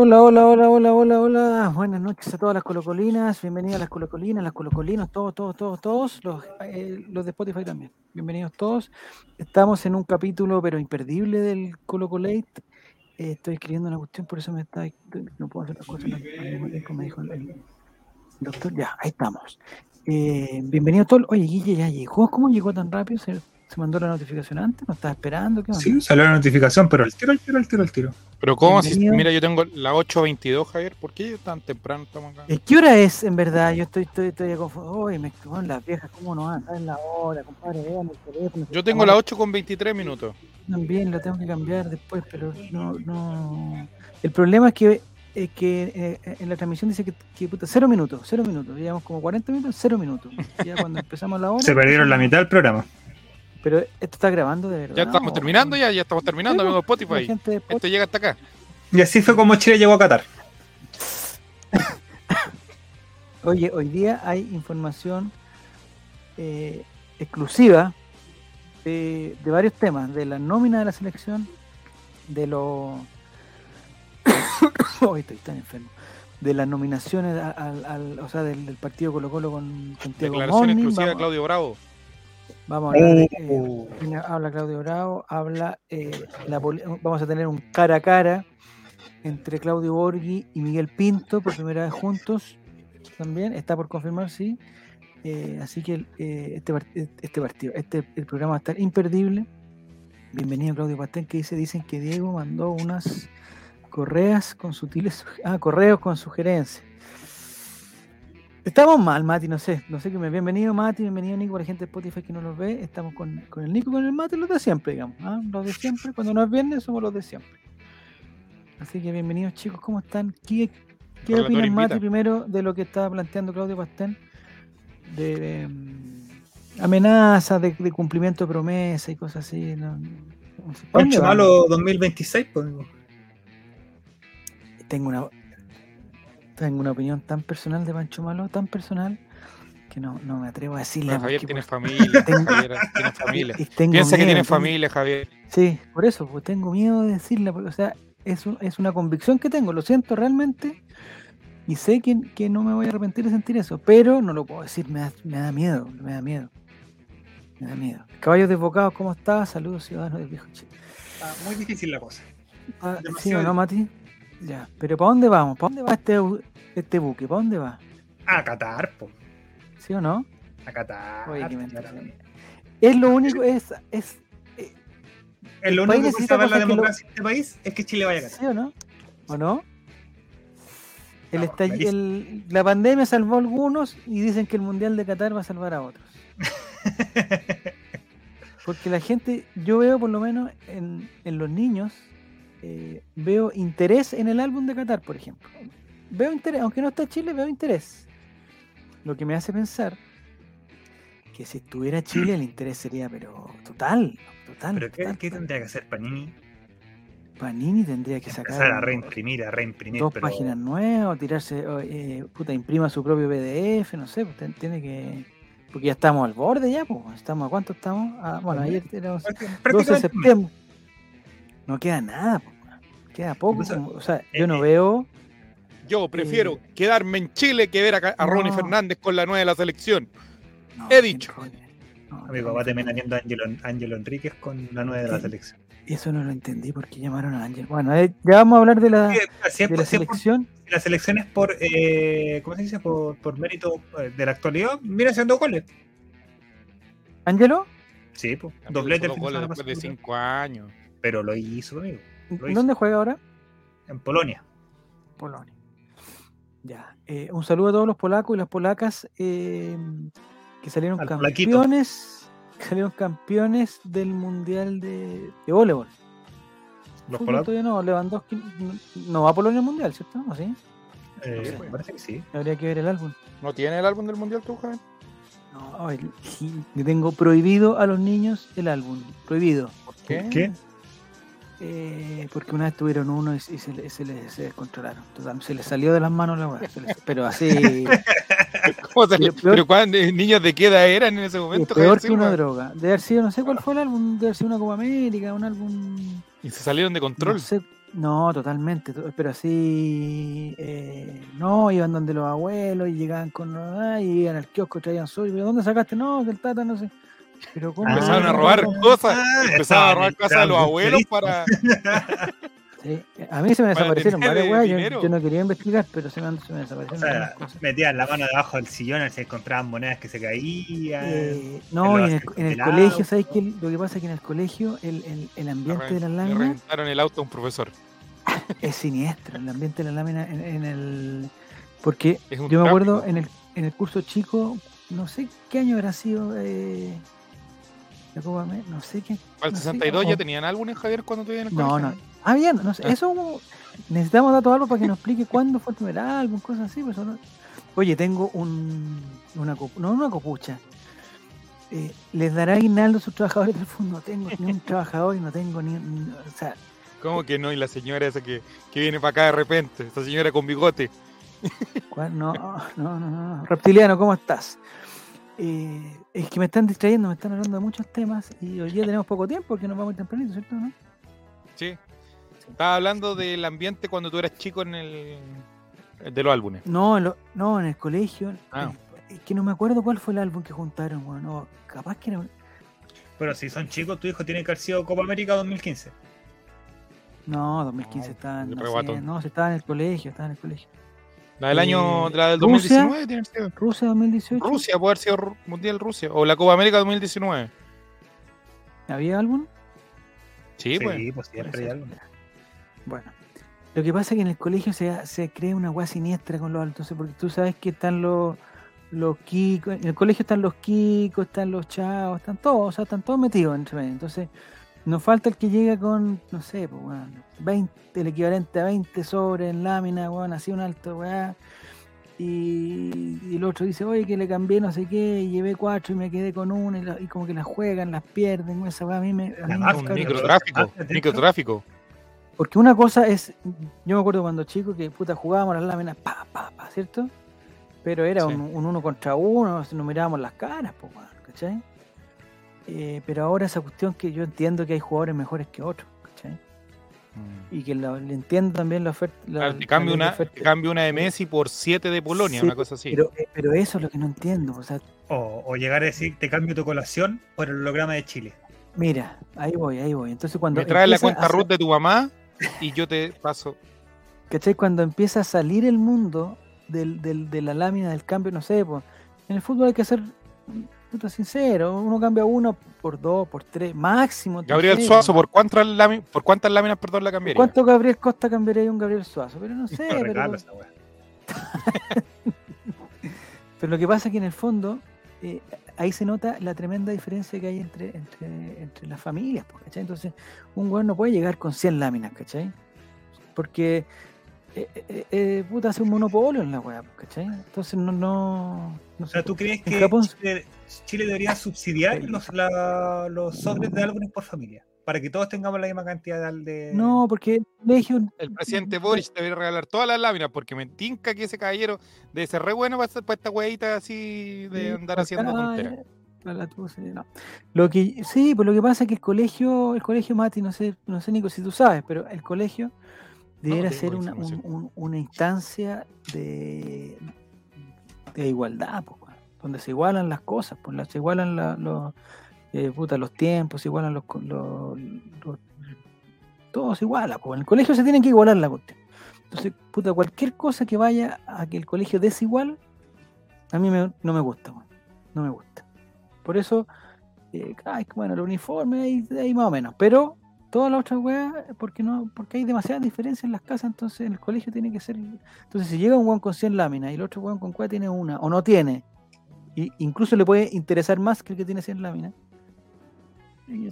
Hola, hola, hola, hola, hola, hola. Buenas noches a todas las colocolinas. Bienvenidas a las colocolinas, las colocolinos, todos, todos, todos, todos. Los, eh, los de Spotify también. Bienvenidos todos. Estamos en un capítulo, pero imperdible del Colocolate. Estoy escribiendo una cuestión, por eso me está. No puedo hacer las cosas tiempo, me dijo el, doctor. Ya, ahí estamos. Eh, bienvenido todos. Oye, Guille ya llegó. ¿Cómo llegó tan rápido? ¿Se, se mandó la notificación antes? ¿No estaba esperando? ¿Qué? Sí, salió la notificación, pero al tiro, al tiro, al tiro, al tiro. Pero ¿cómo? Si, mira, yo tengo la 8.22, Javier. ¿Por qué tan temprano estamos acá? Eh, ¿Qué hora es en verdad? Yo estoy, estoy, estoy confundido. Oye, me bueno, las viejas, ¿cómo no van? ¿Saben la hora, compadre? Vean el teléfono. Yo tengo la 8 con 23 minutos. También la tengo que cambiar después, pero no, no. El problema es que, es que eh, en la transmisión dice que, que, puta, cero minutos, cero minutos. Llevamos como 40 minutos, cero minutos. Ya cuando empezamos la hora. Se perdieron la mitad del programa. Pero esto está grabando de verdad. Ya estamos terminando, ya, ya estamos terminando, Sí, amigo La Spotify. de Esto Spotify- llega hasta acá. Y así fue como Chile llegó a Qatar. Oye, hoy día hay información eh, exclusiva de, de varios temas, de la nómina de la selección, de los... Hoy estoy tan enfermo. De las nominaciones al, al- o sea, del, del partido Colo Colo con Santiago Declaración Morning. exclusiva de Claudio Bravo. Vamos a hablar de, eh, mira, habla Claudio Bravo, habla eh, la vamos a tener un cara a cara entre Claudio Borghi y Miguel Pinto por primera vez juntos también, está por confirmar, sí. Eh, así que eh, este, este partido, este el programa va a estar imperdible. Bienvenido Claudio Pastén que dice, dicen que Diego mandó unas correas con sutiles, ah, correos con sugerencias. Estamos mal, Mati, no sé, no sé qué me. Bienvenido, Mati, bienvenido, Nico, para la gente de Spotify que no los ve. Estamos con, con el Nico, con el Mati, los de siempre, digamos. ¿ah? Los de siempre, cuando no es viernes, somos los de siempre. Así que bienvenidos, chicos, ¿cómo están? ¿Qué, qué opinan, invita. Mati, primero de lo que estaba planteando Claudio Pastén? De, de, mm, amenazas, de, de cumplimiento de promesa y cosas así. No. Malo 2026, pues. tengo una tengo una opinión tan personal de Pancho Malo, tan personal, que no, no me atrevo a decirla. Javier tiene familia. tengo- Javier tiene familia. y tengo Piensa que tiene familia, Javier. Sí, por eso, pues tengo miedo de decirla, porque, o sea, es, un- es una convicción que tengo, lo siento realmente, y sé que, que no me voy a arrepentir de sentir eso, pero no lo puedo decir, me da, me da miedo, me da miedo. Me da miedo. Caballos desbocados, ¿cómo está? Saludos, ciudadanos del viejo Chile. Muy difícil la cosa. Ah, ¿Sí no, Mati? Ya, pero ¿para dónde vamos? ¿Para dónde va este, este buque? ¿Para dónde va? A Qatar, po. ¿Sí o no? A Qatar. Oye, qué. Es lo único, es, es Es lo El país único que salva la que lo- democracia en este país es que Chile vaya a Qatar. ¿sí o no? ¿O no? El Vamos, el- la pandemia salvó a algunos y dicen que el Mundial de Qatar va a salvar a otros. Porque la gente, yo veo por lo menos en, en los niños, eh, veo interés en el álbum de Qatar, por ejemplo. Veo interés, aunque no está Chile, veo interés. Lo que me hace pensar que si estuviera Chile el interés sería, pero total, total. Pero ¿qué, total, qué tendría que hacer Panini? Panini tendría que sacar Empezar a reimprimir, a reimprimir. dos pero páginas nuevas, tirarse, eh, puta, imprima su propio PDF, no sé, pues tiene que... Porque ya estamos al borde ya, pues, estamos, ¿a cuánto estamos? Ah, bueno, ayer prácticamente- 12 de septiembre. No queda nada, pues, queda poco, Incluso, o sea, yo no veo... Yo prefiero quedarme en Chile que ver a, a Ronnie No. Fernández con la nueva de la selección. no, he dicho. No, A mi papá también a Ángelo, Ángelo Enríquez con la nueva de la selección. Eso no lo entendí porque llamaron a Ángel. Bueno, eh, ya vamos a hablar de la, Sí, si de por- la si por- selección. si la selección es por, eh, ¿cómo se dice? Por, por mérito eh, de la actualidad, mira haciendo goles. ¿Ángelo? Sí, pues, doblete goles después de cinco años. Pero lo hizo, amigo, Lo hizo. ¿Dónde juega ahora? en Polonia. Polonia. Ya. eh, un saludo a todos los polacos y las polacas eh, que salieron Al campeones. que salieron campeones del mundial de, de voleibol. Los Fútbol polacos, no, Lewandowski no, no va a Polonia al mundial, ¿cierto? ¿O sí? eh, sé. me parece que sí. Habría que ver el álbum. ¿No tiene el álbum del mundial tú, Javier? No, el- tengo prohibido a los niños el álbum. Prohibido. ¿Por qué? ¿Qué? Eh, porque una vez tuvieron uno y, y se, le- se, le- se descontrolaron. Total, se les salió de las manos la weá. Pero así, ¿Cómo se- Pero peor- pero cuándo- eh, niños de qué edad eran en ese es momento? peor que una droga. De haber sido, no sé cuál fue el álbum, de haber sido una Copa América, un álbum. Y se salieron de control. No, sé- no, totalmente, to- pero así. eh, no, iban donde los abuelos y llegaban con. ah, y iban al kiosco, traían suyo. ¿De dónde sacaste? No, que el tata, no sé. Pero ¿cómo? Empezaron a Ah, robar cosas. Ah, empezaron a robar cosas de los abuelos para. Sí, A mí se me desaparecieron varias weas. Yo, yo no quería investigar, pero se me, se me O desaparecieron sea, algunas cosas. metían la mano debajo del sillón, se encontraban monedas que se caían. Eh, no, y en el, en el del colegio. ¿sabes qué? Lo que pasa es que en el colegio el, el, el ambiente de las Le láminas reventaron el auto a un profesor. es siniestro. El ambiente de las láminas en, en el. Porque yo me acuerdo en el, en el curso chico, no sé qué año habrá sido. Eh, la Copa Amé- no sé qué. ¿Al no sé, 62 o- ya tenían álbumes, Javier, cuando en el No, no. Ah, bien, no sé. Ah. Eso necesitamos datos algo para que nos explique cuándo fue el primer álbum, cosas así. Pues, no- Oye, tengo un, una, no una copucha. Eh, ¿Les dará aguinaldo a sus trabajadores del fondo? No tengo ni un trabajador y no tengo ni, ni- o sea, ¿Cómo que no? Y la señora esa que, que viene para acá de repente, esa señora con bigote. ¿cuál? No, no, no, no. Reptiliano, ¿cómo estás? Eh, es que me están distrayendo, me están hablando de muchos temas y hoy día tenemos poco tiempo porque nos vamos tempranito, ¿cierto? ¿No? Sí. Estaba hablando del ambiente cuando tú eras chico en el. de los álbumes. No, en lo- no, en el colegio. Ah. eh, Es que no me acuerdo cuál fue el álbum que juntaron, bueno, capaz que era Pero si son chicos, tu hijo tiene que haber sido Copa América 2015. No, 2015 No, estaba no, sé, no, se estaba en el colegio, estaba en el colegio. La del Eh, año. la del Rusia. 2019 tiene que ser. Rusia 2018. Rusia, puede haber sido Mundial Rusia. O la Copa América 2019. ¿Había álbum? Sí, pues. Sí, pues siempre hay algo. Bueno, lo que pasa es que en el colegio se, se crea una guay siniestra con los altos, porque tú sabes que están los los kikos, en el colegio están los kikos, están los chavos, están todos, o sea, están todos metidos entre medio. Entonces, nos falta el que llega con, no sé, pues, weón, 20, el equivalente a 20 sobres en lámina, weón, así un alto, weón. Y, y el otro dice, oye, que le cambié no sé qué, y llevé cuatro y me quedé con una, y, la- y como que las juegan, las pierden, esa weá a mí me. a mí La me mafia, Un microtráfico. Microtráfico. Porque una cosa es, yo me acuerdo cuando chico que puta jugábamos las láminas, pa, pa, pa, ¿cierto? Pero era Sí. un, un uno contra uno, nos mirábamos las caras, pues, ¿cachai? Eh, pero ahora esa cuestión que yo entiendo que hay jugadores mejores que otros, ¿cachai? Mm. Y que lo- le entiendo también la oferta. la- Claro, te la cambio una, oferta. te cambio una de Messi por 7 de Polonia, Sí, una cosa así. Pero, eh, pero eso es lo que no entiendo, o sea, O, o llegar a decir, te cambio tu colación por el holograma de Chile. mira, ahí voy, ahí voy. Entonces cuando Me traes la cuenta root de tu mamá y yo te paso. ¿Cachai? Cuando empieza a salir el mundo del, del- de la lámina del cambio, no sé, pues, en el fútbol hay que ser puta, sincero, uno cambia uno por dos, por tres, máximo. Gabriel Suazo. ¿por cuántas, láminas, ¿por cuántas láminas perdón, la cambiaría? ¿Cuánto Gabriel Costa cambiaría un Gabriel Suazo? Pero no sé, Pero pero, regalo esa weá. pero lo que pasa es que en el fondo eh, ahí se nota la tremenda diferencia que hay entre, entre, entre las familias, pues, ¿cachai? Entonces, un weón no puede llegar con 100 láminas, ¿cachai? Porque, eh, eh, eh, puta, hace un monopolio en la weá, pues, ¿cachai? Entonces, no, no, no O sea, ¿tú crees que Japón- Chile, Chile debería subsidiar los, la- los sobres de álbumes por familia? Para que todos tengamos la misma cantidad de... No, porque el colegio. El presidente Boris debería regalar todas las láminas porque me tinca que ese caballero debe ser re bueno para, para esta weadita así de andar haciendo tonteras. no. Lo que sí, pues lo que pasa es que el colegio, el colegio Mati, no sé, no sé Nico si tú sabes, pero el colegio debería ser una, información. un- un- una instancia de, de igualdad, donde se igualan las cosas, pues se igualan la- los eh, los tiempos, se igualan los, los, todo se iguala, pues en el colegio se tienen que igualar la cuestión. Entonces, puta, cualquier cosa que vaya a que el colegio desigual, a mí me- no me gusta, no me gusta. Por eso, eh, ay, bueno, el uniforme ahí, ahí más o menos, pero todas las otras weas, porque no, porque hay demasiadas diferencias en las casas, entonces en el colegio tiene que ser. Entonces, si llega un weón con 100 láminas y el otro weón con cueva tiene una, o no tiene, y incluso le puede interesar más que el que tiene 100 láminas,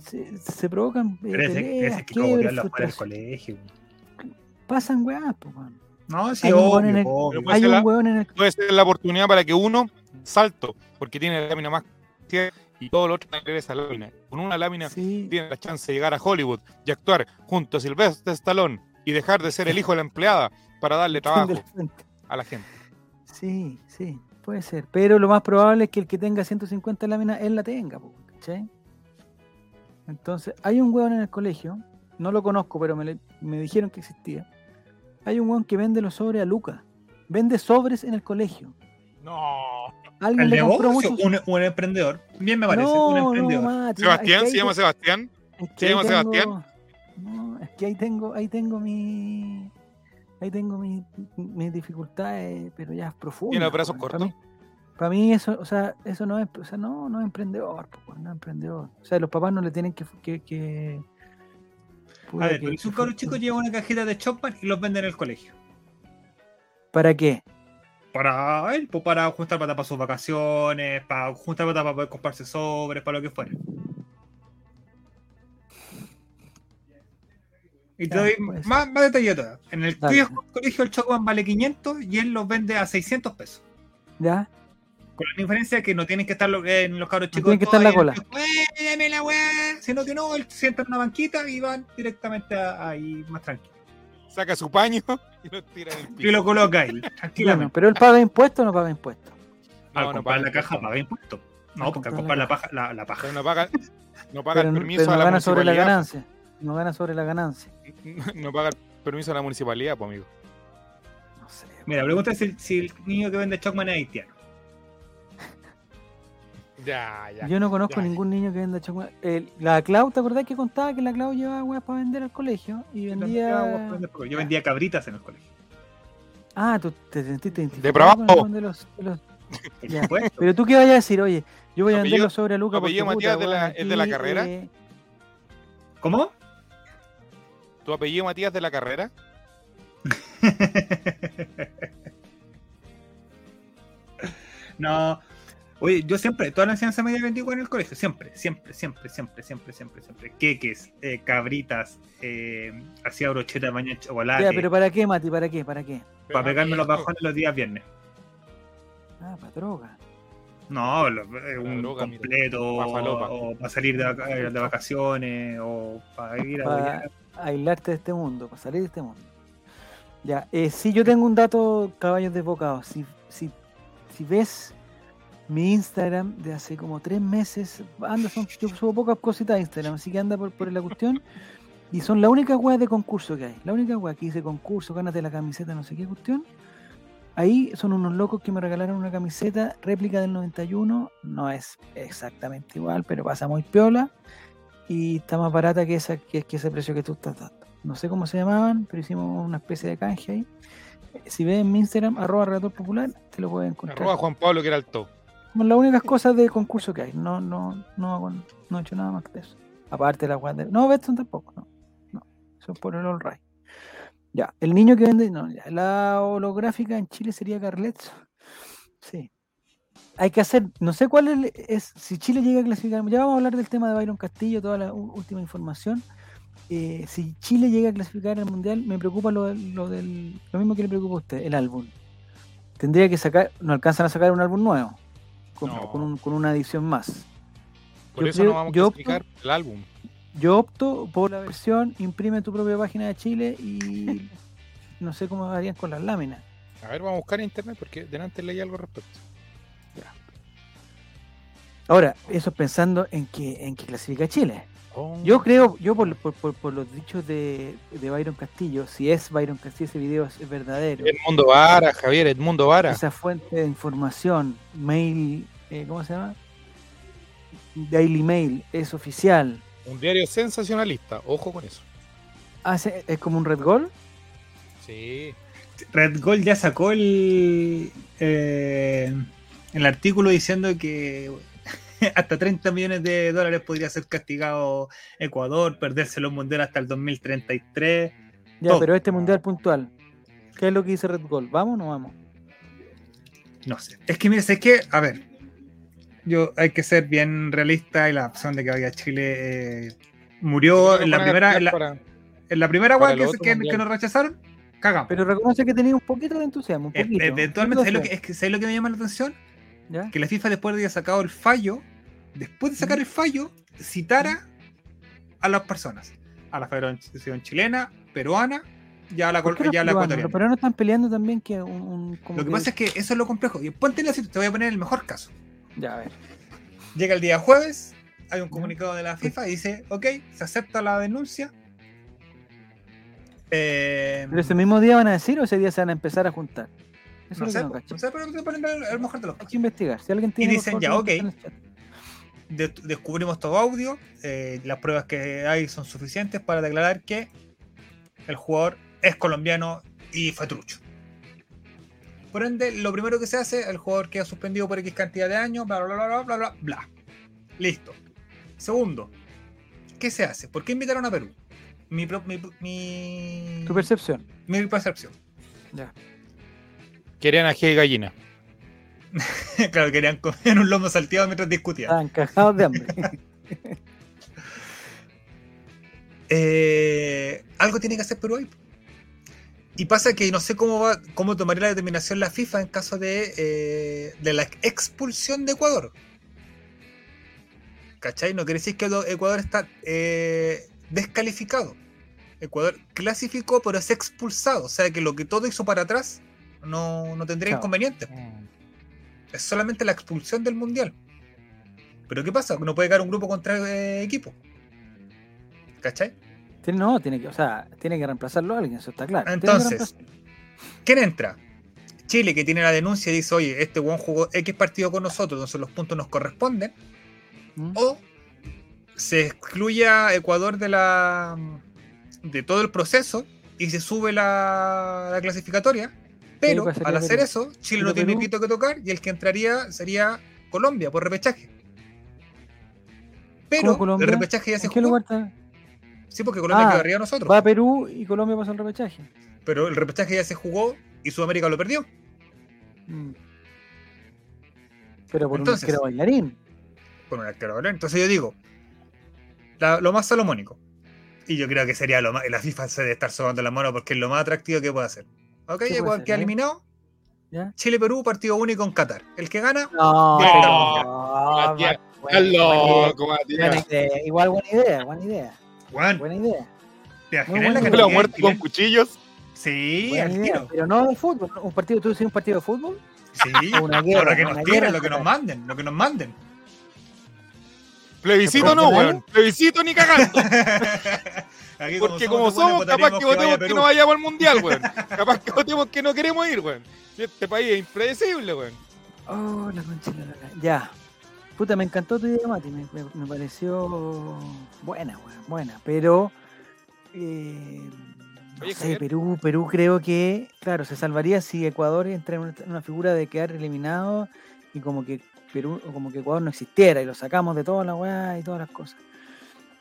se, se provocan eh, Pero ese, peleas, ese que quiebres, del colegio. pasan weas, pues, weón. No, sí, Hay un obvio, weón en el- obvio. Puede Hay ser un la- weón en el Puede ser la oportunidad para que uno salto, porque tiene la lámina más y todo lo otro en esa lámina. Con una lámina Sí, tiene la chance de llegar a Hollywood y actuar junto a Sylvester Stallone y dejar de ser el hijo de la empleada para darle trabajo a la gente. Sí, sí, puede ser. Pero lo más probable es que el que tenga 150 láminas, él la tenga, ¿cachai? Entonces, hay un hueón en el colegio, no lo conozco, pero me, le- me dijeron que existía. Hay un hueón que vende los sobres a Lucas. Vende sobres en el colegio. No. Alguien El le compró negocio, muchos. un, un emprendedor. Bien me parece, no, un no, emprendedor. Sebastián, es que se llama Sebastián. es que ¿Se llama tengo- Sebastián? No, es que ahí tengo, ahí tengo mi. Ahí tengo mi- mis dificultades, pero ya profundas. ¿Tiene los brazos. Para cortos? mí, para mí eso, o sea, eso no es, o sea, no, no es emprendedor, no es emprendedor. O sea, los papás no le tienen que, que, que- A ver, que- pero si un que- cabro chico lleva una cajita de Chopman y los vende en el colegio. ¿Para qué? Para él, pues para juntar plata para sus vacaciones, para juntar plata para poder comprarse sobres, para lo que fuera. Y te doy más, más detalle todavía. En el viejo colegio el Chocman vale 500 y él los vende a 600 pesos. ¿Ya? Con la diferencia que no tienen que estar lo- en los cabros chicos. tienen que estar en la cola. el kiosco, "Eh, dame la weá", Sino que no, él se sienta en una banquita y van directamente ahí más tranquilo. Saca su paño y lo tira en el Y piso. lo coloca ahí, Bueno, tranquilamente. pero él paga impuestos o no paga impuestos. Al No, no comprar paga la caja paga impuestos. No, porque al comprar la la paja, la, la paja. Pero no paga, no paga Pero, el permiso pero a no la gana sobre la ganancia. No gana sobre la ganancia. No paga el permiso a la municipalidad, pues, amigo. No sé. Mira, pregunta si, si el niño que vende Chocman es haitiano. Ya, ya. Yo no conozco ya. ningún niño que venda chocolate. El- la Clau, ¿te acordás que contaba que la Clau llevaba weas para vender al colegio? Y vendía. Yo vendía cabritas en el colegio. Ah, tú te sentiste identificado de los- de los- Por Ya. supuesto. Pero tú qué vayas a decir, oye, yo voy a ¿Tu vender los sobre a Luca tu apellido Matías puta, de la- es de la carrera? eh, ¿Cómo? ¿Tu apellido Matías de la carrera? no. Oye, yo siempre, toda la enseñanza media vendí en el colegio, siempre, siempre, siempre, siempre, siempre, siempre, siempre. Queques, eh, cabritas, eh, hacía brocheta de baño de chocolate, Ya, pero ¿para qué, Mati? ¿Para qué? ¿Para qué? para pegarme los bajones los días viernes. Ah, para droga. No, lo- eh, un droga, completo, o para salir de, eh, de vacaciones, o para ir a Pa- huear. aislarte de este mundo, para salir de este mundo. Ya, eh, sí, yo tengo un dato, caballos desbocados. Si, si, si ves mi Instagram de hace como tres meses, anda, son, yo subo pocas cositas a Instagram, así que anda por, por la cuestión. Y son la única web de concurso que hay. La única web que dice concurso, gánate la camiseta, no sé qué cuestión. Ahí son unos locos que me regalaron una camiseta réplica del 91. No es exactamente igual, pero pasa muy piola. Y está más barata que, esa, que, que ese precio que tú estás dando. No sé cómo se llamaban, pero hicimos una especie de canje ahí. Si ves en mi Instagram, arroba relator popular, te lo puedes encontrar. Arroba Juan Pablo que era alto. Son las únicas cosas de concurso que hay. No, no, no, hago- no he hecho nada más que eso. Aparte de la de. No, Betson tampoco, no. No. Eso es por el All Right. Ya, el niño que vende. No, ya. La holográfica en Chile sería Carletzo. Sí. Hay que hacer. No sé cuál es, Si Chile llega a clasificar. Ya vamos a hablar del tema de Byron Castillo, toda la última información. Eh, si Chile llega a clasificar al mundial, me preocupa lo, lo del. Lo mismo que le preocupa a usted, el álbum. Tendría que sacar. No alcanzan a sacar un álbum nuevo con, No. con un- con una edición más. Por Yo eso creo- no vamos a yo clasificar el álbum. Yo opto por la versión imprime tu propia página de Chile y no sé cómo harían con las láminas. A ver, vamos a buscar en internet porque delante leí algo al respecto. Ahora, eso es pensando en que, en que clasifica Chile. Oh. Yo creo, yo por, por, por- por los dichos de, de Byron Castillo, si es Byron Castillo, ese video es, es verdadero. Edmundo Vara, Javier, Edmundo Vara. Esa fuente de información, mail, eh, ¿cómo se llama? Daily Mail, es oficial. Un diario sensacionalista. Ojo con eso. Hace, es como un red goal. Sí. Red Gold ya sacó el, eh, el artículo diciendo que hasta 30 millones de dólares podría ser castigado Ecuador, perderse los mundiales hasta el 2033. Ya, Todo. pero este mundial puntual. ¿Qué es lo que dice Red Goal? ¿Vamos o no vamos? No sé. Es que, mira, es que, a ver, yo hay que ser bien realista y la opción de que vaya a Chile eh, murió en la primera, en la, Para- en la primera para que, nos rechazaron, cagamos. Pero reconoce que tenía un poquito de entusiasmo. Un poquito, Eventualmente, un ¿sabes lo, que, es que, ¿sabes lo que me llama la atención? Que la FIFA después de haber sacado el fallo, después de sacar el fallo, citara a las personas. A la Federación Chilena, peruana, ya a la, ¿Por qué col- los ya a la ecuatoriana. Los peruanos están peleando también que un... un- como Lo que pasa es que eso es lo complejo. Y ponte la te voy a poner el mejor caso. Ya, a ver. Llega el día jueves, hay un comunicado de la FIFA y dice, ok, se acepta la denuncia. Eh, ¿Pero ese mismo día van a decir o ese día se van a empezar a juntar? Eso no sé, lo no sé, pero te a el mejor los Hay que investigar. Si alguien tiene... por dicen, ya, lo ok. de- descubrimos todo audio, eh, las pruebas que hay son suficientes para declarar que el jugador es colombiano y fue trucho. Por ende, lo primero que se hace, el jugador queda suspendido por X cantidad de años, bla, bla, bla, bla, bla, bla, bla. Listo. Segundo, ¿qué se hace? ¿Por qué invitaron a Perú? Mi, mi, Tu percepción. mi percepción. Ya. Querían ají de gallina. claro, querían comer un lomo salteado mientras discutían. Estaban cagados de hambre. Eh, algo tiene que hacer Perú ahí. Y pasa que no sé cómo va, cómo tomaría la determinación la FIFA en caso de, eh, de la expulsión de Ecuador. ¿Cachai? No quiere decir que Ecuador está eh, descalificado. Ecuador clasificó, pero es expulsado. O sea que lo que todo hizo para atrás no, no tendría inconveniente. Es solamente la expulsión del mundial. Pero ¿qué pasa? No puede quedar un grupo contra eh, equipo. ¿Cachai? No, tiene que, o sea, tiene que reemplazarlo a alguien, eso está claro. Entonces, ¿Quién entra? Chile, que tiene la denuncia y dice, oye, este weón jugó X partido con nosotros, entonces los puntos nos corresponden. ¿Mm? O se excluye a Ecuador de la de todo el proceso y se sube la, la clasificatoria. Pero al hacer Perú. eso, Chile no tiene Perú- pito que tocar y el que entraría sería Colombia por repechaje. Pero el repechaje ya se ¿En qué jugó. lugar? Sí, porque Colombia Ah, quedó arriba de nosotros. Va a Perú y Colombia pasa el repechaje. Pero el repechaje ya se jugó y Sudamérica lo perdió. Mm. Pero por Entonces- un arquero bailarín. con un arquero bailarín. Entonces yo digo, la- lo más salomónico. Y yo creo que sería lo más. La FIFA se debe estar sobando la mano porque es lo más atractivo que puede hacer. Ok, Ecuador queda eh? eliminado. ¿Ya? Chile-Perú, partido único en Qatar. El que gana, No, no, Matías, buena- Estás loco, idea. Igual buena idea, buena idea. Juan, Buena idea. ¿te imaginas la buena cantidad ¿Tú la de muerte con cuchillos? Sí, al tiro. Pero no de fútbol. ¿Un partido, tú decís un partido de fútbol? Sí, una guerra, ahora que nos tiren, en lo que nos manden, lo que nos manden. Plebiscito no, weón. Plebiscito ni cagando. Aquí, Porque somos como buenos, somos, capaz que votemos que no vayamos al mundial, weón. Capaz que votemos que no queremos ir, weón. Este país es impredecible, weón. Oh, la concha de la. Ya. Puta, me encantó tu idea, Mati. Me, me- me pareció buena, weón, buena. Pero. Eh, no sé. Perú, Perú creo que, claro, se salvaría si Ecuador entra en una, en una figura de quedar eliminado y como que Perú, o como que Ecuador no existiera y lo sacamos de toda la weá y todas las cosas.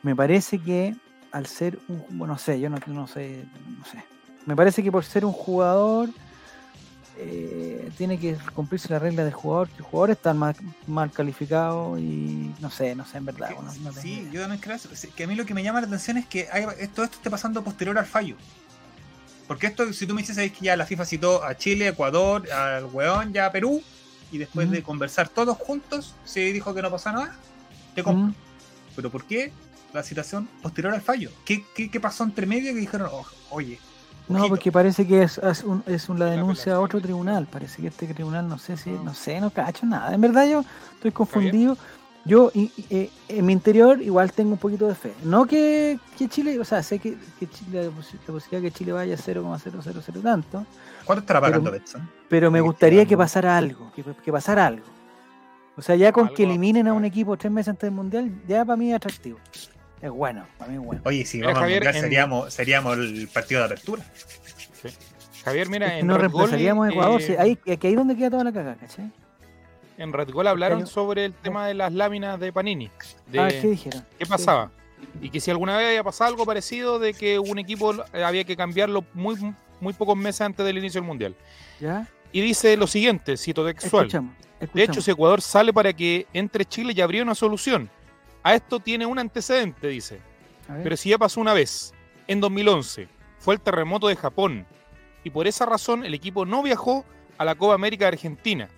Me parece que al ser un, bueno, no sé, yo no, no sé, no sé. Me parece que por ser un jugador eh, tiene que cumplirse la regla del jugador, que el jugador está mal, mal calificado y no sé, no sé en verdad. Bueno, no sí, idea. yo también creo Que a mí lo que me llama la atención es que hay- todo esto esté pasando posterior al fallo. Porque esto, si tú me dices, es que ya la FIFA citó a Chile, Ecuador, al weón, ya a Perú, y después de conversar todos juntos, se dijo que no pasa nada, te compro. Pero ¿por qué la citación posterior al fallo? ¿Qué, qué, qué pasó entre medio que dijeron, "Oh, oye, No, ojito"? porque parece que es, es, un- es una La denuncia a otro tribunal. Parece que este tribunal, no sé si, no sé, no cacho nada. En verdad yo estoy confundido. Yo y- y, eh, en mi interior igual tengo un poquito de fe. No que, que Chile, o sea, sé que, que Chile, la, posi- la posibilidad de que Chile vaya a 0,000 tanto, ¿Cuánto estará pagando Pero- Betson? pero me gustaría que pasara algo, que, que pasara algo. O sea, ya con Algo que eliminen a un equipo tres meses antes del mundial, ya para mí es atractivo. Es bueno, para mí es bueno. Oye, si vamos Javier, a mundial, en- seríamos, seríamos el partido de apertura. Javier, mira, Es que en no Red reemplazaríamos a Ecuador, eh, sí, ahí, es que ahí es donde queda toda la cagada, ¿cachai? En Red Bull hablaron sobre el tema de las láminas de Panini. De Ah, ¿qué dijeron? qué pasaba. Y que si alguna vez había pasado algo parecido de que un equipo eh, había que cambiarlo muy, muy pocos meses antes del inicio del Mundial. ¿Ya? Y dice lo siguiente, cito textual. Escuchamos. De hecho, si Ecuador sale para que entre Chile ya habría una solución. A esto tiene un antecedente, dice. Pero si ya pasó una vez, en 2011, fue el terremoto de Japón. Y por esa razón el equipo no viajó a la Copa América de Argentina,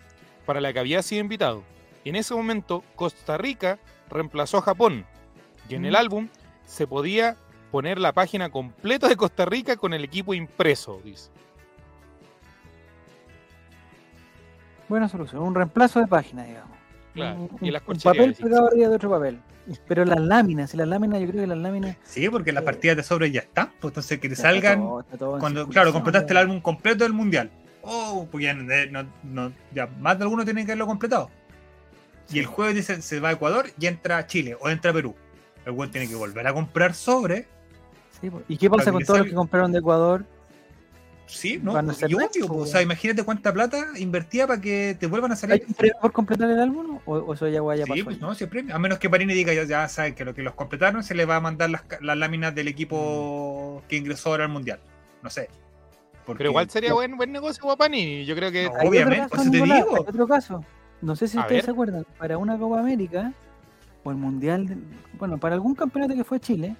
para la que había sido invitado. En ese momento Costa Rica reemplazó a Japón. Y en el álbum se podía poner la página completa de Costa Rica con el equipo impreso, dice. Buena solución. Un reemplazo de página, digamos. Claro, Un, y las un papel pegado arriba de otro papel. Pero las láminas, y las láminas, yo creo que las láminas. Sí, porque las Eh, partidas de sobre ya están, pues entonces que te está salgan todo- está todo en cuando, claro, completaste el álbum completo del mundial. Oh, pues ya, no- no- ya más de alguno tiene que haberlo completado. Y el jueves dice, se va a Ecuador y entra a Chile o entra a Perú. El güey tiene que volver a comprar sobre. Sí. ¿Y qué pasa con todos los que compraron de Ecuador? Sí, ¿no? Van a Y obvio, pues, o pues. sea, imagínate cuánta plata invertía para que te vuelvan a ¿Hay salir. un premio por completar el álbum o, o eso ya, ya Sí, pasó? pues ya? no, siempre. A menos que Parini diga, ya, ya saben que lo que los completaron se le va a mandar las, las láminas del equipo que ingresó ahora al mundial. No sé. Porque- Pero igual sería buen, buen negocio Guapani. Yo creo que No, Hay obviamente, otro por caso, eso te Nicolás, digo. hay otro caso. No sé si A ustedes ver. se acuerdan. Para una Copa América o el Mundial, de- bueno, para algún campeonato que fue Chile,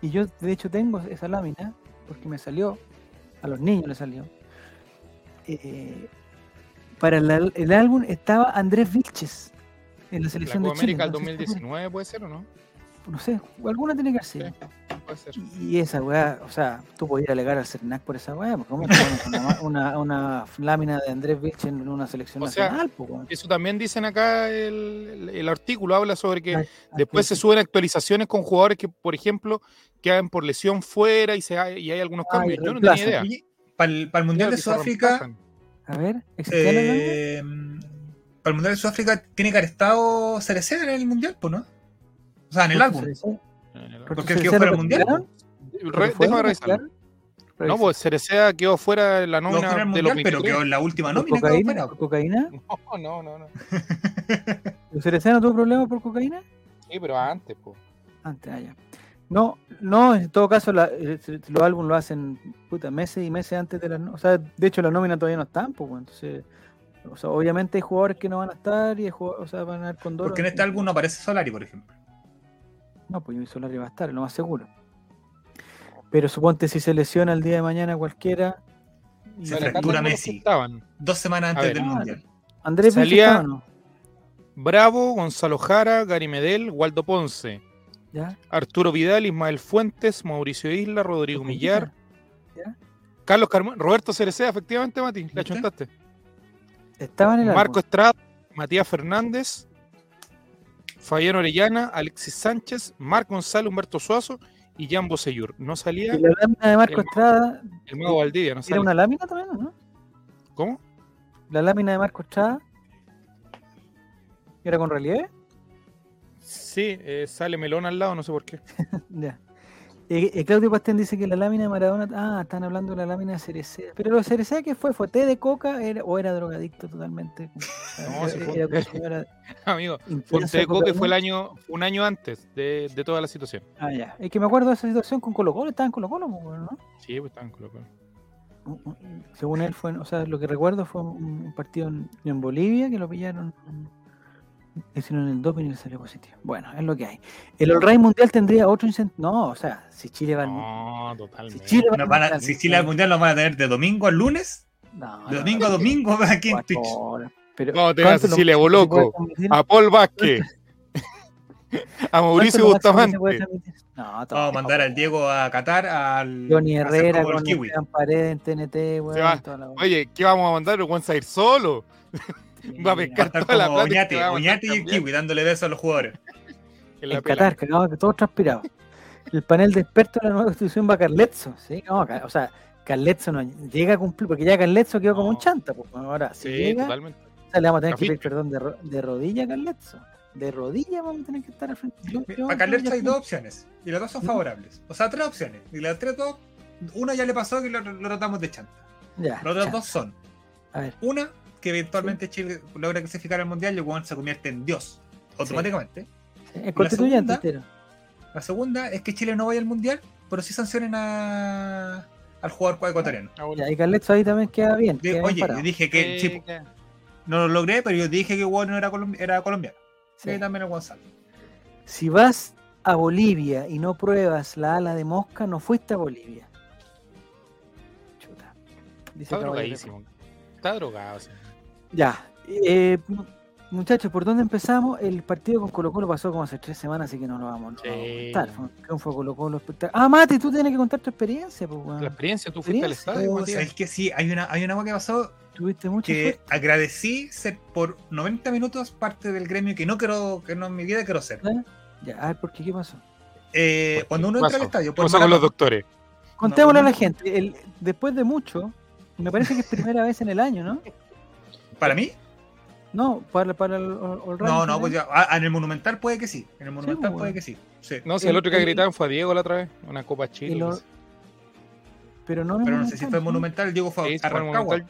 y yo de hecho tengo esa lámina, porque me salió, a los niños le salió. eh, para el, el álbum estaba Andrés Vilches en la la selección Copa de Chile. América del no sé si te 2019 puede ser o no? No sé, alguna tiene que. Sí. Puede ser. Y esa weá, o sea, tú podías alegar al CERNAC por esa weá, porque ¿cómo una, una, una lámina de Andrés Vilches en una selección O sea, nacional? po, weón? Eso también dicen acá el, el- el artículo, habla sobre que Ay, después se suben actualizaciones con jugadores que, por ejemplo, quedan por lesión fuera y, se, y hay algunos Ah, cambios. Yo no tenía idea. Para el, para el mundial de Sudáfrica. A ver, eh, para el mundial de Sudáfrica tiene que haber estado Cereceda en el mundial, pues, ¿no? O sea, en el ¿Porque álbum. Porque el que Cereceda fuera al mundial. déjame ¿Lo revisarlo. retiraron? No, pues Cereceda quedó fuera de la nómina fuera el de los mundial, pero 23. quedó en la última ¿Por nómina. quedó cocaína? fuera. ¿Por cocaína? No, no, no, no. ¿El Cereceda no tuvo problemas por cocaína? Sí, pero antes, pues. Antes, allá. No, no, en todo caso la- eh, los álbumes lo hacen puta, meses y meses antes de la O sea, de hecho la nómina todavía no están, pues, entonces... O sea, obviamente hay jugadores que no van a estar y hay jugadores, o sea, van a ir con Porque en este álbum no aparece Solari, por ejemplo. No, pues Jimmy Solari va a estar, lo más seguro. Pero suponte si se lesiona el día de mañana cualquiera. y- Se fractura Messi. estaban. Dos semanas antes ver. del Ah, mundial. Andrés Salía-. Bravo, Gonzalo Jara, Gary Medel, Waldo Ponce, ¿Ya? Arturo Vidal, Ismael Fuentes, Mauricio Isla, Rodrigo Millar, ¿Ya? Carlos Carmona, Roberto Cereceda, efectivamente, Mati, la chuntaste. Estaba en el Marco álbum. Estrada, Matías Fernández, Fabián Orellana, Alexis Sánchez, Marc González, Humberto Suazo y Jan Boseyur. No salía Y la lámina de Marco el- Estrada el mago Valdivia, no era salía. una lámina también, ¿no? ¿Cómo? La lámina de Marco Estrada era con relieve. Sí, eh, sale melón al lado, no sé por qué. Ya. Eh, eh, Claudio Pastén dice que la lámina de Maradona. Ah, están hablando de la lámina de Cereceda. Pero lo de Cereceda, ¿qué fue? ¿Fue té de coca era- o era drogadicto totalmente? No, sí fue- Era- Amigo, intenso Ponte de Coque fue el año, un año antes de, de toda la situación. Ah, ya. Es que me acuerdo de esa situación con Colo Colo. Estaba en Colo Colo, pues, ¿no? Sí, pues estaban colocados. Un- un- Según él, fue, o sea, lo que recuerdo fue un un partido en, en Bolivia que lo pillaron. Hicieron el doping y le salió positivo. Bueno, es lo que hay. El All Right Mundial tendría otro incentivo. No, o sea, si Chile va al No, si totalmente. Chile va No al van a- Mundial, si Chile al mundial lo van a tener de domingo a lunes, no, de no, domingo a domingo aquí en Twitch. Pero, Vamos a tener a ¿cuánto es lo Cecilia máximo que se puede Boloco? A Paul Vázquez, a Mauricio ¿Cuánto es lo máximo que se puede Bustamante. No, Vamos a mandar al Diego a Qatar al Johnny Herrera con Paredes en TNT, weón, va. Oye, ¿qué vamos a mandar? ¿Lo vamos a ir solo? Va a Mira, pescar. Va a estar toda la como plata que Oñate, mandar Oñate y el kiwi dándole besos a los jugadores. En. Qatar, cagado, que todos transpirados. El panel de expertos de la nueva constitución va a Carletzo, ¿sí? No, o sea, Carletzo no llega a cumplir, porque ya Carletzo quedó como un No. chanta, pues ahora, si Sí, llega, totalmente. o sea, le vamos a tener que pedir perdón de, ro- de rodilla a Carletzo. De rodilla vamos a tener que estar al frente. Yo- yo- Para Carletto yo- hay dos opciones y las dos son ¿Mm? favorables. O sea, tres opciones. Y las tres dos, una ya le pasó que lo, lo tratamos de chanta. Ya, Las otras chanta. dos son, A ver, una, que eventualmente Chile logra clasificar al mundial y el weón se convierte en Dios automáticamente. es constituyente segunda? entero. La segunda es que Chile no vaya al mundial, pero sí sancionen a, al jugador ecuatoriano. Ah. Ya, y Carletzo ahí también queda bien. De- queda bien oye, yo dije que sí, que- no lo logré, pero yo dije que Juan no era, colombi- era colombiano. Sí. Sí, también el Gonzalo. Si vas a Bolivia y no pruebas la ala de mosca, no fuiste a Bolivia. Chuta. Dice Está drogadísimo. Está drogado. sí. Ya. eh, Muchachos, ¿por dónde empezamos? El partido con Colo Colo pasó como hace tres semanas, así que no lo vamos Sí. a contar. Fue un triunfo de Colo Colo espectacular. Ah, Mati, tú tienes que contar tu experiencia, pues, weón. La experiencia, tú fuiste al estadio, Oh. ¿Sabes que sí? Hay una, hay una cosa que pasó Tuviste mucho que suerte, agradecí ser por 90 minutos parte del gremio que no quiero, que no en mi vida quiero ser. ¿eh? Ya, a ver, ¿por qué? ¿Qué pasó? Eh, ¿Por cuando qué? uno ¿Qué entra al estadio, ¿Qué por pasó con los doctores? Contémosle a no. la gente. El, después de mucho, me parece que es primera vez en el año, ¿no? para mí, No, para, para el All no, no, pues ya, ah, en el Monumental puede que sí. En el Monumental pues, puede bueno. que sí. sí. No, si el El- otro que el- gritaban fue a Diego la otra vez. Una copa chile. El sé. Pero no el Pero no sé si fue ¿no? Monumental, Diego fue a el Rancagua.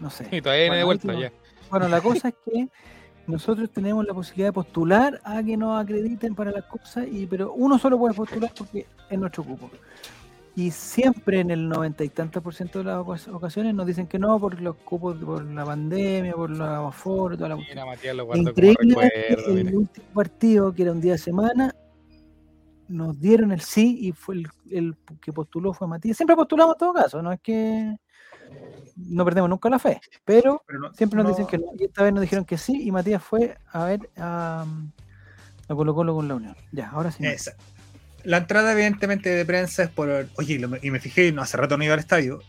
No sé. Y todavía viene de Bueno, vuelta ya. Bueno, la cosa es que nosotros tenemos la posibilidad de postular a que nos acrediten para las cosas, y, pero uno solo puede postular porque es nuestro cupo. Y siempre en el noventa y tantos por ciento de las ocas- ocasiones nos dicen que no por los cupos, por la pandemia, por la aforo, toda la cuestión. Mira, Matías lo Increíblemente, recuerdo. el mira. último partido, que era un día de semana, nos dieron el sí y fue el, el que postuló fue Matías. Siempre postulamos en todo caso, no es que no perdemos nunca la fe, pero Pero no- siempre nos no- dicen que no. Y esta vez nos dijeron que sí y Matías fue a ver a, a Colo Colo con la Unión. Ya, ahora sí. Esa la entrada, evidentemente, de prensa es por. Oye, y, me fijé, no, hace rato no iba al estadio.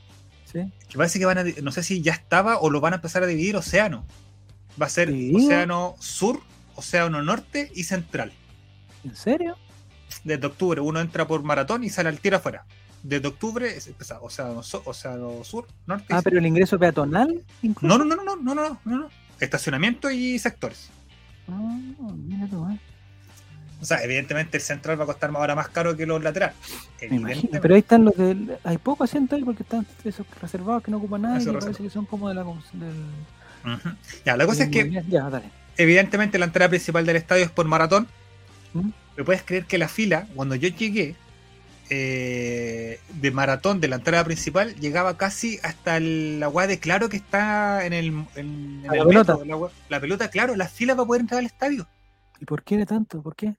¿Sí? Que parece que van a. No sé si ya estaba o lo van a empezar a dividir océano. Va a ser océano sur, océano norte y central. ¿En serio? Desde octubre. Uno entra por maratón y sale al tiro afuera. Desde octubre es empezado, océano, océano sur, norte. Ah, pero el ingreso peatonal. Incluso? No, no, no, no, no, no, no, no. Estacionamiento y sectores. Ah, mira, tomar. O sea, evidentemente el central va a costar ahora más caro que los laterales. Imagino. Pero ahí están los del. Hay poco asiento ahí porque están esos reservados que no ocupan. Esos Que parece que son como de la. Del. Ya, la cosa es que del- Ya, dale. evidentemente la entrada principal del estadio es por maratón. ¿Mm? Me puedes creer que la fila, cuando yo llegué eh, de maratón de la entrada principal, llegaba casi hasta el- weá de claro que está en el, en, en A la el pelota. metro, la, la pelota, claro, la fila para poder entrar al estadio. ¿Y por qué era tanto? ¿Por qué?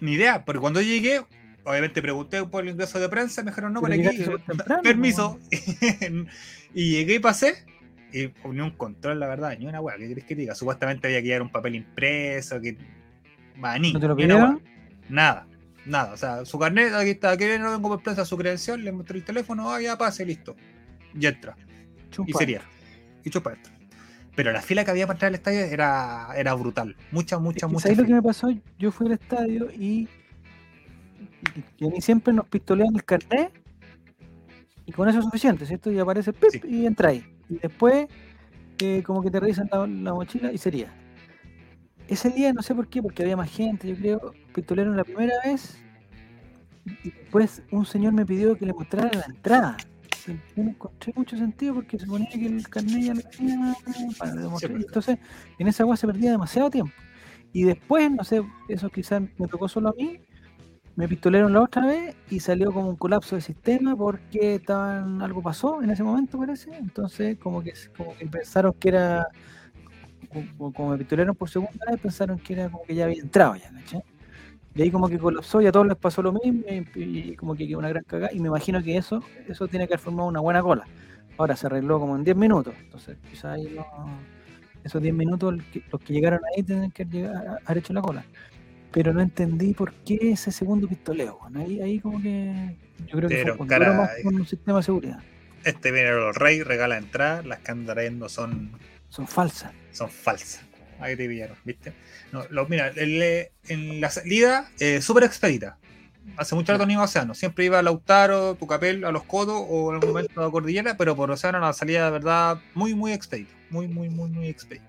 Ni idea, porque cuando llegué, obviamente pregunté por el ingreso de prensa, me dijeron no, por aquí, temprano, permiso. y llegué y pasé, y ni un control, la verdad, ni una weá, ¿qué querés que diga? Supuestamente había que llevar un papel impreso, que. Maní, ¿No te lo pidieron? Nada, nada. O sea, su carnet, aquí está, aquí no vengo por prensa, su credencial, le mostré el teléfono, ah, ya pase, listo. Y entra. Y sería. Y chupa esto. Pero la fila que había para entrar al estadio era, era brutal. Mucha, mucha, ¿Y mucha. ¿Sabes lo que me pasó? Yo fui al estadio y, y a mí siempre nos pistolean el carnet y con eso es suficiente, ¿cierto? Y aparece pip, Sí. y entra ahí. Y después eh, como que te revisan la, la mochila y sería. Ese día no sé por qué, porque había más gente, yo creo, pistolearon la primera vez y después un señor me pidió que le mostrara la entrada. Yo no encontré mucho sentido porque se ponía que el carnet ya lo tenía para demostrar. Entonces, en esa agua se perdía demasiado tiempo. Y después, no sé, eso quizás me tocó solo a mí, me pistolearon la otra vez y salió como un colapso del sistema porque estaban algo pasó en ese momento parece. Entonces, como que, como que pensaron que era, como, como me pistolearon por segunda vez, pensaron que era como que ya había entrado ya, ¿cachai? Y ahí como que colapsó y a todos les pasó lo mismo y, y como que quedó una gran cagada. Y me imagino que eso, eso tiene que haber formado una buena cola. Ahora se arregló como en 10 minutos. Entonces, quizás ahí no, esos 10 minutos el los que llegaron ahí tienen que llegar, haber hecho la cola. Pero no entendí por qué ese segundo pistoleo. Ahí, ahí como que yo creo que fue más caray. con un sistema de seguridad. Este viene los rey, regala entrada, las que andan trayendo son, Son falsas. son falsas. Ahí te pillaron, ¿viste? No, lo, mira, el, eh, en la salida, eh, súper expedita. Hace mucho rato no iba a Océano. Siempre iba a Lautaro, Tucapel, a los Codos o en algún momento a Cordillera, pero por Océano la salida de verdad muy, muy expedita. Muy, muy, muy, muy expedita.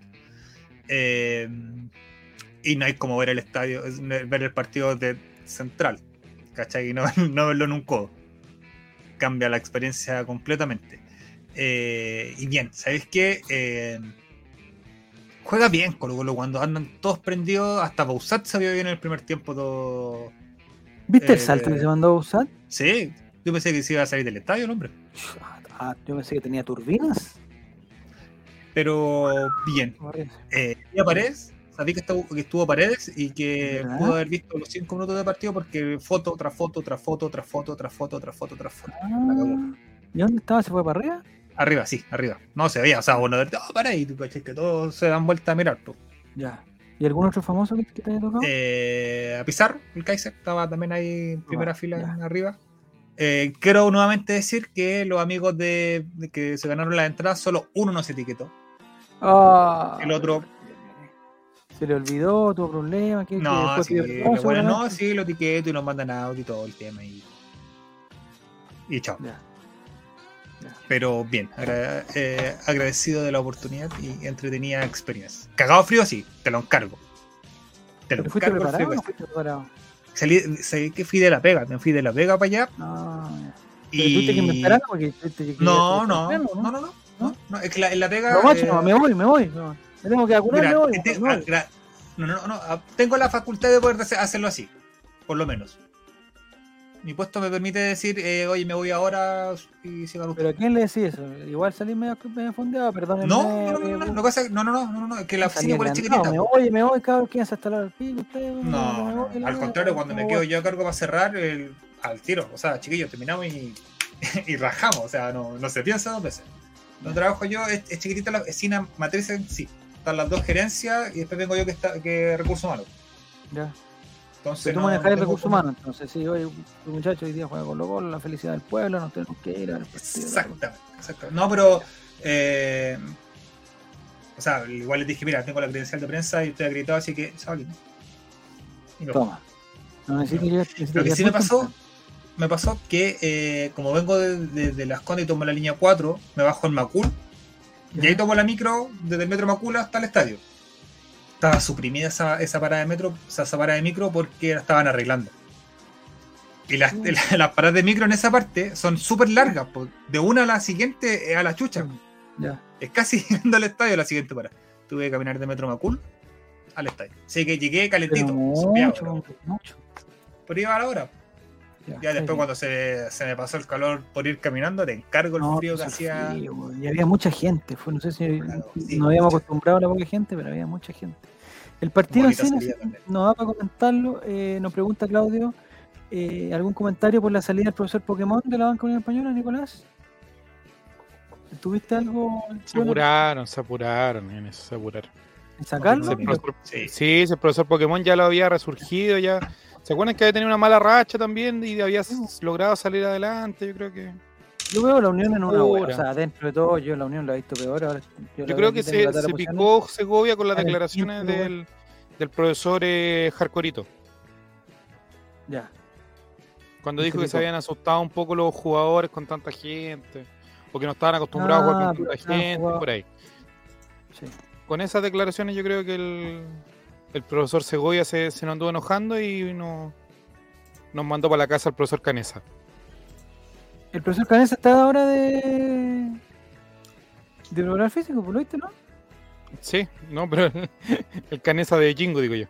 Eh, y no hay como ver el estadio, es ver el partido de Central, ¿cachai? Y no, no verlo en un codo. Cambia la experiencia completamente. Eh, y bien, ¿sabéis qué? Eh, juega bien Colo Colo cuando andan todos prendidos. Hasta Bausat se vio bien en el primer tiempo. Todo... ¿Viste el Eh, salto que se mandó a usar? Sí, yo pensé que se iba a salir del estadio el hombre. Ah, yo pensé que tenía turbinas. Pero bien. Eh, y a Paredes, sabí que estuvo, que estuvo Paredes y que ¿Verdad? pudo haber visto los 5 minutos de partido porque foto tras foto, tras foto, tras foto, tras foto, tras foto, tras foto. Ah, ¿Y dónde estaba? ¿Se fue para arriba? Arriba, sí, arriba. No se veía, o sea, bueno, oh, para cachai, que todos se dan vuelta a mirar. po. Ya. ¿Y algún otro famoso que, te haya tocado? Eh, a Pizarro, el Kaiser, estaba también ahí en primera Ah, fila ya. arriba. Eh, quiero nuevamente decir que los amigos de, de que se ganaron la entrada, solo uno no se etiquetó. Ah, el otro- Se le olvidó, tuvo problemas. No, sí, bueno, no, sí, lo etiqueto y nos mandan audio y todo el tema. Y, y chao. Ya. Pero bien, agra- eh, agradecido de la oportunidad y entretenida experiencia. Cagado frío, sí, te lo encargo. Te lo ¿Pero fuiste encargo preparado frío. no fuiste preparado? Salí, salí que fui de la pega, me fui de la pega para allá No. Pero y... tuviste que inventar porque que- No, no, no, no, no, no, no, es que la, en la pega... No, macho, eh, no, me voy, me voy. No. Me tengo que vacunar, mira, me voy. te- me voy. ah, no, no, no, ah, tengo la facultad de poder hacer- hacerlo así, por lo menos. Mi puesto me permite decir, eh, oye, me voy ahora y sigan ¿Pero a ustedes. quién le decís eso? Igual salí medio, medio fondeado, perdón. No, no, no, no, no, no, no, no, no, no, no, que la oficina igual es chiquitita. Me voy, me voy, cabrón, ¿quién se está al pico? Usted, No, me no, la al contrario, cuando me quedo yo a cargo para cerrar, el- al tiro. O sea, chiquillos, terminamos y, y rajamos. O sea, no, no se piensa dos veces. Donde trabajo yo es, es chiquitita la oficina matriz en sí. Están las dos gerencias y después vengo yo que está que recursos humanos. Ya. Entonces, tú no- manejas no el recurso humano, entonces sí, oye, tu muchacho hoy día juega con los la felicidad del pueblo, nos tenemos que ir al partido. Exactamente, exactamente. No, pero. eh, o sea, igual les dije, mira, tengo la credencial de prensa y estoy acreditado, así que. Toma. No necesito Lo que sí me pasó, me pasó que eh, como vengo de, de- de Las Condes y tomo la línea 4, me bajo en Macul y ahí tomo la micro desde el metro Macul hasta el estadio. Estaba suprimida esa, esa parada de metro, esa parada de micro porque la estaban arreglando. Y las, Mm. la- las paradas de micro en esa parte son súper largas, de una a la siguiente es a la chucha. Ya. Es casi yendo al estadio la siguiente parada. Tuve que caminar de metro Macul al estadio. Así que llegué Pero calentito. sopeado, mucho, pero- mucho. pero iba a la hora. Ya después cuando se, se me pasó el calor por ir caminando, te encargo el No, frío que pues, hacía. frío, güey. y había mucha gente. Fue, no sé si Claro, sí, nos habíamos mucha. acostumbrado a la poca gente, pero había mucha gente. El partido en Bonita sí no, salida también. nos da para comentarlo. Eh, nos pregunta Claudio: eh, ¿algún comentario por la salida del profesor Pokémon de la banca Unión Española, Nicolás? ¿Tuviste algo Se apuraron, se apuraron en eso, se apuraron. en sacarlo? Sí, el profesor- Sí. Sí, ese profesor Pokémon ya lo había resurgido, ya. ¿Se acuerdan que había tenido una mala racha también y había logrado salir adelante? Yo creo que. Yo veo la Unión en una. Pura. O sea, dentro de todo, yo la Unión la he visto peor. Ahora, Yo creo que se, se picó Segovia con las declaraciones del, del profesor eh, Jarcorito. Ya. Cuando dijo que se habían asustado un poco los jugadores con tanta gente, o que no estaban acostumbrados a Ah, jugar con pero tanta gente, jugado- por ahí. Sí. Con esas declaraciones yo creo que el, el profesor Segovia se, se nos anduvo enojando y no, nos mandó para la casa al profesor Canesa. El profesor Canesa está ahora de. de lograr físico, ¿por lo viste, no? Sí, no, pero el, Canesa de Jingo, digo yo.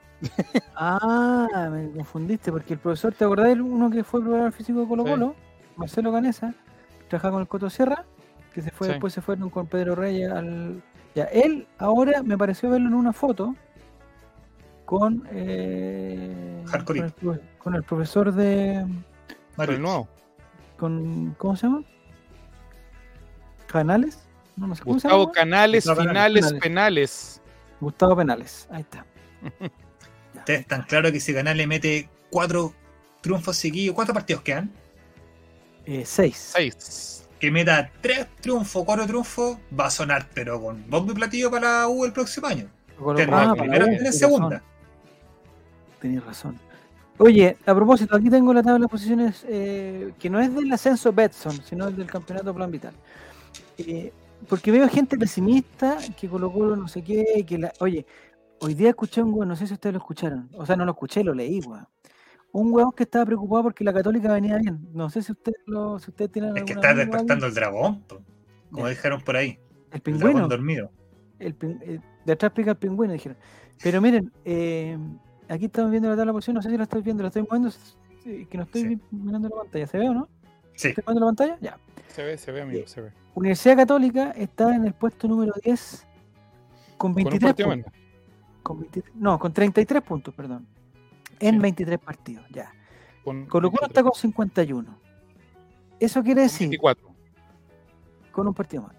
Ah, me confundiste, porque el profesor, ¿te acordás del uno que fue probador físico de Colo Sí. Colo? Marcelo Canesa, trabajaba con el Coto Sierra, que se fue, Sí. después se fueron con Pedro Reyes al. Ya, él ahora me pareció verlo en una foto con. Eh, con, el, profe- con el profesor de. Mario. el nuevo. Con, ¿Cómo se llama? ¿Canales? No, no sé cómo se Gustavo llama. Canales, Gustavo finales Canales. penales. Gustavo Penales, ahí está. Ustedes están claros que si Canal le mete cuatro triunfos seguidos, ¿cuántos partidos quedan? Eh, seis. Seis. Que meta tres triunfos, cuatro triunfos, va a sonar, pero con bombo y platillo para la U el próximo año. Tiene ah, primera U, segunda. Tenés razón. Oye, a propósito, aquí tengo la tabla de posiciones eh, que no es del ascenso Betson, sino del campeonato Plan Vital. Eh, porque veo gente pesimista que Colo Colo no sé qué, que la... Oye, hoy día escuché un weón, no sé si ustedes lo escucharon, o sea, no lo escuché, lo leí, weón. Un weón que estaba preocupado porque la Católica venía bien. No sé si ustedes lo, si ustedes tienen Es que está despertando el dragón, como dijeron por ahí. El El pingüino. dragón dormido. el pin- eh, de atrás pica el pingüino, dijeron. Pero miren, eh, aquí estamos viendo la tabla de posición, no sé si la estoy viendo, la estoy moviendo, sí, que no estoy Sí. mirando la pantalla, ¿se ve o no? Sí, ¿Estoy viendo la pantalla? Ya. Se ve, se ve, amigo, se ve. Universidad Católica está en el puesto número 10 con Con un 23 partido puntos. Con 23 no, con 33 puntos, perdón. En Sí. 23 partidos, ya. Con Colo Colo 23, está con 51. Eso quiere con decir, 24. con un partido más.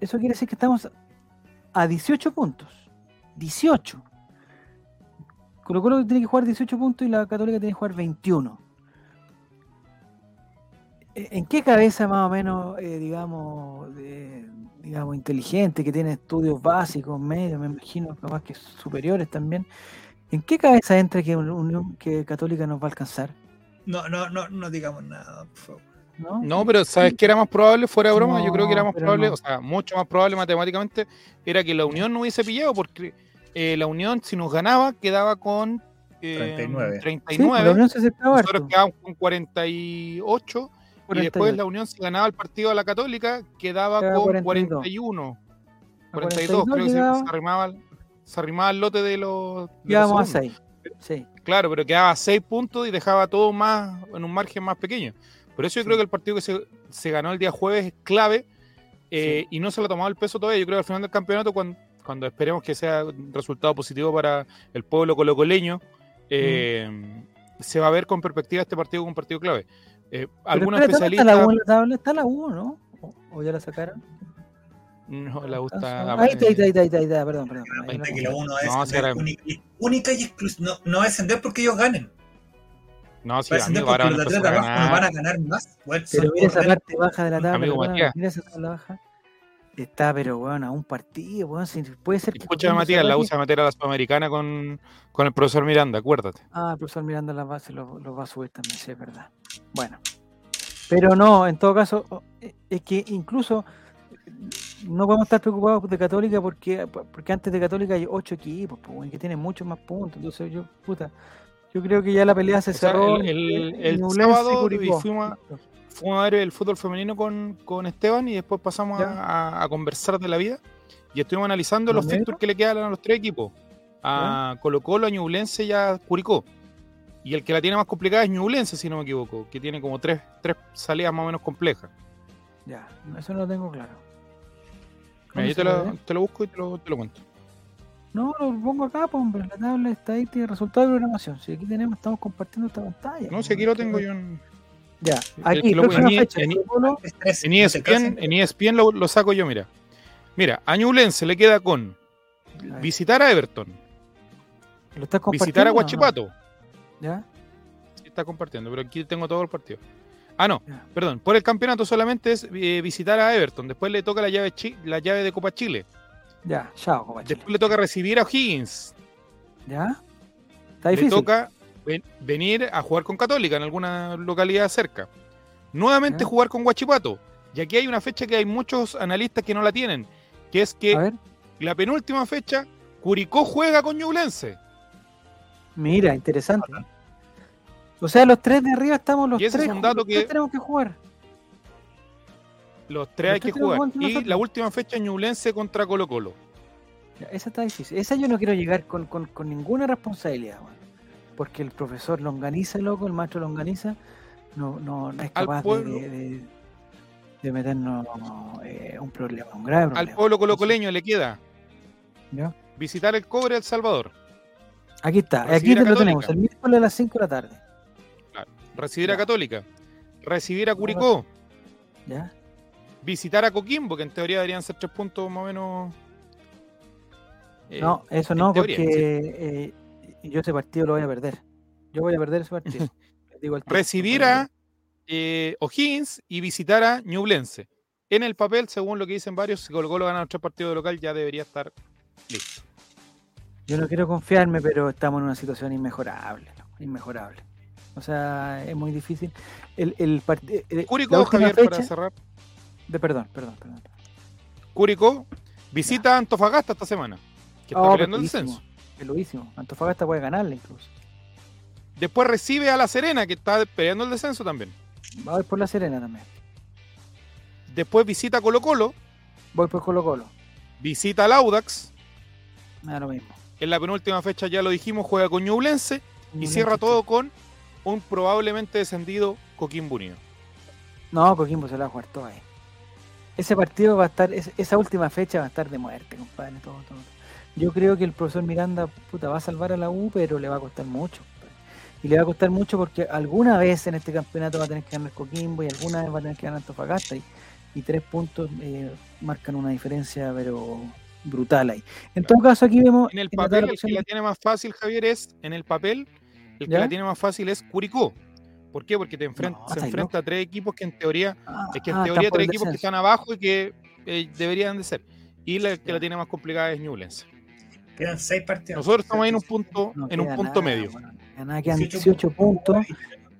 Eso quiere decir que estamos a 18 puntos. 18. Colo Colo tiene que jugar 18 puntos y la Católica tiene que jugar 21. Eh, ¿En qué cabeza más o menos, eh, digamos, de- digamos, inteligente, que tiene estudios básicos, medios, me imagino, capaz que superiores también? ¿En qué cabeza entra que Unión que Católica nos va a alcanzar? No, no, no, no digamos nada, por favor. ¿No? No, pero ¿sabes qué era más probable? Fuera de broma, yo creo que era más probable, no. o sea, mucho más probable matemáticamente, era que la Unión no hubiese pillado, porque eh, la Unión, si nos ganaba, quedaba con eh, 39. Sí, 39. pero la Unión se nosotros harto, quedábamos con 48. Y después 48. la Unión, si ganaba el partido a la Católica, quedaba Quedaba con 42. 41. A 42, creo que se, se arrimaba, al- se arrimaba al lote de los. Llegábamos a segundos. 6. Sí. Claro, pero quedaba 6 puntos y dejaba todo más en un margen más pequeño. Por eso yo creo que el partido que se, se ganó el día jueves es clave eh, y no se le ha tomado el peso todavía. Yo creo que al final del campeonato, cuando, cuando esperemos que sea un resultado positivo para el pueblo colocoleño, eh, se va a ver con perspectiva este partido como un partido clave. Eh, algunos ¿dónde está la especialistas. U en la tabla? Está la U, ¿no? ¿O, o ya la sacaron? No, la gusta. Ah, Ahí está, ahí está, ahí está, ahí está, ahí está, perdón, perdón. Ahí la que la pongo. uno es No, sí, era- única, y- única y exclusiva. No, no va a descender porque ellos ganen. No, sí, Va a descender amigo, porque ahora van los a abajo no van ganar. a ganar más. Bueno, Pero mira esa parte baja de la tabla, Amigo Matías. mira esa tabla baja. Está, pero bueno, a un partido, weón. si puede ser Coquimbo Matías, la usa meter a la Sudamericana con, con el profesor Miranda, acuérdate. Ah, el profesor Miranda las bases los, los va a subir también, sí, es verdad. Bueno. Pero no, en todo caso, eh, es que incluso eh, no podemos estar preocupados de Católica porque, porque antes de Católica hay ocho equipos, pues, que tienen muchos más puntos. Entonces yo, puta, yo creo que ya la pelea se O sea, cerró. el- el- el y. fuimos a ver el fútbol femenino con, con Esteban y después pasamos a, conversar de la vida y estuvimos analizando los ¿Los fixtures que le quedan a los tres equipos. A Colo Colo, a Ñublense y a Curicó. Y el que la tiene más complicada es Ñublense, si no me equivoco, que tiene como tres, tres salidas más o menos complejas. Ya, eso no lo tengo claro. Mira, yo te ¿Cómo se lo, te lo busco y te lo, te lo cuento. No, lo pongo acá, pues, hombre, la tabla está ahí, tiene resultado de programación. Si aquí tenemos, estamos compartiendo esta pantalla. No, si aquí lo tengo yo en, Ya, aquí, próxima en- fecha. en- en se. ESPN, en ESPN lo, lo saco yo, mira. Mira, a Ñublense le queda con visitar a Everton, ¿Lo estás compartiendo? visitar a no? Guachipato. ¿Ya? Sí, está compartiendo, pero aquí tengo todo el partido. Ah, no, Ya. perdón. Por el campeonato solamente es eh, visitar a Everton. Después le toca la llave, Chi- la llave de Copa Chile. Ya, chao, compa Chile. Después le toca recibir a O'Higgins. ¿Ya? Está Le difícil. toca ven- venir a jugar con Católica en alguna localidad cerca. Nuevamente jugar con Guachipato. Y aquí hay una fecha que hay muchos analistas que no la tienen, que es que la penúltima fecha, Curicó juega con Ñublense. mira, interesante. O sea, los tres de arriba estamos los Y ese tres. es un dato que- tenemos que jugar. Los tres hay tres que jugar. Y nosotros. la última fecha, Ñublense contra Colo Colo. Esa está difícil. Esa yo no quiero llegar con, con- con ninguna responsabilidad, weón. Porque el profesor Longaniza, loco, el maestro Longaniza, no, no, no es capaz de, de- meternos eh, un problema, un grave Al pueblo colocoleño le queda ¿Ya? visitar el cobre El Salvador, Aquí está, aquí Recibir te lo tenemos, el miércoles a las 5 de la tarde. recibir Ya. a Católica, recibir a Curicó, ¿Ya? visitar a Coquimbo, que en teoría deberían ser tres puntos más o menos. eh, no, eso no, teoría, porque eh, yo ese partido lo voy a perder. Yo voy a perder ese partido. Digo tiro, recibir a eh, O'Higgins y visitar a Ñublense. En el papel, según lo que dicen varios, si Colo Colo gana los tres partidos de local, ya debería estar listo. Yo no quiero confiarme, pero estamos en una situación inmejorable, inmejorable. O sea, es muy difícil. El, el partido. Curicó, Javier, para cerrar. de, perdón, perdón, perdón. Curicó visita a Antofagasta esta semana, que está Oh, peleando el descenso. Peludísimo. Antofagasta puede ganarle incluso. Después recibe a La Serena, que está peleando el descenso también. Voy por la Serena también. Después visita Colo Colo, Voy por Colo Colo. visita al Audax. Me da lo mismo. En la penúltima fecha, ya lo dijimos, juega con Ñublense y cierra todo con un probablemente descendido Coquimbo Unido. No, Coquimbo se la va a jugar todo ahí. Ese partido va a estar, es- esa última fecha va a estar de muerte, compadre. Todo, todo. Yo creo que el profesor Miranda puta, va a salvar a la U, pero le va a costar mucho. Y le va a costar mucho porque alguna vez en este campeonato va a tener que ganar Coquimbo y alguna vez va a tener que ganar Antofagasta. Y, y tres puntos eh, marcan una diferencia, pero brutal ahí. En todo caso, aquí vemos. En el en papel, el que la tiene más fácil, Javier, es. En el papel, el que la tiene más fácil es Curicó. ¿Por qué? Porque te enfren- No, se enfrenta a tres equipos que en teoría. Ah, Es que en ah, teoría tres equipos que están abajo y que eh, deberían de ser. Y la que la tiene más complicada es Newlands. Quedan seis partidos. Nosotros estamos ahí en un punto, No en un punto nada, medio. nada, quedan 18 18 puntos y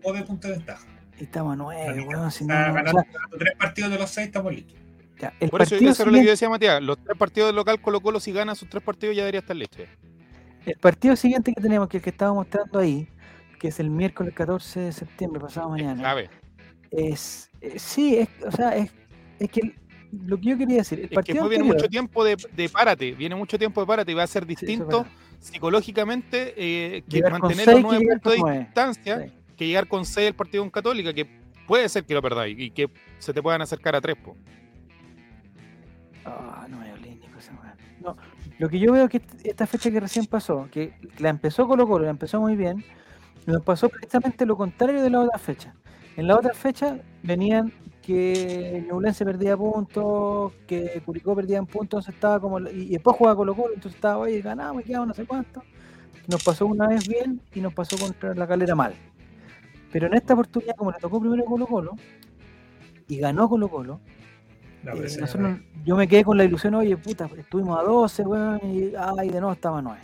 9 puntos de ventaja. y estamos a 9, weón. Si no, Está no, o ganando, sea, ganando tres partidos de los seis, estamos listos. ya, el Por eso partido eso era lo que yo decía Matías. Los tres partidos del local Colo Colo, si gana sus tres partidos, ya debería estar listo. El partido siguiente que tenemos, que el que estaba mostrando ahí, que es el miércoles 14 de septiembre, pasado Es mañana, clave. es, eh, sí, es, o sea, es, es que lo que yo quería decir, el Es que partido después viene mucho tiempo de, de párate, viene mucho tiempo de párate y va a ser es distinto psicológicamente eh, que Llegar mantener seis los que nueve puntos de distancia Sí. que llegar con 6 el partido con Católica, que puede ser que lo perdáis y que se te puedan acercar a tres. po. Ah, no es lo que yo veo que est- esta fecha que recién pasó, que la empezó Colo Colo, la empezó muy bien, nos pasó precisamente lo contrario de la otra fecha. En la otra fecha venían que Ñublense perdía puntos, que Curicó perdía puntos, entonces estaba como, y y después jugaba Colo Colo, entonces estaba, oye, ganamos, y quedamos no sé cuánto. Nos pasó una vez bien y nos pasó contra la calera mal. Pero en esta oportunidad, como le tocó primero Colo Colo, y ganó Colo Colo, eh, nosotros- yo me quedé con la ilusión, oye, puta, estuvimos a 12, weón, y ay, de nuevo estaba a 9.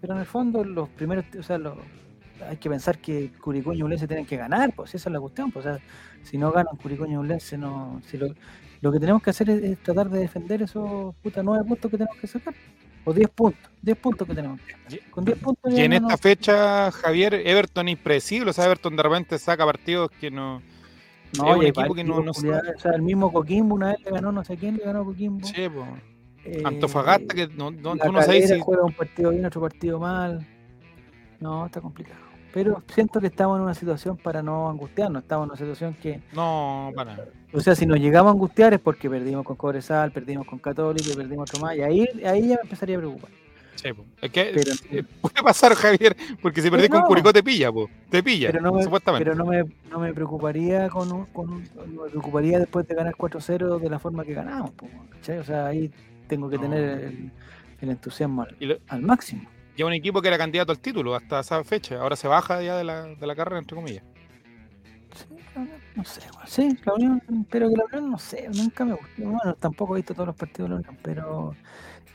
Pero en el fondo, los primeros, o sea, los- hay que pensar que Curicó y Ñublense tienen que ganar, pues esa es la cuestión, pues, o sea, si no ganan Curicó y Ñublense, no, si lo, lo que tenemos que hacer es, es tratar de defender esos puta 9 puntos que tenemos que sacar, o 10 puntos, 10 puntos que tenemos que sacar. Con 10 puntos Y en esta fecha, Javier, Everton impredecible, o sea, Everton de repente saca partidos que no. no, es un equipo que no- no culiados, o sea, el mismo Coquimbo una vez le ganó, no sé quién le ganó a Coquimbo. Sí, eh, Antofagasta, que no, no- tú no sabes si. juega un partido bien, otro partido mal. No, está complicado. Pero siento que estamos en una situación para no angustiarnos. Estamos en una situación que, No, para nada. o sea, si nos llegamos a angustiar es porque perdimos con Cobresal, perdimos con Católica, y perdimos otro más. Y ahí, ahí ya me empezaría a preocupar. Sí. Es que Pero- eh, puede pasar, Javier, porque si perdés con. Curicó te pilla, po. Te pilla, Pero no me, supuestamente. pero no me, no me preocuparía con, un- con un- no me preocuparía después de ganar 4-0 de la forma que ganamos. po. O sea, ahí tengo que tener el, el entusiasmo al, Y lo- al máximo. Ya un equipo que era candidato al título hasta esa fecha. Ahora se baja ya de la, de la carrera, entre comillas. Sí, no sé, sí, la Unión, pero que la Unión no sé, nunca me gustó. Bueno, tampoco he visto todos los partidos de la Unión, pero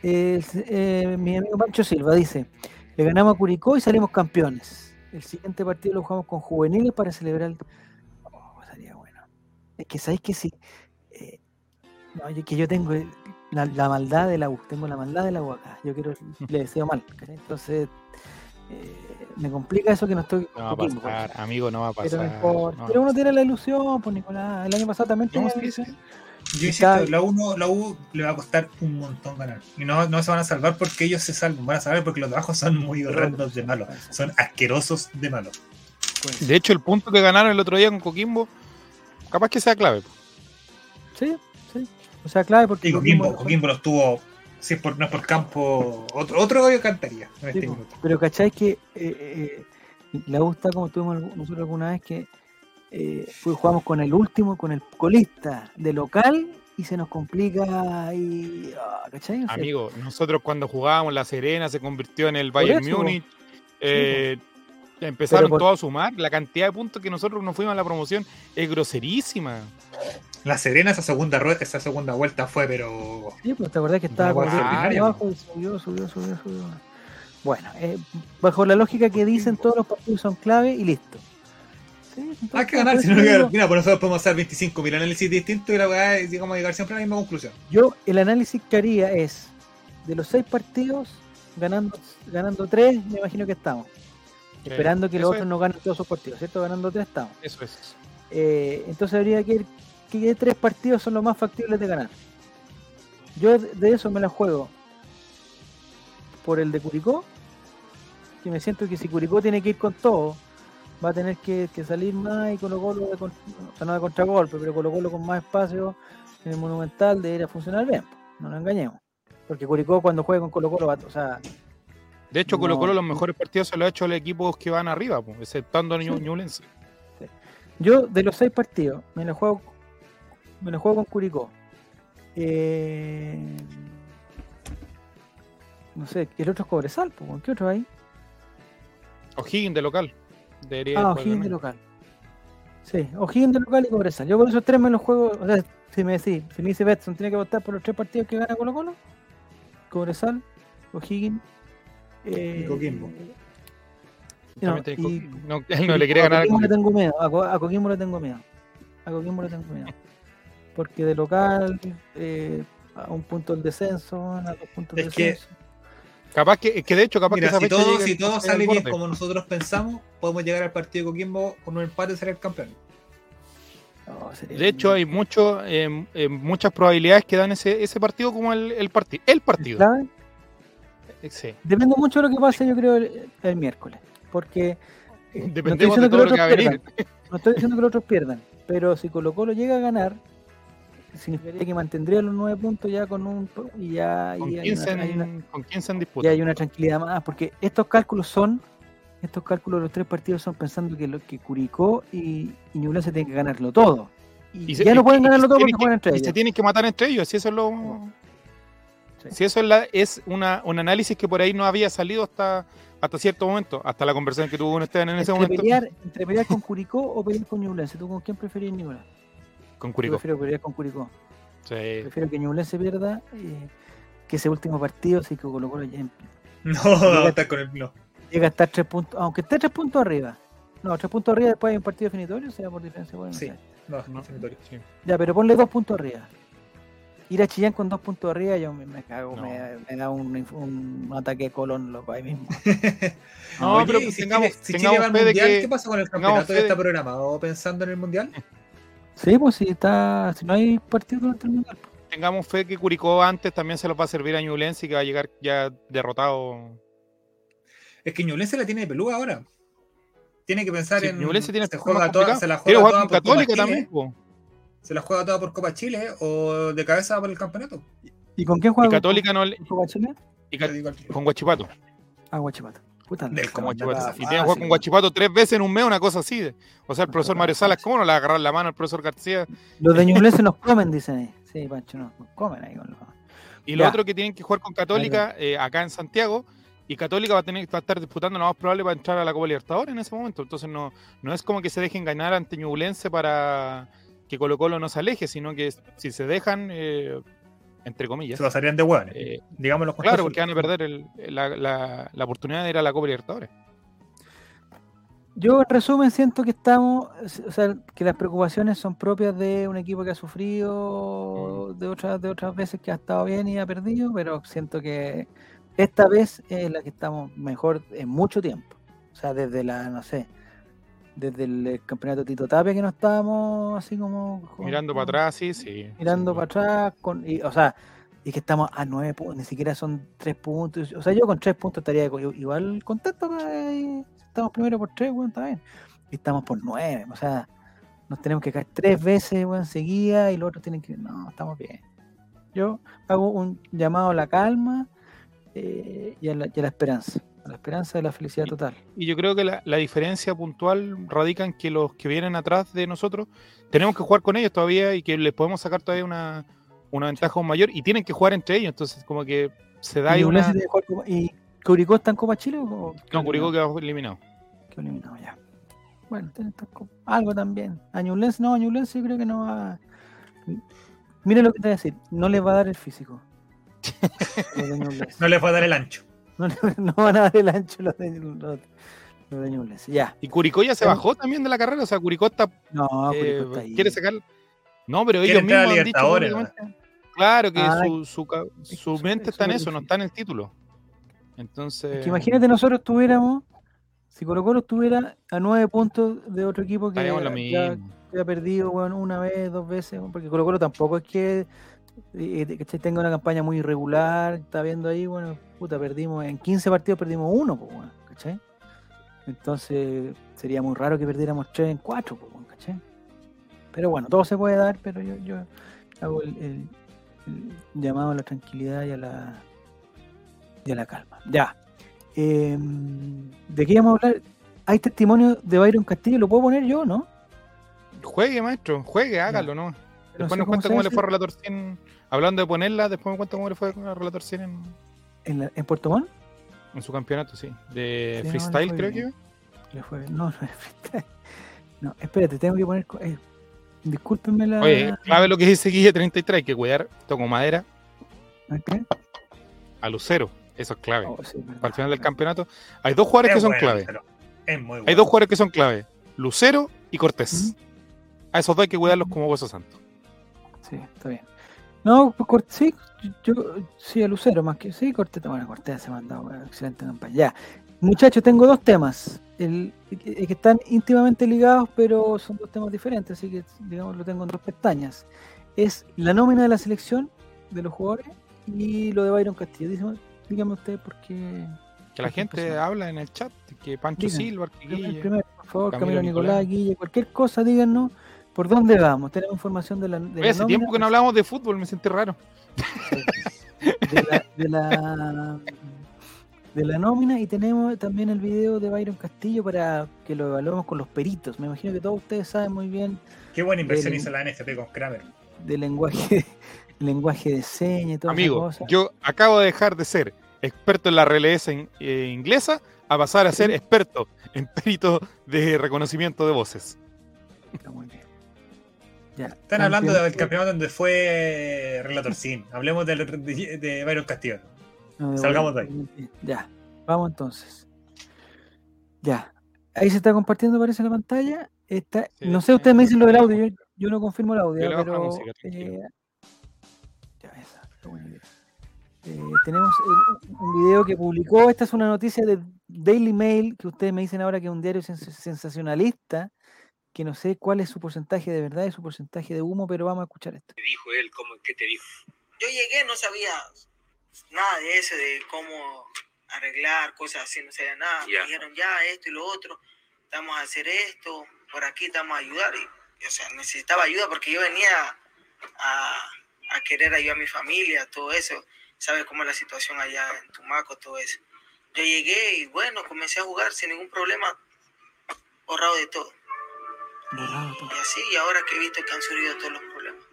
eh, eh, mi amigo Pancho Silva dice, le ganamos a Curicó y salimos campeones. El siguiente partido lo jugamos con juveniles para celebrar el... Oh, sería bueno. Es que sabéis que sí. eh, no, yo- que yo tengo la, la maldad de la U, tengo la maldad de la U acá. Yo quiero, le deseo mal. ¿cachai? Entonces, eh, me complica eso que no estoy No va a pasar, amigo, no va a pero, pasar. importa. no. Pero uno tiene la ilusión, pues Nicolás. El año pasado también No, tenía la sí, ilusión. sí. Yo Está- insisto, la U, no- la U le va a costar un montón ganar. Y no, no se van a salvar porque ellos se salvan. Van a salvar porque los de abajo son muy horrendos de malos. Son asquerosos de malos. Pues, De hecho, el punto que ganaron el otro día con Coquimbo, capaz que sea clave. sí, sí. O sea, clave porque Y Coquimbo, Coquimbo- Coquimbo los tuvo, si es por, no es por campo, otro, otro gallo cantaría en sí, este minuto. pero cachai que eh, eh, la está como tuvimos nosotros alguna vez que eh, jugamos con el último, con el colista de local y se nos complica y ah, ¿cachai? O sea, Amigo, nosotros cuando jugábamos La Serena se convirtió en el Bayern. Múnich. Empezaron Pero por- todos a sumar. La cantidad de puntos que nosotros nos fuimos a la promoción es groserísima. La Serena, esa segunda rueda, esa segunda vuelta fue, pero. Sí, pues te acordás que estaba abajo y subió, subió, subió, subió. Bueno, eh, bajo la lógica que dicen todos los partidos son clave y listo. Sí, Hay que ganar, si no, digo, mira, por nosotros podemos hacer 25 mil análisis distintos y la weá es digamos llegar siempre a la misma conclusión. Yo, el análisis que haría es, de los seis partidos, ganando ganando tres, me imagino que estamos. Esperando que los otros no ganen todos sus partidos, ¿cierto? Ganando tres estamos. Eso es. Eh, entonces habría que ir que tres partidos son los más factibles de ganar. Yo de de eso me la juego por el de Curicó, que me siento que si Curicó tiene que ir con todo, va a tener que, que salir más y Colo Colo, de, con- o sea, no de contragolpe, pero Colo Colo con más espacio en el Monumental debería funcionar bien, no nos engañemos. Porque Curicó cuando juegue con Colo Colo va, o sea, De hecho. Colo Colo los mejores partidos se los ha hecho los equipos que van arriba, po, exceptando a Sí. Ñublense. Yo, de los seis partidos, me la juego Me lo juego con Curicó. Eh, no sé, el otro es Cobresal, pues, ¿qué otro hay? O'Higgins de local. Debería Ah, O'Higgins de local. Sí, O'Higgins de local y Cobresal. Yo con esos tres me los juego. O sea, si me decís, si me dice Betson, tiene que votar por los tres partidos que gana Colo Colo. Cobresal, O'Higgins. Eh, Y Coquimbo. no, y- Co- no, él no le quiere ganar a a Coquimbo le Coquimbo. tengo miedo. A, Co- a Coquimbo le tengo miedo. A Coquimbo le tengo miedo. Porque de local, eh, a un punto del descenso, a dos puntos que- descenso. Capaz que, que de hecho, capaz que esa si todo, si el- todo el sale bien como nosotros pensamos, podemos llegar al partido de Coquimbo con un empate y ser el campeón. No, De hecho, hay mucho, eh, eh, muchas probabilidades que dan ese, ese partido como el, el, parti- el partido. ¿Sabe? Sí. Depende mucho de lo que pase, yo creo, el, el miércoles. Porque eh, no estoy Dependemos diciendo de que todo los lo que va a otros venir. pierdan. No estoy diciendo que los otros pierdan. Pero si Colo Colo llega a ganar, significaría que mantendría los nueve puntos ya con un. Y ya, Con y hay, 15 una, hay una- en, con 15 en y disputa. hay una tranquilidad más. Porque estos cálculos son. Estos cálculos de los tres partidos son pensando que, lo, que Curicó y, y Ñublense tienen que ganarlo todo. Y, Y se- ya no y- pueden y ganarlo se todo porque que- juegan entre y ellos. se tienen que matar entre ellos, si eso es lo. Sí. Si eso es, la, es una, un análisis que por ahí no había salido hasta, hasta cierto momento, hasta la conversación que tuvo con Esteban en ese Entre momento pelear, entre pelear con Curicó o pelear con Ñublense. ¿Tú con quién preferís Nicolás? con Yo Curicó. prefiero pelear con Curicó. Sí. Prefiero que Ñublense pierda eh, que ese último partido, así que Colo Colo ya No, no, está con el no. llega a estar tres puntos, aunque esté tres puntos arriba. No, tres puntos arriba después hay un partido definitorio, será por diferencia. Bueno, no Sí. No, No, definitorio. sí. Ya, pero ponle dos puntos arriba. Ir a Chillán con dos puntos arriba, yo me, me cago, No. me, me da un, un ataque de colon loco ahí mismo. No, Oye, pero ¿y pues si tengamos- Chile, si tengamos Chile va al mundial, que- ¿qué pasa con el campeonato? ¿Ya de- está programado pensando en el mundial? Sí, pues si está, si no hay partido durante el mundial. Tengamos fe que Curicó antes también se los va a servir a Ñublense y que va a llegar ya derrotado. Es que Ñublense la tiene de peluda ahora. Tiene que pensar Sí, en. Ñublense tiene se juega más toda, complicado. se la juega toda con Católica Chile. también. po. Se la juega toda por Copa Chile o de cabeza por el campeonato. ¿Y con quién juega? Y Católica no le- ¿Con Copa Chile? y Ca- con Guachipato. Ah, Guachipato. Puta, Del Con Guachipato. está Y tiene que jugar con. Guachipato tres veces en un mes, una cosa así. O sea, el profesor Mario Salas. ¿cómo no le va a agarrar la mano al profesor García? Los de Ñublense nos comen, dicen ahí. Sí, Pancho, no, nos comen ahí con los... Y lo Ya. otro que tienen que jugar con Católica eh, acá en Santiago. Y Católica va a tener va a estar disputando lo más probable para entrar a la Copa Libertadores en ese momento. Entonces no, no es como que se dejen ganar ante Ñublense para que Colo Colo no se aleje, sino que si se dejan, eh, entre comillas, Se pasarían de hueones. eh, Digámoslo con claro, porque van a perder el- la, la- la oportunidad de ir a la Copa Libertadores. Yo en resumen siento que estamos, o sea, que las preocupaciones son propias de un equipo que ha sufrido de otras de otras veces que ha estado bien y ha perdido, pero siento que esta vez es la que estamos mejor en mucho tiempo. O sea, desde la, no sé, desde el eh, campeonato Tito Tapia que no estábamos así como con- Mirando para atrás, sí, sí. mirando sí. para atrás, con, y, o sea, y que estamos a nueve puntos, ni siquiera son tres puntos. O sea, yo con tres puntos estaría igual contento. que Estamos primero por tres, bueno, está bien. Y estamos por nueve, o sea, nos tenemos que caer tres veces, bueno, seguida, y los otros tienen que. No, estamos bien. Yo hago un llamado a la calma eh, y, a la, y a la esperanza. A la esperanza de la felicidad Y- total. Y yo creo que la, la diferencia puntual radica en que los que vienen atrás de nosotros tenemos que jugar con ellos todavía y que les podemos sacar todavía una, una ventaja aún mayor y tienen que jugar entre ellos. Entonces, como que se da ahí ¿Y, una. Copa- ¿Y Curicó está en Copa Chile? O No, Curicó quedó eliminado. que eliminado ya. Bueno, algo también. A Ñublense, no, a Ñublense yo creo que no va. Mira lo que te voy a decir, no les va a dar el físico. No les va a dar el ancho. No, van a dar el ancho los de, los, los de Ñublense. Ya. Y Curicó ya se Sí. bajó también de la carrera. O sea, Curicó está. No, eh, Curicó está ahí. quiere sacar. No, pero ellos mismos han dicho Claro que Ah, su, su, su mente está en es eso, no está en el título. Entonces. Es que imagínate nosotros tuviéramos, si Colo Colo estuviera a nueve puntos de otro equipo que, que ha perdido bueno, una vez, dos veces, porque Colo Colo tampoco es que ¿cachai? tenga una campaña muy irregular, está viendo ahí, bueno, puta, perdimos, en 15 partidos perdimos uno, pues, bueno, ¿cachai? Entonces sería muy raro que perdiéramos tres en cuatro, pues, bueno, ¿cachai? Pero bueno, todo se puede dar, pero yo, yo hago el, el- el llamado a la tranquilidad y a la, y a la calma. Ya. Eh, ¿De qué íbamos a hablar? Hay testimonio de Byron Castillo, ¿lo puedo poner yo, no? Juegue, maestro, juegue, hágalo, ¿no? Después sé nos cómo cuenta cómo le fue a Relator 100. Hablando de ponerla, después me cuenta cómo le fue a Relator 100 en, ¿En, la- en Puerto Montt? en su campeonato, sí. De Sí, no, freestyle, creo que. Le fue bien. No, no es freestyle. No, espérate, tengo que poner. eh, discúlpenme la. Oye, clave lo que dice Guille 33, hay que cuidar, toco madera, ¿Qué? a Lucero. Eso es clave. Oh, sí. Para el final del campeonato. Hay dos jugadores que son bueno, clave. pero Es muy bueno. Hay dos jugadores que son clave. Lucero y Cortés. A esos dos hay que cuidarlos como hueso santo. Sí, está bien. No, pues Cort- sí, yo, sí, a Lucero más que. Sí, Cortés, bueno, Cortés se ha mandado una excelente campaña. Ya. Muchachos, tengo dos temas. El, que que están íntimamente ligados, pero son dos temas diferentes, así que, digamos, lo tengo en dos pestañas. Es la nómina de la selección de los jugadores y lo de Byron Castillo. Dígame, dígame usted por qué. Que la gente habla en el chat, que Pancho. Silva, que Guille. primero, por favor, Camilo Camilo Nicolás, Nicolás. Guille, cualquier cosa, díganos por dónde vamos. Tenemos información de la. De Oye, la hace nómina, tiempo que no hablamos de fútbol, me sentí raro. de la, de la de la nómina y tenemos también el video de Byron Castillo para que lo evaluemos con los peritos. Me imagino que todos ustedes saben muy bien Qué buena inversión hizo la NFP con Kramer. del lenguaje lenguaje de señas y esas Amigo, yo acabo de dejar de ser experto en la RLS en- eh, inglesa a pasar a ser experto en perito de reconocimiento de voces. Está muy bien. Ya, Están hablando del campeonato donde fue Relator Sin. Hablemos de, de Byron Castillo. No, de Salgamos bueno, Ya, vamos entonces. Ya. Ahí se está compartiendo, parece la pantalla. Está, Sí, no sé, sí, ustedes me dicen lo del audio, yo, yo no confirmo el audio, la pero música, eh, ya esa, qué buena idea. Eh, tenemos el- un video que publicó, esta es una noticia de Daily Mail, que ustedes me dicen ahora que es un diario sens- sensacionalista, que no sé cuál es su porcentaje de verdad y su porcentaje de humo, pero vamos a escuchar esto. te dijo él? ¿Cómo, ¿Qué te dijo? yo llegué, no sabía nada de eso, de cómo arreglar cosas así, no sabía nada. Ya. Me dijeron ya esto y lo otro, vamos a hacer esto, por aquí te vamos a ayudar. Y, o sea, necesitaba ayuda porque yo venía a, a querer ayudar a mi familia, todo eso. Sabes cómo es la situación allá en Tumaco, todo eso. Yo llegué y bueno, comencé a jugar sin ningún problema, borrado de todo. Y así, y ahora que he visto que han surgido todos los problemas.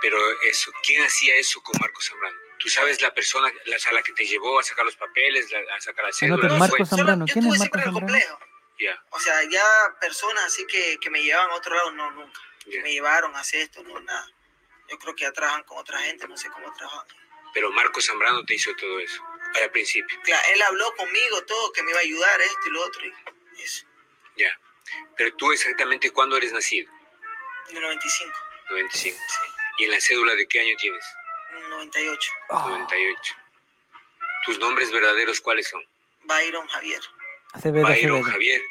Pero eso, ¿quién hacía eso con Marcos Zambrano? ¿Tú sabes la persona la, a la que te llevó a sacar los papeles, la- a sacar la cédula? Anoten, ¿Quién Marcos fue? Zam- Zambrano. yo ¿Quién es estuve Marco siempre en el Zambrano? complejo. Ya, O sea, ya personas así que, que me llevaban a otro lado, no, nunca. ya. Me llevaron a hacer esto, no, nada. Yo creo que ya trabajan con otra gente, no sé cómo trabajan. Pero Marcos Zambrano te hizo todo eso, al principio. Claro, él habló conmigo todo, que me iba a ayudar, esto y lo otro, y eso. Ya. Pero tú exactamente cuándo eres nacido? En el 95, 95. sí, ¿Y en la cédula de qué año tienes? en el 98. Oh, 98. ¿Tus nombres verdaderos cuáles son? Byron Javier, Acevedo, Byron Acevedo. Javier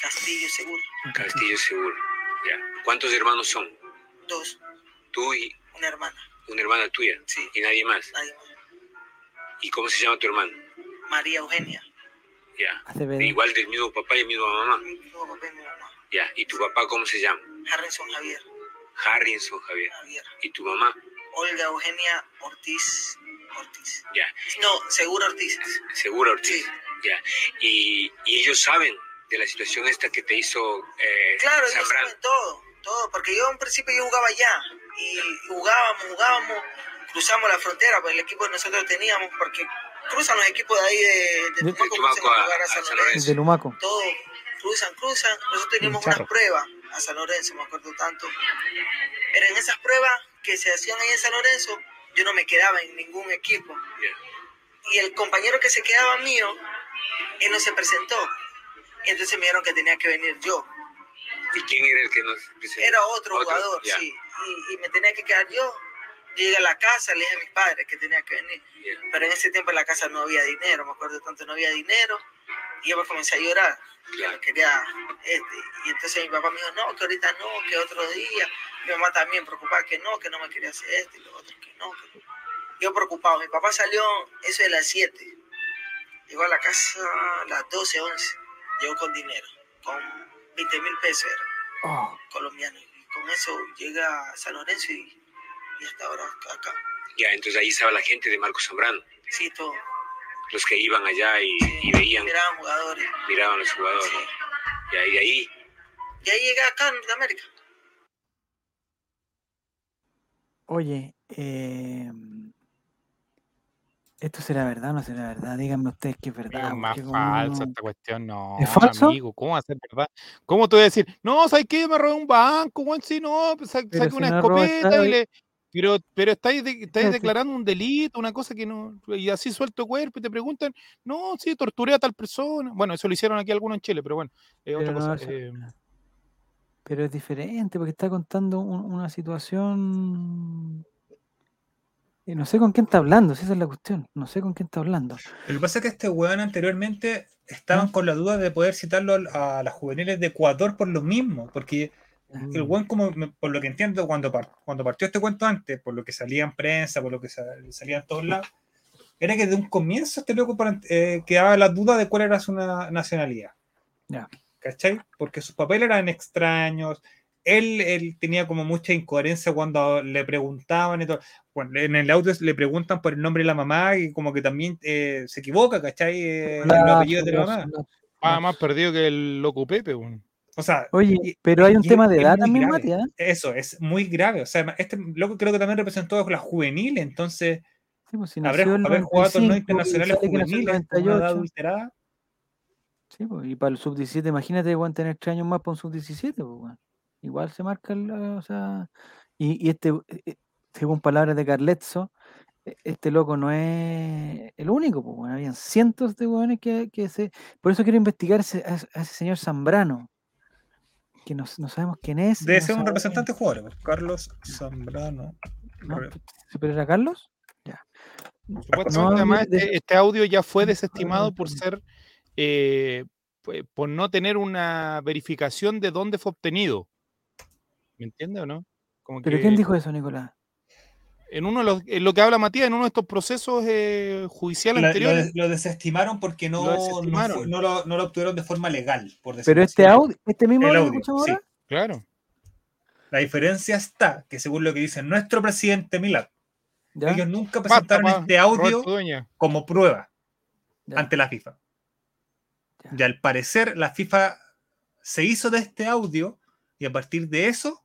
Castillo Seguro, Castillo Seguro. Ya. ¿Cuántos hermanos son? dos, Tú y una hermana, una hermana tuya. sí, Y nadie más. nadie más. ¿Y cómo se llama tu hermano? María Eugenia, Ya. Acevedo. Igual del mismo papá y misma mamá. mi mismo papá y mi mamá. Ya. ¿Y tu papá cómo se llama? Harrison Javier, Harrison Javier. Javier. ¿Y tu mamá? Olga Eugenia Ortiz, Ortiz. Ya. No, Seguro Ortiz. Seguro Ortiz. Sí. Ya. Y, y ellos saben de la situación esta que te hizo eh, Claro, ellos saben todo, todo, porque yo en principio yo jugaba allá y jugábamos, jugábamos, cruzamos la frontera, pues el equipo que nosotros teníamos, porque cruzan los equipos de ahí de, de De Tumaco, Tumaco cruzan a a- jugar a a San San Lorenzo, De Lumaco. todo, cruzan, cruzan, nosotros teníamos Charro. unas pruebas a San Lorenzo, me acuerdo tanto, pero en esas pruebas que se hacían ahí en San Lorenzo, yo no me quedaba en ningún equipo, y el compañero que se quedaba mío, él no se presentó, y entonces me dijeron que tenía que venir yo. ¿Y quién era el que nos presentó? Era otro, Otro, jugador, sí. Y, y me tenía que quedar yo. Llegué a la casa, le dije a mis padres que tenía que venir. Pero en ese tiempo en la casa no había dinero, me acuerdo tanto, no había dinero. Y yo me comencé a llorar. Claro. no quería, este, y entonces mi papá me dijo, no, que ahorita no, que otro día. Mi mamá también preocupada, que no, que no me quería hacer esto y lo otro, que no. que no. Yo preocupado, mi papá salió eso de las 7. Llegó a la casa a las 12, 11. Llegó con dinero, con 20 mil pesos era Oh, colombiano. Y con eso llega a San Lorenzo y, y hasta ahora acá. Ya, entonces ahí estaba la gente de Marcos Zambrano, Sí, todo. los que iban allá y, Sí. y veían, Miraban jugadores. miraban a los jugadores. Sí. Y ahí de ahí, Y ahí llegué acá en Norteamérica. Oye, eh, ¿esto será verdad o no será verdad? Díganme ustedes que es verdad. Amigo, más falsa esta cuestión, no. ¿Es falso? Amigo, ¿cómo va a ser verdad? ¿Cómo te voy a decir? No, ¿sabes qué? Yo me robé un banco, weón. Sí, no, pues, sa- saqué si una no escopeta y- le. Pero, pero estáis, de- estáis Espérate. declarando un delito, una cosa que no. Y así suelto cuerpo y te preguntan, no, sí, torturé a tal persona. Bueno, eso lo hicieron aquí algunos en Chile, pero bueno, es otra Pero cosa. no, eso- eh, Pero es diferente porque está contando un- una situación. Y no sé con quién está hablando, si esa es la cuestión. No sé con quién está hablando. Lo que pasa es que este weón anteriormente estaban ¿Ah? con la duda de poder citarlo al- a las juveniles de Ecuador por lo mismo, porque el Mm. weón, como me- por lo que entiendo, cuando, par- cuando partió este cuento antes, por lo que salía en prensa, por lo que sa- salía en todos lados, era que de un comienzo este loco para- eh, quedaba la duda de cuál era su na- nacionalidad. Ya. ¿Cachai? Porque sus papeles eran extraños. Él, él tenía como mucha incoherencia cuando le preguntaban y todo. Bueno, en el audio le preguntan por el nombre de la mamá y como que también eh, se equivoca, ¿cachai? Eh, el apellido de la mamá. lapso, ah, más perdido que el loco Pepe, weón. O sea, Oye, pero hay un y tema de edad también. Mati. Eso, es muy grave. O sea, este loco creo que también representó la juvenil, entonces Sí, pues, si habrá, el haber jugado torneos 95 y internacionales juveniles con una edad 98. adulterada. Sí, pues, y para el sub-17, imagínate, weón, tener tres años más para un sub-17, pues. Igual se marca el, o sea, y, y este, eh, eh, según palabras de Carletzo, e- este loco no es el único, pues, weón. Habían cientos de weones que, que se. Por eso quiero investigar a, ese- a ese señor Zambrano, que no, no sabemos quién es. Debe no ser un representante jugador. pues, Carlos Zambrano. ¿no? Re- ¿Se pero era Carlos? Ya. No, además, de- de- este, este audio ya fue desestimado por no. ser, eh, por no tener una verificación de dónde fue obtenido. ¿Me entiende o no? Como ¿Pero que quién dijo eso, Nicolás? En uno de los, en lo que habla Matías, en uno de estos procesos eh, judiciales Lo, anteriores, des- lo desestimaron porque no, Lo no, desestimaron. fue- no lo, no lo obtuvieron de forma legal. Por decirlo Pero así. este audio, este mismo El audio audio, sí. ahora, claro. La diferencia está que según lo que dice nuestro presidente Milad, ¿ya? ellos nunca presentaron pa, este audio como prueba ya. ante la FIFA. Ya. Y al parecer la FIFA se hizo de este audio y a partir de eso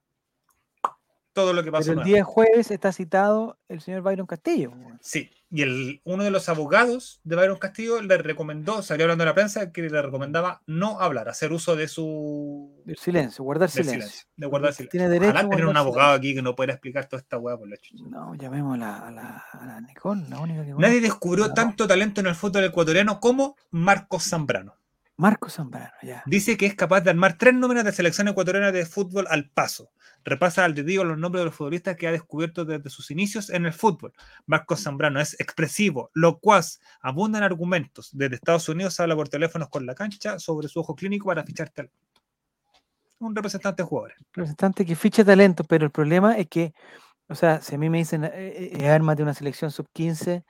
todo lo que pasó. Pero el día jueves está citado el señor Byron Castillo. Sí, y el, uno de los abogados de Byron Castillo le recomendó, salió hablando a la prensa, que le recomendaba no hablar, hacer uso de su Del silencio, guardar del silencio. silencio, de guardar silencio. Tiene derecho a Ojalá tener un abogado aquí que no pueda explicar toda esta hueá por la chucha. No, llamemos a la, a la, a la Nicole, la única que Nadie descubrió tanto talento en el fútbol ecuatoriano como Marcos Zambrano. Marco Zambrano, ya. Dice que es capaz de armar tres nóminas de selección ecuatoriana de fútbol al paso. Repasa al dedillo los nombres de los futbolistas que ha descubierto desde sus inicios en el fútbol. Marcos Zambrano es expresivo, locuaz, abundan argumentos. Desde Estados Unidos habla por teléfonos con la cancha sobre su ojo clínico para fichar talento. Un representante de jugadores. Representante que ficha talento, pero el problema es que, o sea, si a mí me dicen, eh, eh, ármate una selección sub-15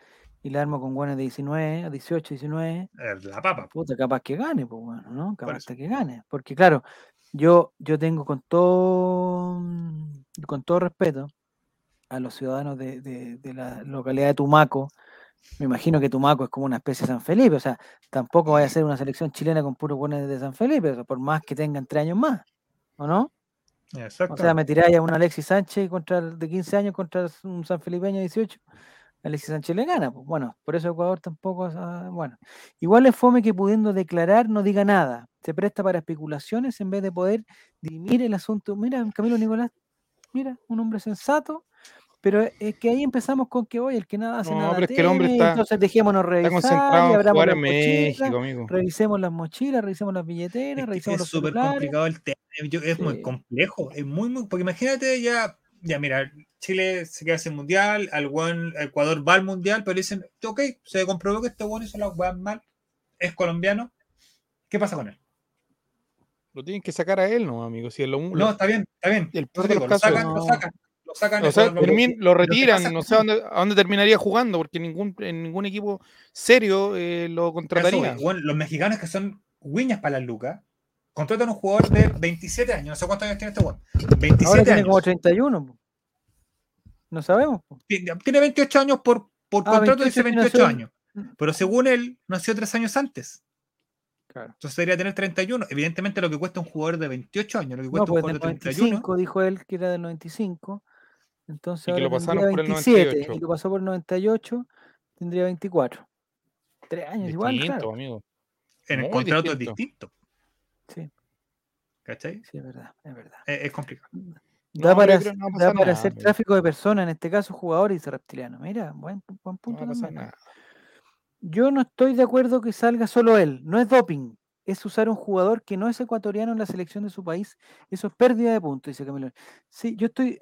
y la armo con buenos de 19, 18, 19, Es la papa. puta, capaz que gane, pues bueno, ¿no? Capaz que gane. Porque claro, yo, yo tengo con todo, mm, con todo respeto a los ciudadanos de, de- de la localidad de Tumaco. Me imagino que Tumaco es como una especie de San Felipe, o sea, tampoco vaya a ser una selección chilena con puros buenos de San Felipe, o sea, por más que tengan tres años más, ¿o no? Exacto. O sea, me tiráis a un Alexis Sánchez contra el de 15 años contra un San Felipeño de 18. Alexis Sánchez le gana. Pues bueno, por eso Ecuador tampoco. bueno, igual es fome que pudiendo declarar no diga nada. Se presta para especulaciones en vez de poder dirimir el asunto. Mira, Camilo Nicolás, mira, un hombre sensato. Pero es que ahí empezamos con que hoy el que nada hace No, nada pero es que el hombre está- entonces dejémonos Está revisar y concentrado en abramos jugar las en mochilas, México, amigo. revisemos las mochilas, revisemos las billeteras, Es, que revisemos es los súper celulares. complicado el tema. yo- es muy Sí. complejo. Es muy, muy. Porque imagínate ya. Ya, mira, Chile se queda sin mundial, al buen Ecuador va al mundial, pero dicen, ok, se comprobó que este bueno hizo las weas mal, es colombiano. ¿Qué pasa con él? Lo tienen que sacar a él, no, amigo. Si es lo, No, está bien, está bien. el digo, lo casos- sacan, lo No. sacan. Lo sacan o sea, Ecuador, lo- termin- lo lo retiran, no sé a dónde, a dónde terminaría jugando, porque ningún, en ningún equipo serio eh, lo Eso, contrataría. bueno, los mexicanos que son guiñas para las lucas, contratan a un jugador de 27 años, no sé cuántos años tiene este weón. Ahora 27 tiene años. como 31. po. No sabemos. po. Tiene tiene 28 años por, por Ah, contrato, dice 28 28 nació- años. Pero según él, nació tres años antes. Claro. Entonces debería tener 31. Evidentemente lo que cuesta un jugador de 28 años, lo que No, cuesta pues un jugador de 31. 95, dijo él que era del 95. Entonces Y que ahora lo pasaron tendría por el 27 98. y lo pasó por el 98, tendría 24. Tres años igual, Distinto, claro. amigo. En el Muy contrato es distinto. Sí, ¿Cachai? sí, es verdad, es verdad. Es, es complicado. No, Da para, no da para nada, hacer tráfico de personas, en este caso jugadores y reptilianos. Mira, buen, buen No punto pasar también. nada. Yo no estoy de acuerdo que salga solo él. No es doping. Es usar un jugador que no es ecuatoriano en la selección de su país. Eso es pérdida de puntos, dice Camilo. Sí, yo estoy.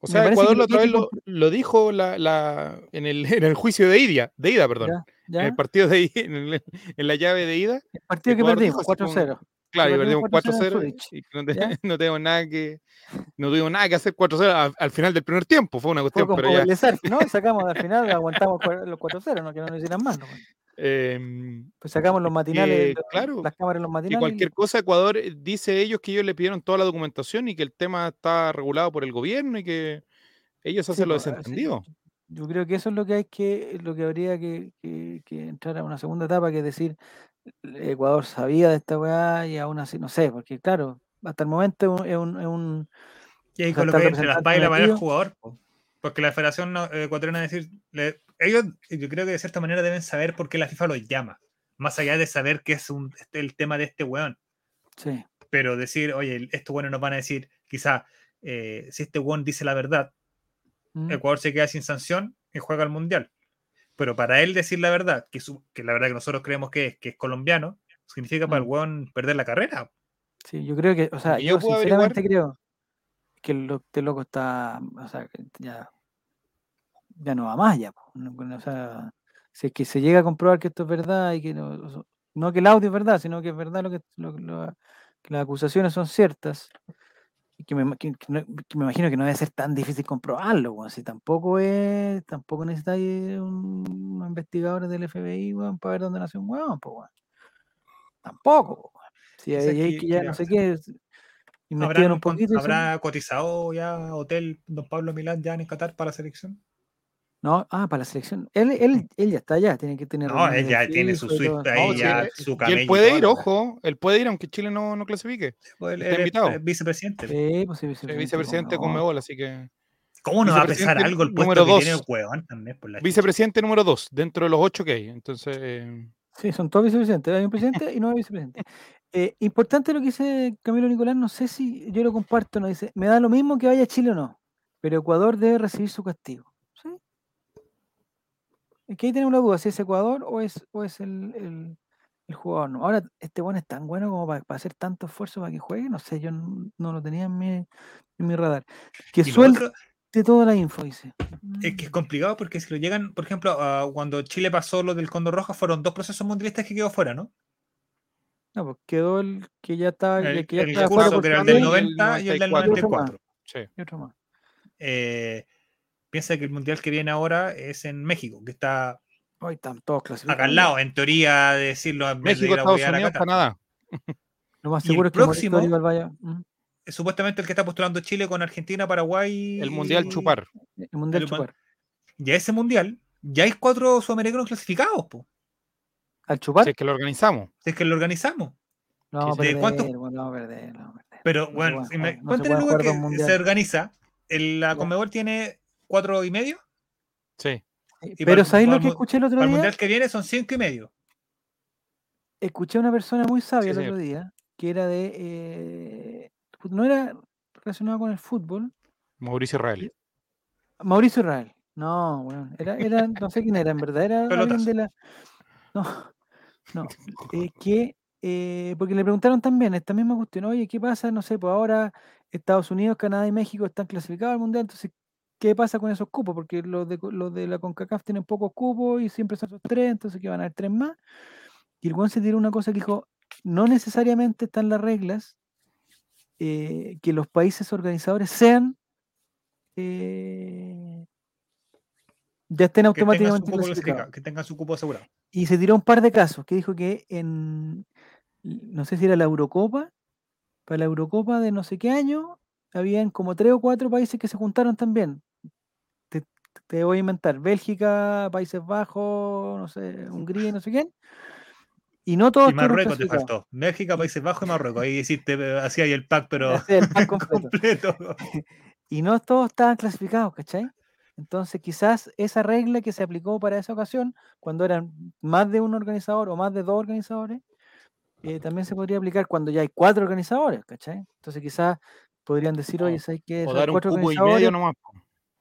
O sea, Ecuador la otra vez lo, lo dijo la, la- en, el, en el juicio de ida, de ida, perdón. Ya, En el partido de ida, en, el- en la llave de ida. El partido que perdimos, dijo así como- 4-0. Claro, y perdimos perdimos 4-0 en 4-0 Zurich, y no, te- tenemos nada que no tuvimos nada que hacer 4-0 al, al final del primer tiempo, fue una cuestión, pero ya. ¿no? Sacamos al final, aguantamos los 4-0, no que no nos hicieran más. ¿no? em, Pues sacamos los matinales, los- claro, las cámaras los matinales. y cualquier cosa Ecuador eh, dice ellos que ellos le pidieron toda la documentación y que el tema está regulado por el gobierno y que ellos Sí, hacen lo pues, sí. desentendido. Yo creo que eso es lo que hay que, lo que habría que, que- que entrar a una segunda etapa, que es decir, Ecuador sabía de esta weá y aún así, no sé, porque claro, hasta el momento es un, es un- Y ahí O sea, está el colocáis entre las representante paz y la pared al metido. jugador. po. Porque la Federación no- eh, Ecuatoriana decir, le- ellos yo creo que de cierta manera deben saber por qué la FIFA los llama. Más allá de saber qué es un- este- el tema de este weón. sí, Pero decir, oye, estos buenos nos van a decir, quizá, eh, si este weón dice la verdad, mm, Ecuador se queda sin sanción y juega al mundial. Pero para él decir la verdad, que, su- que la verdad que nosotros creemos que es, que es colombiano, significa para el Mm. weón perder la carrera. sí, yo creo que, o sea, yo, yo sinceramente creo que el, lo- este loco está, o sea, ya, ya no va más ya, o sea, si es que se llega a comprobar que esto es verdad y que no, no que el audio es verdad, sino que es verdad lo que, lo- lo- que las acusaciones son ciertas, que me, que- que imagino que no debe ser tan difícil comprobarlo, weón, si tampoco es, tampoco necesitáis un, unos investigadores del FBI, para ver dónde nació un weón, pues, weón. Tampoco. Si hay, hay que- ya no sé qué, es- investigan ¿Habrán un poquito. ¿Habrá cotizado ya hotel Don Pablo Milán ya en Qatar para la selección? No, ah, para la selección. Él, él, él ya está allá, tiene que tener. No, él ya tiene su y todo. suite ahí, No, ya su y camello. él puede y ir, ojo, él puede ir aunque Chile no, no clasifique. Él- está él invitado. es vicepresidente. Sí, pues sí, Es vicepresidente. vicepresidente con Conmebol. Mebol, así que. ¿Cómo no va a pesar algo el puesto número que dos. tiene el huevón también? Por la chucha? Vicepresidente número 2, dentro de los ocho que hay. Entonces, eh, Sí, son todos vicepresidentes. Hay un presidente y no hay vicepresidente. Eh, importante lo que dice Camilo Nicolás, no sé si yo lo comparto, no dice, me da lo mismo que vaya a Chile o no, pero Ecuador debe recibir su castigo. Es que ahí tenemos la duda, si es Ecuador o es, o es el, el- el jugador. No. Ahora, este bueno es tan bueno como para, para hacer tanto esfuerzo para que juegue, no sé, yo no, lo tenía en mi, en mi radar. Que suelte otro toda la info, dice. es que es complicado porque si lo llegan, por ejemplo, cuando Chile pasó lo del Condor Roja, fueron dos procesos mundialistas que quedó fuera, ¿no? No, pues quedó el que ya estaba, el, que ya el estaba curso fuera que era el del y el 90 y el del 94. 94. sí. y otro más. Eh, piensa que el mundial que viene ahora es en México, que está Hoy están todos clasificados. acá al lado, en teoría, de decirlo en vez de México, ir a Estados Unidos. Canadá. Lo más Y el seguro es que próximo- vaya. ¿Mm? Es supuestamente el que está postulando Chile con Argentina, Paraguay. El Mundial y- Chupar. El Mundial El Chupar. Y a ese mundial ya hay cuatro sudamericanos clasificados, po, ¿Al Chupar? Si es que lo organizamos. si es que lo organizamos. Vamos ¿De perder, cuántos- bueno, lo vamos a perder, lo vamos a perder. Pero bueno, pueden si me- no se organiza. El, la Ya. Conmebol tiene cuatro y medio. Sí. Y Pero para- ¿sabéis para lo que escuché el otro Para el día? mundial que viene son cinco y medio. Escuché a una persona muy sabia Sí, el otro día, que era de... eh, no era relacionado con el fútbol. Mauricio Israel. Mauricio Israel. No, bueno, era, era, no sé quién era, en verdad, era alguien Pelotazo. de la... No, no, eh, que, eh, porque le preguntaron también esta misma cuestión, oye, ¿qué pasa? No sé, pues ahora Estados Unidos, Canadá y México están clasificados al Mundial, entonces, ¿qué pasa con esos cupos? Porque los de, los de la CONCACAF tienen pocos cupos y siempre son esos tres, entonces que van a haber tres más. Y el Juan se tiró una cosa que dijo, no necesariamente están las reglas eh, que los países organizadores sean... eh, ya estén Que tengan automáticamente clasificado, que tengan su cupo asegurado. Y se tiró un par de casos que dijo que en, no sé si era la Eurocopa, para la Eurocopa de no sé qué año, habían como tres o cuatro países que se juntaron también. Te, voy a inventar, Bélgica, Países Bajos, no sé, Hungría, no sé quién. Y no todos Y Marruecos te faltó. México, Países Bajos y Marruecos. Ahí hiciste, eh, hacía ahí el pack, pero el pack completo. completo. y no todos estaban clasificados, ¿cachai? Entonces, quizás esa regla que se aplicó para esa ocasión, cuando eran más de un organizador o más de dos organizadores, eh, también se podría aplicar cuando ya hay cuatro organizadores, ¿cachai? Entonces, quizás podrían decir, oye, ¿sabes qué? O dar un cuatro cupo y organizadores medio nomás.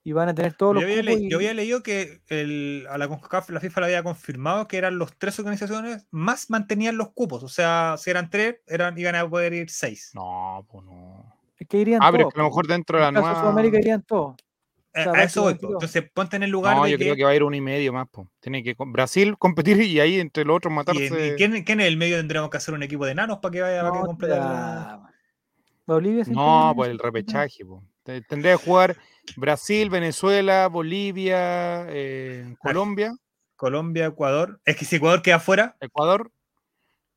Y van a tener todos Yo los había, le- y- yo había leído que el- a la CONCACAF la FIFA le había confirmado que eran los tres organizaciones más mantenían los cupos. O sea, si eran tres, eran, iban a poder ir seis. No, pues no. es que irían Ah, pero es todos. que a lo mejor dentro de la nueva. Sudamérica irían todos. Sea, a eso. Entonces ponte en el lugar No, de yo que, creo que va a ir uno y medio más. Po. Tiene que con- Brasil competir y ahí entre los otros y- matarse. y ¿quién, quién en el medio tendríamos que hacer un equipo de enanos para que vaya No, completar la-. Bolivia No, tiene pues el repechaje. Po. Te- Tendría que jugar Brasil, Venezuela, Bolivia, eh, Colombia, Colombia, Ecuador. Es que si Ecuador queda fuera, Ecuador.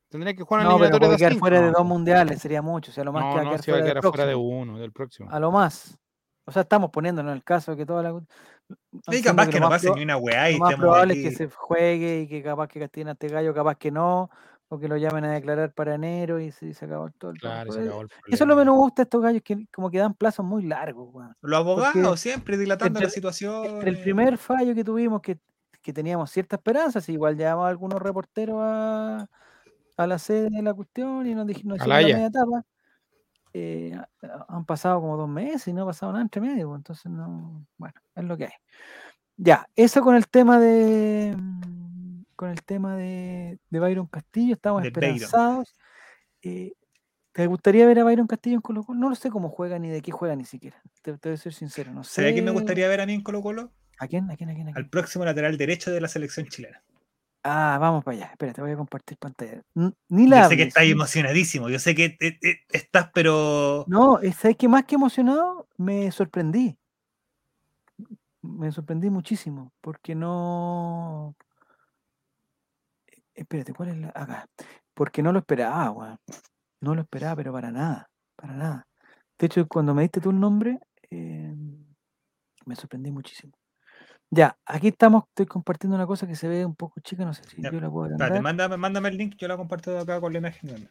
Tendría que jugar en No, pero de quedar cinco, fuera de dos mundiales, sería mucho. O sea, lo más No, que va a no, quedar va a fuera del quedar fuera de uno, del próximo. A lo más. O sea, estamos poniéndonos en el caso de que toda la. y diciendo capaz que que no más pase ni una weá y Lo más probable aquí. es que se juegue y que capaz que castiguen a este gallo, capaz que no, o que lo llamen a declarar para enero y se, se acabó todo el Claro, se todo. acabó el Eso es lo menos me gusta estos gallos, que como que dan plazos muy largos, weón. Los abogados siempre dilatando la situación. Entre el primer fallo que tuvimos, que, que teníamos cierta esperanza, si igual llevamos a algunos reporteros a, a la sede de la cuestión y nos dijeron nos la media etapa, eh, han pasado como dos meses y no ha pasado nada entre medio, pues, entonces no, bueno, es lo que hay. Ya, eso con el tema de mm, con el tema de, de Byron Castillo, estamos De esperanzados. Eh, ¿Te gustaría ver a Byron Castillo en Colo Colo? No lo sé cómo juega ni de qué juega ni siquiera. Te, te voy a ser sincero, no sé. ¿Sabes quién me gustaría ver a mí en Colo Colo? ¿A quién? ¿A quién? ¿A quién? ¿A quién? Al próximo lateral derecho de la selección chilena. Ah, vamos para allá. Espera, te voy a compartir pantalla. Ni la Yo sé que estás emocionadísimo. Yo sé que eh, eh, estás, pero. No, es- ¿sabes qué más que emocionado? Me sorprendí. Me sorprendí muchísimo, porque no... Espérate, ¿cuál es la...? Acá. Porque no lo esperaba, weón. No lo esperaba, pero para nada, para nada. De hecho, cuando me diste tú el nombre, eh, me sorprendí muchísimo. Ya, aquí estamos, estoy compartiendo una cosa que se ve un poco chica, no sé si Ya, yo la puedo Espérate, agrandar. mándame, mándame el link, yo la comparto acá con la imagen.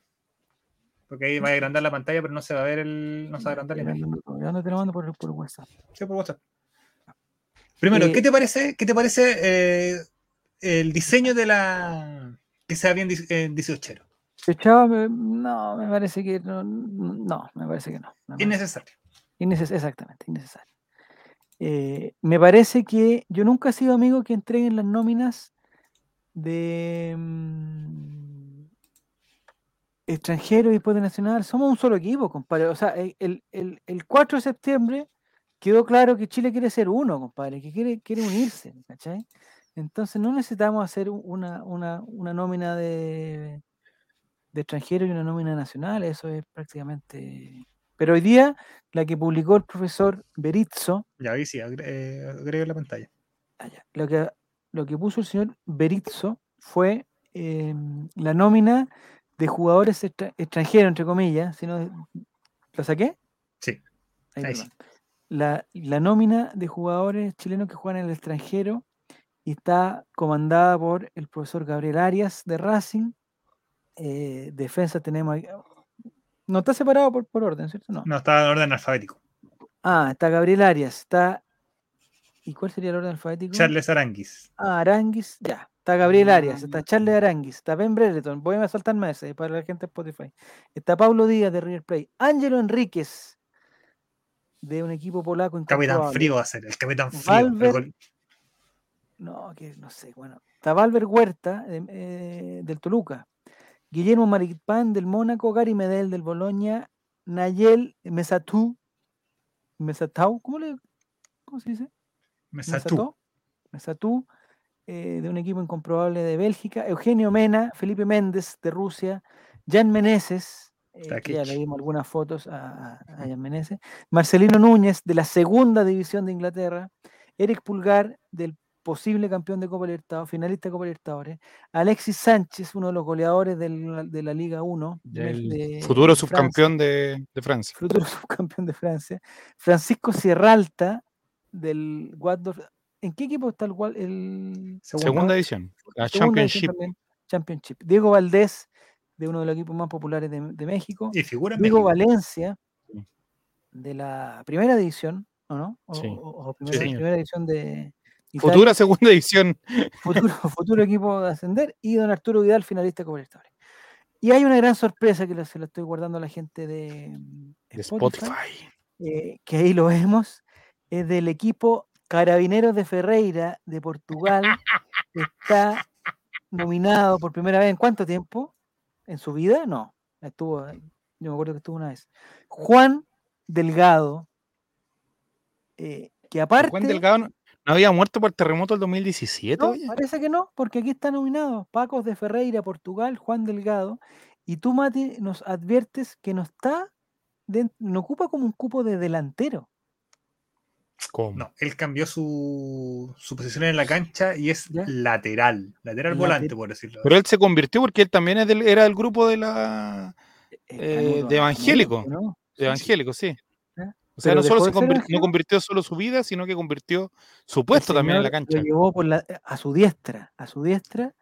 Porque ahí va a agrandar la pantalla, pero no se va a ver el. No se va a agrandar la imagen. ya, no te lo mando por, por WhatsApp. Sí, por WhatsApp. Primero, Eh, ¿qué te parece? ¿Qué te parece eh, el diseño de la. Que sea bien eh, 18? Echaba, me- no, me parece que no, no, me parece que no. me Innecesario. Inneces- exactamente, innecesario. Eh, me parece que yo nunca he sido amigo que entreguen las nóminas de mm, extranjeros y después de nacional. Somos un solo equipo, compadre. O sea, el- el 4 de septiembre quedó claro que Chile quiere ser uno, compadre, que quiere, quiere unirse, ¿cachai? Entonces no necesitamos hacer una, una, una nómina de, de extranjeros y una nómina nacional, eso es prácticamente... Pero hoy día, la que publicó el profesor Berizzo, Ya ahí sí, agre- eh, agrega la pantalla. ah, lo que, lo que puso el señor Berizzo fue em, la nómina de jugadores extra- extranjeros, entre comillas, si no, ¿lo saqué? Sí. Ahí, Ahí sí. La, la nómina de jugadores chilenos que juegan en el extranjero y está comandada por el profesor Gabriel Arias de Racing. eh, defensa tenemos ahí- No está separado por, por orden, ¿cierto? No. No, está en orden alfabético. Ah, está Gabriel Arias, está. ¿Y cuál sería el orden alfabético? Charles Aranguis. Ah, Aranguis, ya. Está Gabriel Arias, está Charles Aranguis, está Ben Brereton, voy a saltarme ese para la gente de Spotify. Está Pablo Díaz de River Plate, Ángelo Enríquez de un equipo polaco Capitán. Frío va a ser, el Capitán Frío. Valver- No, que no sé, bueno. Está Valver Huerta de- eh, del Toluca, Guillermo Maripán del Mónaco, Gary Medel del Boloña, Nayel Mesatú, Mesatau, ¿cómo, le, ¿cómo se dice? Mesatú. Mesatú, eh, de un equipo incomprobable de Bélgica, Eugenio Mena, Felipe Méndez de Rusia, Jan Meneses, eh, que ya Takic. le dimos algunas fotos a, a- a Jan Meneses, Marcelino Núñez de la segunda división de Inglaterra, Eric Pulgar del posible campeón de Copa Libertadores, finalista de Copa Libertadores, Alexis Sánchez, uno de los goleadores del- de la Liga 1, de Mex- El de- futuro de Francia subcampeón de, de Francia. futuro subcampeón de Francia, Francisco Sierralta del Watford. ¿En qué equipo está el, el Segunda edición. La segunda Championship. Championship. Diego Valdés, de uno de los equipos más populares de, de México. Y figura en Diego México. Valencia, de la primera edición, ¿o no? O, Sí. o- o Sí, primera, primera edición de Futura segunda edición. futuro, futuro equipo de ascender, y don Arturo Vidal, finalista Copa Libertadores. Y hay una gran sorpresa que se la estoy guardando a la gente de, mm, De Spotify, Spotify. eh, que ahí lo vemos, es del equipo Carabineros de Ferreira de Portugal. Está nominado por primera vez en cuánto tiempo? ¿En su vida? No. Estuvo, yo me acuerdo que estuvo una vez. Juan Delgado, eh, que aparte. Juan Delgado no, no había muerto por el terremoto del 2017. No, oye? parece que no, porque aquí está nominado Pacos de Ferreira, Portugal, Juan Delgado. Y tú, Mati, nos adviertes que no está, den- no ocupa como un cupo de delantero. ¿Cómo? No, él cambió su, su posición en la cancha y es Ya. lateral. Lateral Later- volante, por decirlo. Pero él se convirtió porque él también es del- era del grupo de la Eh, Eh, Canuto, de evangélico. De evangélico, sí. O sea, Pero no solo se de ser convir- no convirtió solo su vida, sino que convirtió su puesto también en la cancha. Lo llevó por la, a su diestra, a su diestra,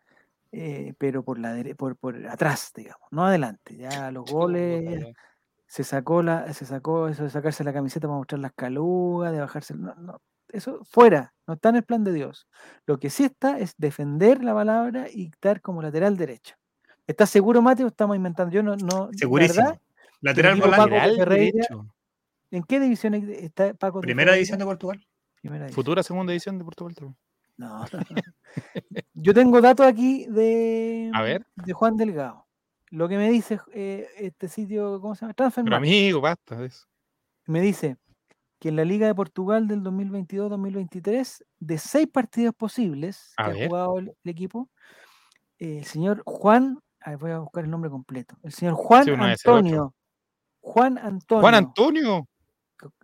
eh, pero por la dere- por, por atrás, digamos, no adelante. Ya los goles, ya se sacó la, se sacó eso de sacarse la camiseta para mostrar las calugas, de bajarse. No, no, eso fuera, no está en el plan de Dios. Lo que sí está es defender la palabra y estar como lateral derecho. ¿Estás seguro, Mateo? Estamos inventando. Yo no, no, Segurísimo. verdad, Lateral. Paco Lateral Ferreira, derecho. ¿En qué división está Paco? Primera edición de Portugal. Primera división. Futura segunda edición de Portugal. también. No. Yo tengo datos aquí de, A ver. de Juan Delgado. Lo que me dice eh, este sitio, ¿cómo se llama? Pero Transfermarkt. amigo, basta de eso. Me dice que en la Liga de Portugal del 2022-2023, de seis partidos posibles A que ha jugado el, el equipo, eh, el señor Juan, a ver, voy a buscar el nombre completo, el señor Juan Sí. Antonio, Juan Antonio, Juan Antonio.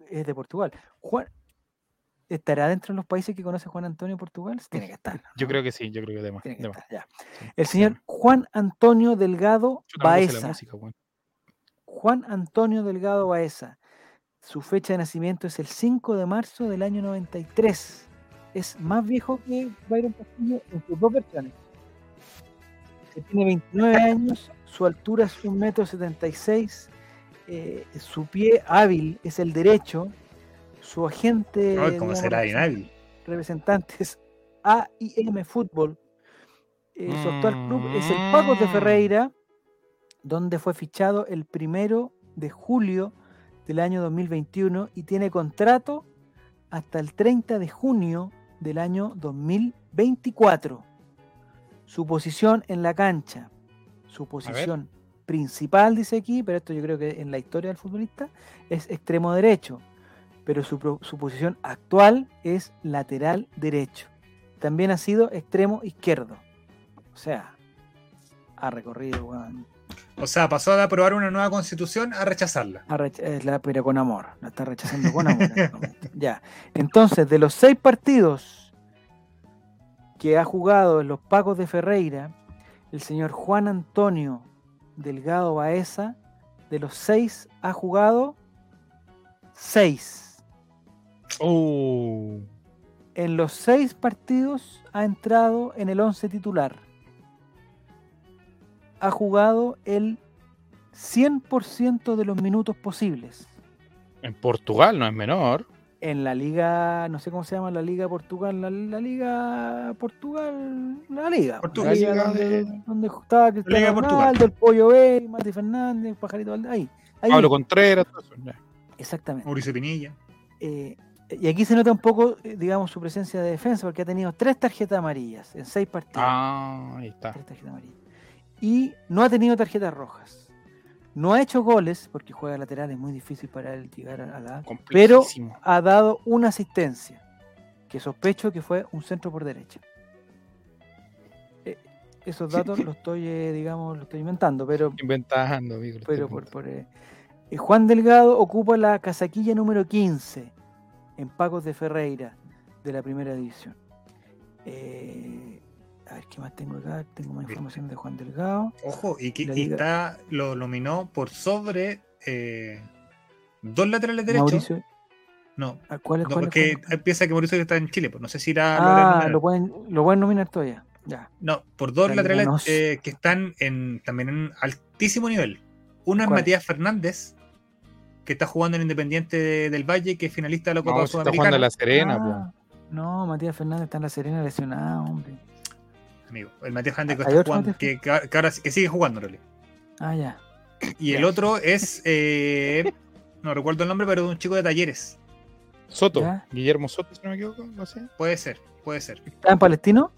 Es de Portugal. Juan, ¿Estará dentro de los países que conoce Juan Antonio Portugal? Tiene que estar. Yo creo que sí, yo creo que de más. Tiene que de más. estar, ya. Sí, El sí. señor Juan Antonio Delgado Baeza. música, weón. Juan Antonio Delgado Baeza. Su fecha de nacimiento es el 5 de marzo del año 93. Es más viejo que Byron Castillo en sus dos versiones. Tiene 29 años, su altura es 1,76 m, eh, su pie hábil es el derecho, su agente Ay, ¿Cómo será inhábil? representantes AIM Fútbol. Eh, su actual club es el Mm. Pacos de Ferreira, donde fue fichado el primero de julio del año 2021 y tiene contrato hasta el 30 de junio del año 2024. Su posición en la cancha, su posición principal, dice aquí, pero esto yo creo que en la historia del futbolista, es extremo derecho pero su, su posición actual es lateral derecho. También ha sido extremo izquierdo. O sea, ha recorrido, O sea, pasó de aprobar una nueva constitución a rechazarla. la, pero con amor. La está rechazando con amor. en este ya. Entonces, de los seis partidos que ha jugado en los Pacos de Ferreira, el señor Juan Antonio Delgado Baeza, de los seis ha jugado seis. Oh. en los seis partidos ha entrado en el 11 titular. Ha jugado el 100% de los minutos posibles. En Portugal no es menor. En la liga, no sé cómo se llama la liga Portugal, la, la liga Portugal, la liga. Portugal. la liga Liga donde, de- donde estaba Liga Cristiano. Ronaldo, el Pollo B, Mati Fernández, Pajarito Valdés, ahí. ahí Pablo Contreras. exactamente. Mauricio Pinilla. Eh, y aquí se nota un poco, eh, digamos, su presencia de defensa, porque ha tenido tres tarjetas amarillas en seis partidos. Ah, ahí está. Tres tarjetas amarillas. Y no ha tenido tarjetas rojas. No ha hecho goles, porque juega lateral, es muy difícil para él llegar a la... Pero ha dado una asistencia, que sospecho que fue un centro por derecha. Eh, esos datos los estoy, eh, digamos, los estoy inventando, pero, Inventando, amigo. pero por, por, eh, Juan Delgado ocupa la casaquilla número 15 en Pacos de Ferreira de la primera división. Eh, a ver qué más tengo acá. Tengo más información de Juan Delgado. Ojo, y, que, y está, lo nominó por sobre eh, dos laterales derechos. Mauricio, No, ¿a cuál es no, cuál porque cuál? piensa que Mauricio está en Chile, pues no sé si irá Ah, lo pueden, lo pueden nominar todavía. Ya. No, por dos La laterales eh, que están en, también en altísimo nivel. Uno es. Matías Fernández, que está jugando en Independiente de- del Valle, que es finalista de la Copa No, si está jugando Sudamericana. en La Serena, Ah, No, Matías Fernández está en la Serena lesionado, hombre. Amigo, el Matías Fernández que, ¿Hay está jugando, que, Matías? que- que ahora que sigue jugando, en realidad. Ah, ya. Y el otro es, eh, no recuerdo el nombre, pero de un chico de talleres. Soto, ¿Ya? Guillermo Soto, si no me equivoco, no sé. Puede ser, puede ser. ¿Está en Palestino?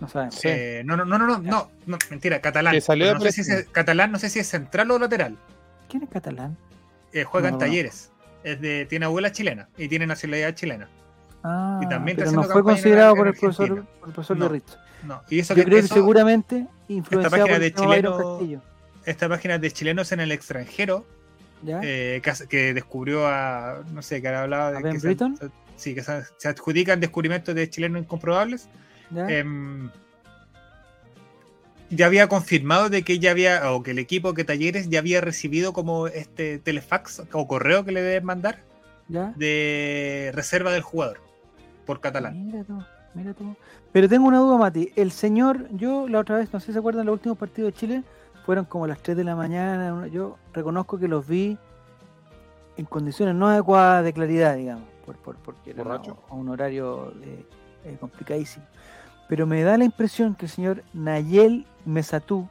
No sabemos. Eh, no, no, no, no, no, no, no, mentira, catalán. Que salió no sé si es, catalán, no sé si es central o lateral. ¿Quién es catalán? Eh, juega No, en no. talleres. Es de, tiene abuela chilena y tiene nacionalidad chilena. Ah, Y también pero no fue considerado por el profesor, por el profesor No. No, y eso Yo que creo que seguramente influenciado página por de el tema Byron chileno- Castillo. esta página de chilenos en el extranjero eh, que, descubrió a, no sé, que hablaba de ¿A Ben que se- sí, que se, se adjudican descubrimientos de chilenos incomprobables. ¿Ya? em, ya había confirmado de que ya había, o que el equipo que Talleres ya había recibido como este telefax o correo que le deben mandar ¿Ya? de reserva del jugador por catalán. Mira tú, mira tú. Pero tengo una duda, Mati. El señor, yo la otra vez, no sé si se acuerdan, los últimos partidos de Chile fueron como las 3 de la mañana. Yo reconozco que los vi en condiciones no adecuadas de claridad, digamos, por, por, porque era a un horario eh, eh, complicadísimo. Pero me da la impresión que el señor Nayel Mesatú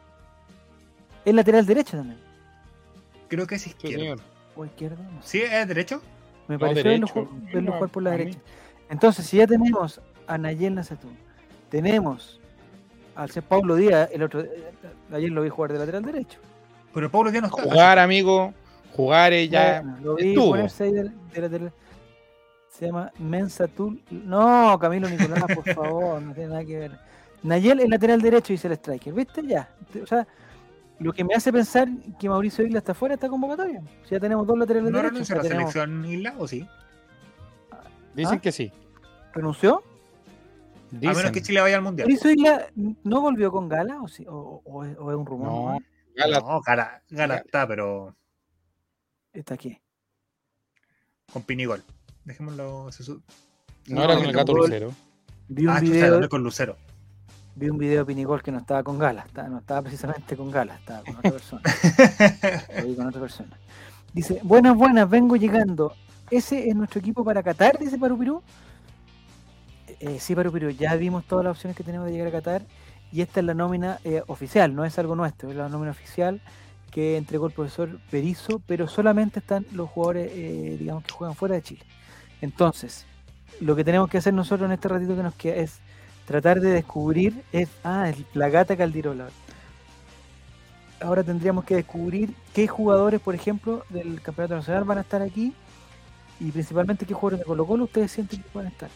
es lateral derecho también. Creo que es Sí, izquierdo. señor. O izquierdo, no sé. ¿Sí? ¿Es derecho? Me No, pareció verlo, No, jugar por la a mí. Entonces, si ya tenemos a Nayel Nazatú, tenemos al ser Pablo Díaz, el otro, eh, ayer lo vi jugar de lateral derecho. Pero Pablo ya no está. Jugar, amigo, jugar es ya. Bueno, lo vi estuvo. ponerse ahí de, de lateral. Se llama Mensatul. No, Camilo Nicolás, por favor, no tiene nada que ver. Nayel es lateral derecho, dice el striker, ¿viste? Ya. O sea, lo que me hace pensar que Mauricio Isla está fuera de esta convocatoria. Si ya tenemos dos laterales ¿No derechos, renunció a ya la tenemos- selección Isla o sí? Dicen ¿Ah? que sí. ¿renunció? A menos que Chile vaya al mundial. ¿Mauricio Isla no volvió con Gala o, sí? o, o es, o es un rumor? No? Gala- No, Gala, Gala está, pero Está aquí. con Pinigol. Dejémoslo. se su- no era con el gato Gol. Lucero. Vi un, Ah, video, con Lucero. vi un video de Pinigol que no estaba con Gala, estaba- no estaba precisamente con Gala, estaba con otra persona. Lo vi con otra persona. Dice, buenas, buenas, vengo llegando. ¿Ese es nuestro equipo para Qatar? Dice Parupirú. Eh, sí, Parupirú, ya vimos todas las opciones que tenemos de llegar a Qatar y esta es la nómina eh, oficial, no es algo nuestro, es la nómina oficial que entregó el profesor Berizzo, pero solamente están los jugadores, eh, digamos, que juegan fuera de Chile. Entonces, lo que tenemos que hacer nosotros en este ratito que nos queda es tratar de descubrir, es, ah, es la gata Caldirola. Ahora tendríamos que descubrir qué jugadores, por ejemplo, del Campeonato Nacional van a estar aquí y principalmente qué jugadores de Colo Colo ustedes sienten que van a estar.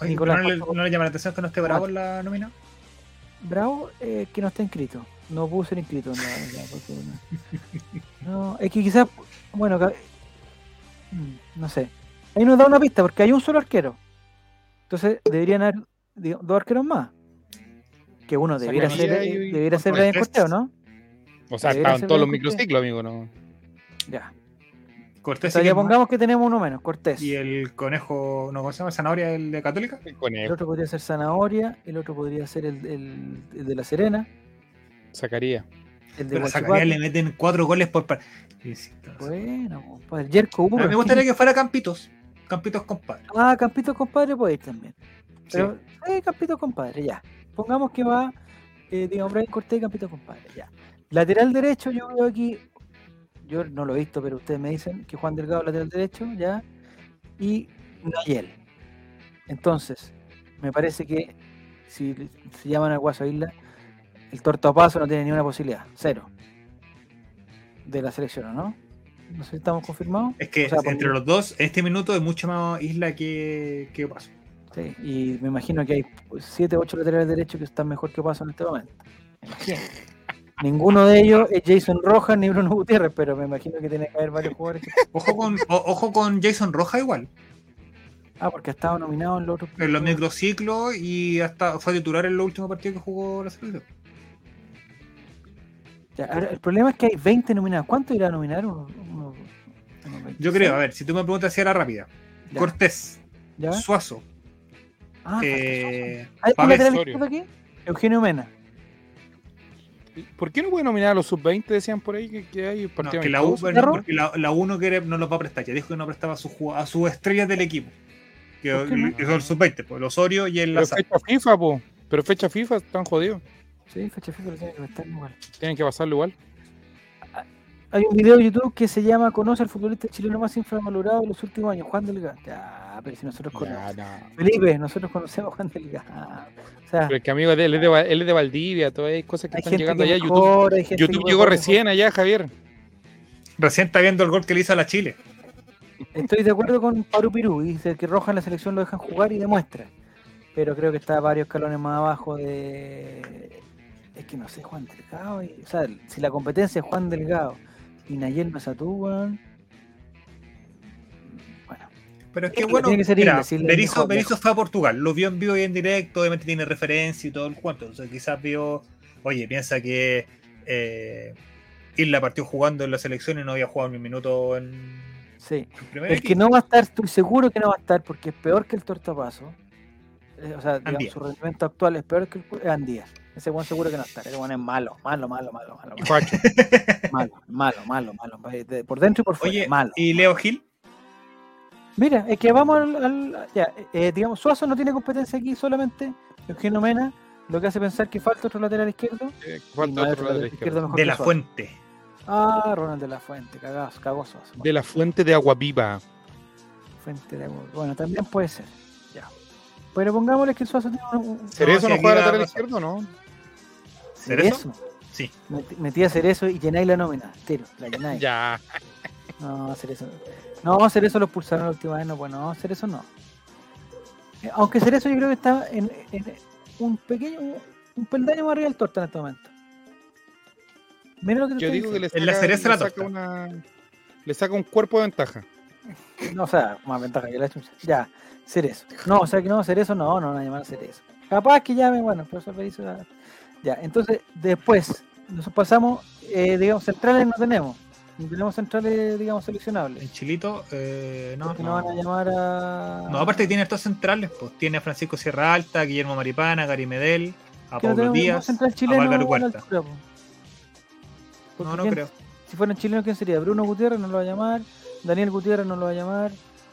Oye, Nicolás, ¿no, le, ¿cuánto- no llama la atención que no esté bravo en la nómina? Bravo, eh, que no está inscrito. No pudo ser inscrito. porque no. No, es que quizás, bueno, mm, no sé. Ahí nos da una pista porque hay un solo arquero. Entonces deberían haber dos arqueros más. Que uno debiera ser, Zacarías y- debiera ser. Brian Corteo, ¿no? O sea, Debería estaban ser todos los microciclos, amigo. ¿no? Ya. Cortés O sea, sí que pongamos que tenemos uno menos, Cortés. Y el conejo, ¿no cómo se llama? ¿Zanahoria, el de Católica? El El conejo, otro podría ser Zanahoria, el otro podría ser el, el- el de La Serena, sacaría. el de Pero. Zacarías le meten cuatro goles por par-. Bueno, compadre. Jerko A mí Uber. me gustaría que fuera Campitos. Campitos compadre. Ah, Campito compadre puede ir también. Sí. Pero, eh, Campito compadre, ya. Pongamos que va, eh, digamos, Brian Cortés y Campito compadre, ya. Lateral derecho, yo veo aquí, yo no lo he visto, pero ustedes me dicen que Juan Delgado lateral derecho, ya. Y Nayel. Entonces, me parece que si se llaman a Guaso Isla, el tortapaso no tiene ni una posibilidad, cero. De la selección, ¿o ¿no? No sé si estamos confirmados. Es que O sea, porque- entre los dos, en este minuto es mucho más isla que, que paso. Sí, y me imagino que hay 7, 8 laterales derechos que están mejor que Paso en este momento. Me imagino. Ninguno de ellos es Jason Rojas ni Bruno Gutiérrez, pero me imagino que tiene que haber varios jugadores. que- Ojo con, o- ojo con Jason Roja igual. Ah, porque ha estado nominado en los otros. En los microciclos y hasta fue titular en los últimos partidos que jugó la selección. El problema es que hay 20 nominados. ¿Cuánto irá a nominar? 26? Yo creo, a ver, si tú me preguntas si era rápida. Ya, Cortés, ¿ya? Suazo, Ah, eh, ¿Hay un Pavel lateral izquierdo aquí? Eugenio Mena. ¿Por qué no puede nominar a los sub-20? Decían por ahí que, que hay No, partido que la, U. Cerro. porque la, la U no, quiere, no los va a prestar. Ya dijo que no prestaba a sus a sus estrellas del equipo. Que, ¿Por qué no? que son el sub-20, pues, el Osorio y el Pero Lazar. fecha FIFA, po. Pero fecha FIFA están jodidos. Sí, fecha FIFA lo tiene que estar igual. Tienen que pasarlo igual. Hay un video de YouTube que se llama Conoce al futbolista chileno más infravalorado de los últimos años, Juan Delgado. Ya, pero si nosotros conocemos. no. Felipe, nosotros conocemos a Juan Delgado. O sea, Pero es que amigo de él, es de, él es de Valdivia, todavía hay cosas que hay están gente llegando que allá. YouTube, YouTube llegó recién allá, Javier. Recién está viendo el gol que le hizo a la Chile. Estoy de acuerdo con Paru Pirú, dice que Roja en la selección lo dejan jugar y demuestra. Pero creo que está varios escalones más abajo de. Es que no sé, Juan Delgado. y- O sea, si la competencia es Juan Delgado y Nayel Masatú, weón, Bueno, Pero es que bueno, tiene que ser mira, Berizzo, Berizzo fue a Portugal, lo vio en vivo y en directo, obviamente tiene referencia y todo el cuento. Entonces quizás vio, oye, piensa que eh, Isla partió jugando en la selección y no había jugado ni un minuto en, sí. en El que no va a estar, estoy seguro que no va a estar porque es peor que el tortapaso. Eh, o sea, digamos, su rendimiento actual es peor que el es Andía. Ese buen seguro que no está. Ese buen es malo, malo, malo, malo, malo, malo, malo, malo, malo, malo. Por dentro y por fuera, Oye, malo. ¿y Leo Gil? Mira, es que vamos al, al- ya, eh, digamos, Suazo no tiene competencia aquí solamente. Eugenio Mena, lo que hace pensar que falta otro lateral izquierdo. Eh, Falta no otro lateral izquierdo. mejor De la. Fuente. Ah, Ronald de la Fuente, cagado, cagó Suazo. De la fuente de agua viva. Fuente de agua. Bueno, también puede ser. Ya. Pero pongámosle que Suazo tiene un, un ¿Cerezo no aquí juega lateral izquierdo no? Cerezo. Sí. Met- Metí a Cerezo y llenáis la nómina. Tiro, la llenáis. Ya. No, Cerezo. No, Cerezo lo expulsaron la última vez. No, pues no, Cerezo no. Eh, Aunque Cerezo yo creo que está en, en un pequeño, un peldaño más arriba del torta en este momento. Mira lo que te Yo digo que le En la saca, cereza le la saca una. Le saca un cuerpo de ventaja. No, o sea, más ventaja que la chucha. Ya, Cerezo. No, o sea que no, Cerezo no, no a llamar Cerezo. Capaz que llamen, bueno, pero eso hizo la- Ya, entonces, después, nosotros pasamos, eh, digamos, centrales no tenemos. No tenemos centrales, digamos, seleccionables. En Chilito, eh, no, no. van a llamar a. No, aparte que tiene estos centrales, pues tiene a Francisco Sierra Alta, Guillermo Maripana, Gary Medel, a no Pablo Díaz, central a Huerta. No, no ¿quién- creo. Si fueran chilenos, ¿quién sería? Bruno Gutiérrez no lo va a llamar, Daniel Gutiérrez no lo va a llamar,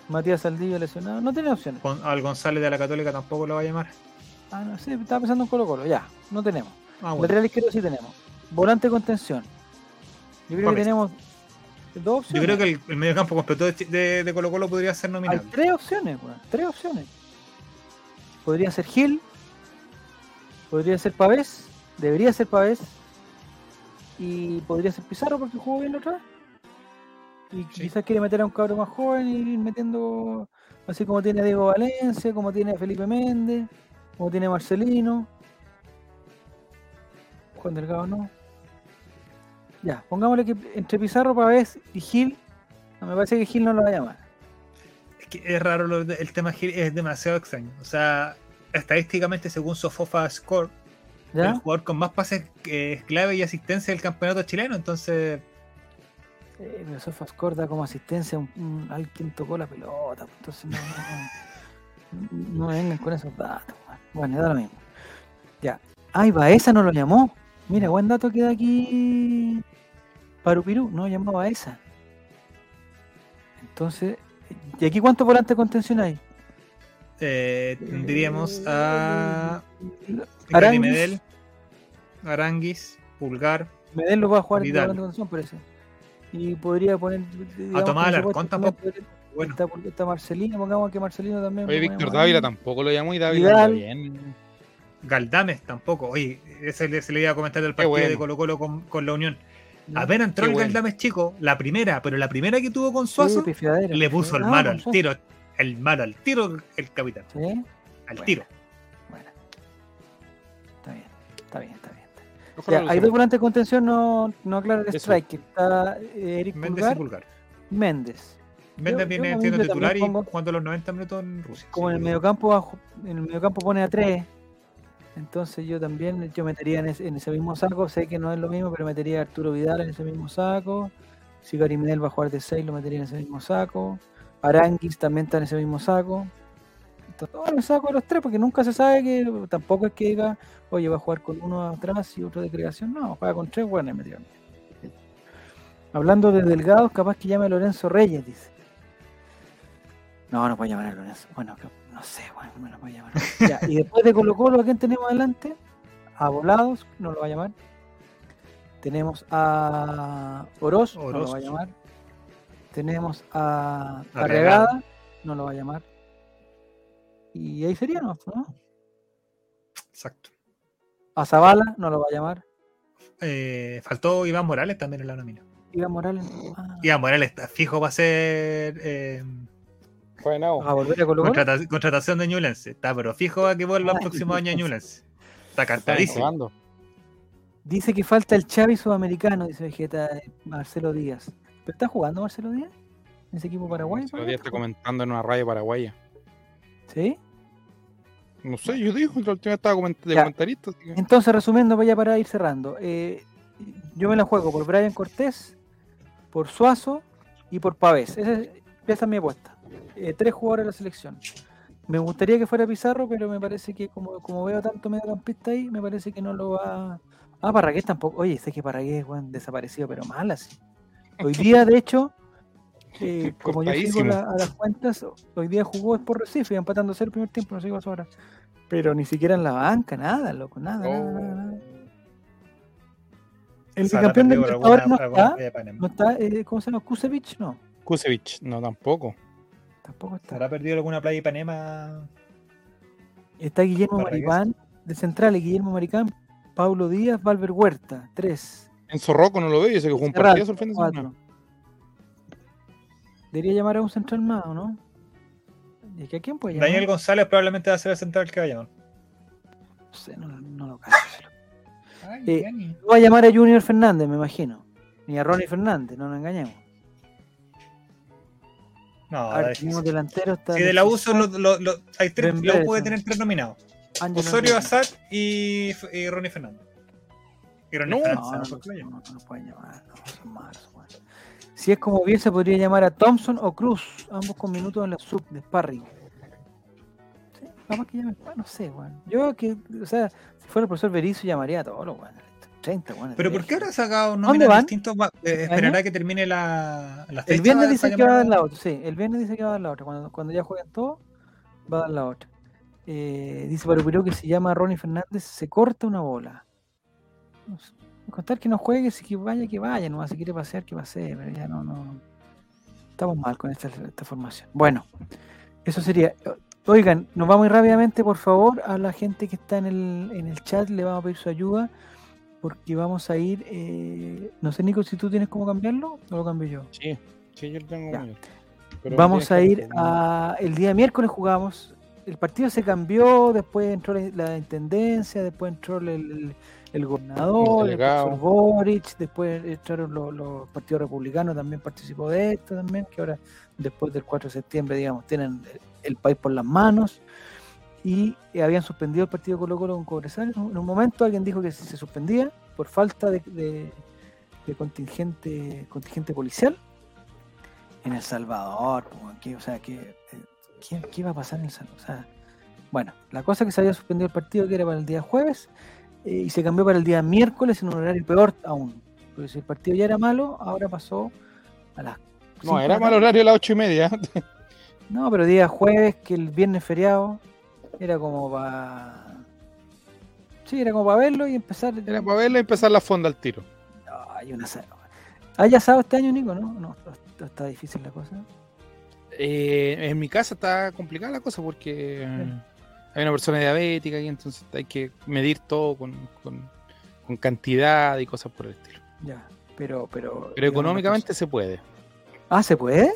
Matías Saldivia lesionado, no tiene opciones. Con- al González de la Católica tampoco lo va a llamar. Ah, no sé, estaba pensando en Colo Colo, ya, no tenemos. Ah, bueno. Lateral izquierdo sí tenemos. Volante contención. Yo creo que tenemos dos Yo opciones. creo que el, el mediocampo completo de, de, de Colo Colo podría ser Hay nominable. tres opciones, weón, tres opciones. Podría ser Gil, podría ser Pavés, debería ser Pavés, y podría ser Pizarro porque jugó bien la otra vez. Y Sí. quizás quiere meter a un cabro más joven y ir metiendo, así como tiene Diego Valencia, como tiene Felipe Méndez, como tiene Marcelino. Juan Delgado no. Ya, pongámosle que entre Pizarro, Pavés y Gil, no, me parece que Gil no lo va a llamar. Es que es raro, lo el tema Gil es demasiado extraño. O sea, estadísticamente, según Sofofa Score, el ¿Ya? jugador con más pases eh, clave y asistencia del campeonato chileno. Entonces, Eh, pero Sofascore da como asistencia a alguien tocó la pelota, pues, entonces no, no, no- no vengan con esos datos. Bueno, da lo mismo. Ya. Ay, Baeza no lo llamó. Mira, buen dato queda aquí. Parupirú, no llamó a Baeza. Entonces, ¿y aquí cuántos volantes de contención hay? eh, tendríamos a Gary Aranguis. Medel, Aranguis, Pulgar, Medel lo va a jugar volante de contención, parece. Y podría poner. digamos, Tomás por Alarcón tampoco. Bueno, Está, Marcelino, pongamos que Marcelino también. Oye, Víctor Dávila tampoco lo llamó y Dávila Vidal. bien. Galdames tampoco. Oye, ese le- se le iba a comentar del Qué partido bueno. de Colo Colo con, con la Unión. Apenas entró Qué el bueno. Galdames chico, la primera, pero la primera que tuvo con Suazo, le puso el pifiadera. malo Ah, al tiro. El malo al tiro, el capitán. Sí, Al Bueno. tiro. bueno. Está bien, está bien, está bien. Ya, lo hay dos volantes de contención, no, no aclara el strike. Está eh, Eric Méndez y Pulgar, Pulgar. Méndez. Méndez yo titular y pongo- jugando los 90 minutos en Rusia. Como Sí, en el mediocampo, en el mediocampo pone a tres. Entonces yo también yo metería en ese, en ese mismo saco. Sé que no es lo mismo, pero metería a Arturo Vidal en ese mismo saco. Si Gary Medel va a jugar de 6, lo metería en ese mismo saco. Aranguis también está en ese mismo saco. Entonces, bueno, me saco de los tres porque nunca se sabe que tampoco es que diga, oye, va a jugar con uno atrás y otro de creación. No, juega con tres me tiran. Hablando de delgados, capaz que llame a Lorenzo Reyes, dice. No, no puede llamar a Lorenzo. Bueno, no sé, bueno, no puede llamar. Ya, y después de Colo Colo, ¿a quién tenemos adelante? A Volados, no lo va a llamar. Tenemos a Oroz, no lo va a llamar. Tenemos a Arregada. Arregada, no lo va a llamar. Y ahí sería, ¿no? Exacto. A Zavala, no lo va a llamar. Eh, faltó Iván Morales también en la nómina. Iván Morales, ah, Iván Morales fijo para ser eh, Fue a volver a Colo Colo. contrata- contratación de Ñublense. Está, pero fijo a que vuelva el Ah, próximo año a. Ñublense. Está cantadísimo. Dice que falta el Xavi sudamericano, dice Vegeta eh, Marcelo Díaz. ¿Pero está jugando Marcelo Díaz? ¿En ese equipo paraguayo? El otro día está comentando en una radio paraguaya. ¿Sí? No sé, yo digo, la última vez estaba de Ya. comentarista. que- Entonces, resumiendo, ya para ir cerrando. eh, yo me la juego por Brian Cortés, por Suazo y por Pavés. Esa es, esa es mi apuesta. Eh, tres jugadores de la selección. Me gustaría que fuera Pizarro, pero me parece que como, como veo tanto mediocampista ahí, me parece que no lo va. Ah, Parragués tampoco. Oye, sé que Parragués es desaparecido, pero mal así. Hoy día, de hecho, eh, como yo sigo la- a las cuentas, hoy día jugó por Recife, cero el primer tiempo, no sé qué pasó ahora. Pero ni siquiera en la banca, nada, loco, nada, nada, nada, nada. El Sala bicampeón de Libertadores no está, no está, eh, ¿cómo se llama? Kusevich, no, Kusevich, no, tampoco. Tampoco está. ¿Habrá perdido alguna playa de Ipanema? Está Guillermo. Maripán, de centrales, Guillermo Maricán, Paulo Díaz, Valver Huerta, tres. Enzo Rocco no lo veo, yo sé que jugó un partido el fin de semana. cuatro. Debería llamar a un central más, ¿o no? ¿Y que a quién puede llamar? Daniel González probablemente va a ser el central que va a llamar. No sé, no, no lo cacho. Ay, Eh. No va a llamar a Junior Fernández, me imagino. Ni a Ronnie Fernández, no nos engañemos. No, A está ver, difícil. tenemos delantero. Está Si de la uso lo, lo- lo- hay tres, Ben la U Bledson. puede tener tres nominados. Ángelo Osorio, Enrique. Azad y, y Ronnie Fernández. Y Ronnie No, Fernández, No, ¿no? no, ¿Por qué lo no, pueden llamar, no, son malos. Si es como bien, se podría llamar a Thompson o Cruz, ambos con minutos en la sub de sparring. Sí, capaz que llame, ah, no sé, weón. Yo que, o sea, si fuera el profesor Berizzo llamaría a todos los weones. 30, weón. Pero ¿por qué ahora ha sacado ¿Dónde nóminas van? distintos? Eh, esperará que termine la, la fecha. El viernes dice que va a dar la otra, sí, el viernes dice que va a dar la otra. Cuando, cuando ya jueguen todos, va a dar la otra. Eh, dice Parupirú que si llama Ronnie Fernández se corta una bola. No sé, contar que no juegue, si que vaya, que vaya, no si quiere pasear, que pase, pero ya no, no. Estamos mal con esta, esta formación. Bueno, eso sería. Oigan, nos vamos rápidamente, por favor, a la gente que está en el, en el chat, le vamos a pedir su ayuda, porque vamos a ir, eh, no sé, Nico, si tú tienes cómo cambiarlo, o lo cambio yo. Sí, sí, yo lo tengo. Ya. Pero Vamos a ir a. El día miércoles jugamos. El partido se cambió, después entró la, intendencia, después entró el, el- el gobernador, el, profesor Boric, después entraron los, los partidos republicanos, también participó de esto también, que ahora, después del 4 de septiembre, digamos, tienen el país por las manos. Y habían suspendido el partido Colo Colo con Cobresal. En un en un momento alguien dijo que se suspendía por falta de, de- de contingente, contingente policial en El Salvador, que, o sea, eh, ¿qué, qué iba a pasar en El Salvador? O sea, bueno, la cosa es que se había suspendido el partido que era para el día jueves eh, y se cambió para el día miércoles en un horario peor aún. Porque si el partido ya era malo, ahora pasó a las. No, era mal horario a las ocho y media. No, pero día jueves, que el viernes feriado, era como para. Sí, era como para verlo y empezar. Era para verlo y empezar la fonda al tiro. Ay, un asado. ¿Hay asado este año, Nico? No, no, está- difícil la cosa. Eh, en mi casa está complicada la cosa porque hay una persona diabética y entonces hay que medir todo con, con- con cantidad y cosas por el estilo. Ya, pero. Pero, Pero económicamente se puede. Ah, ¿se puede?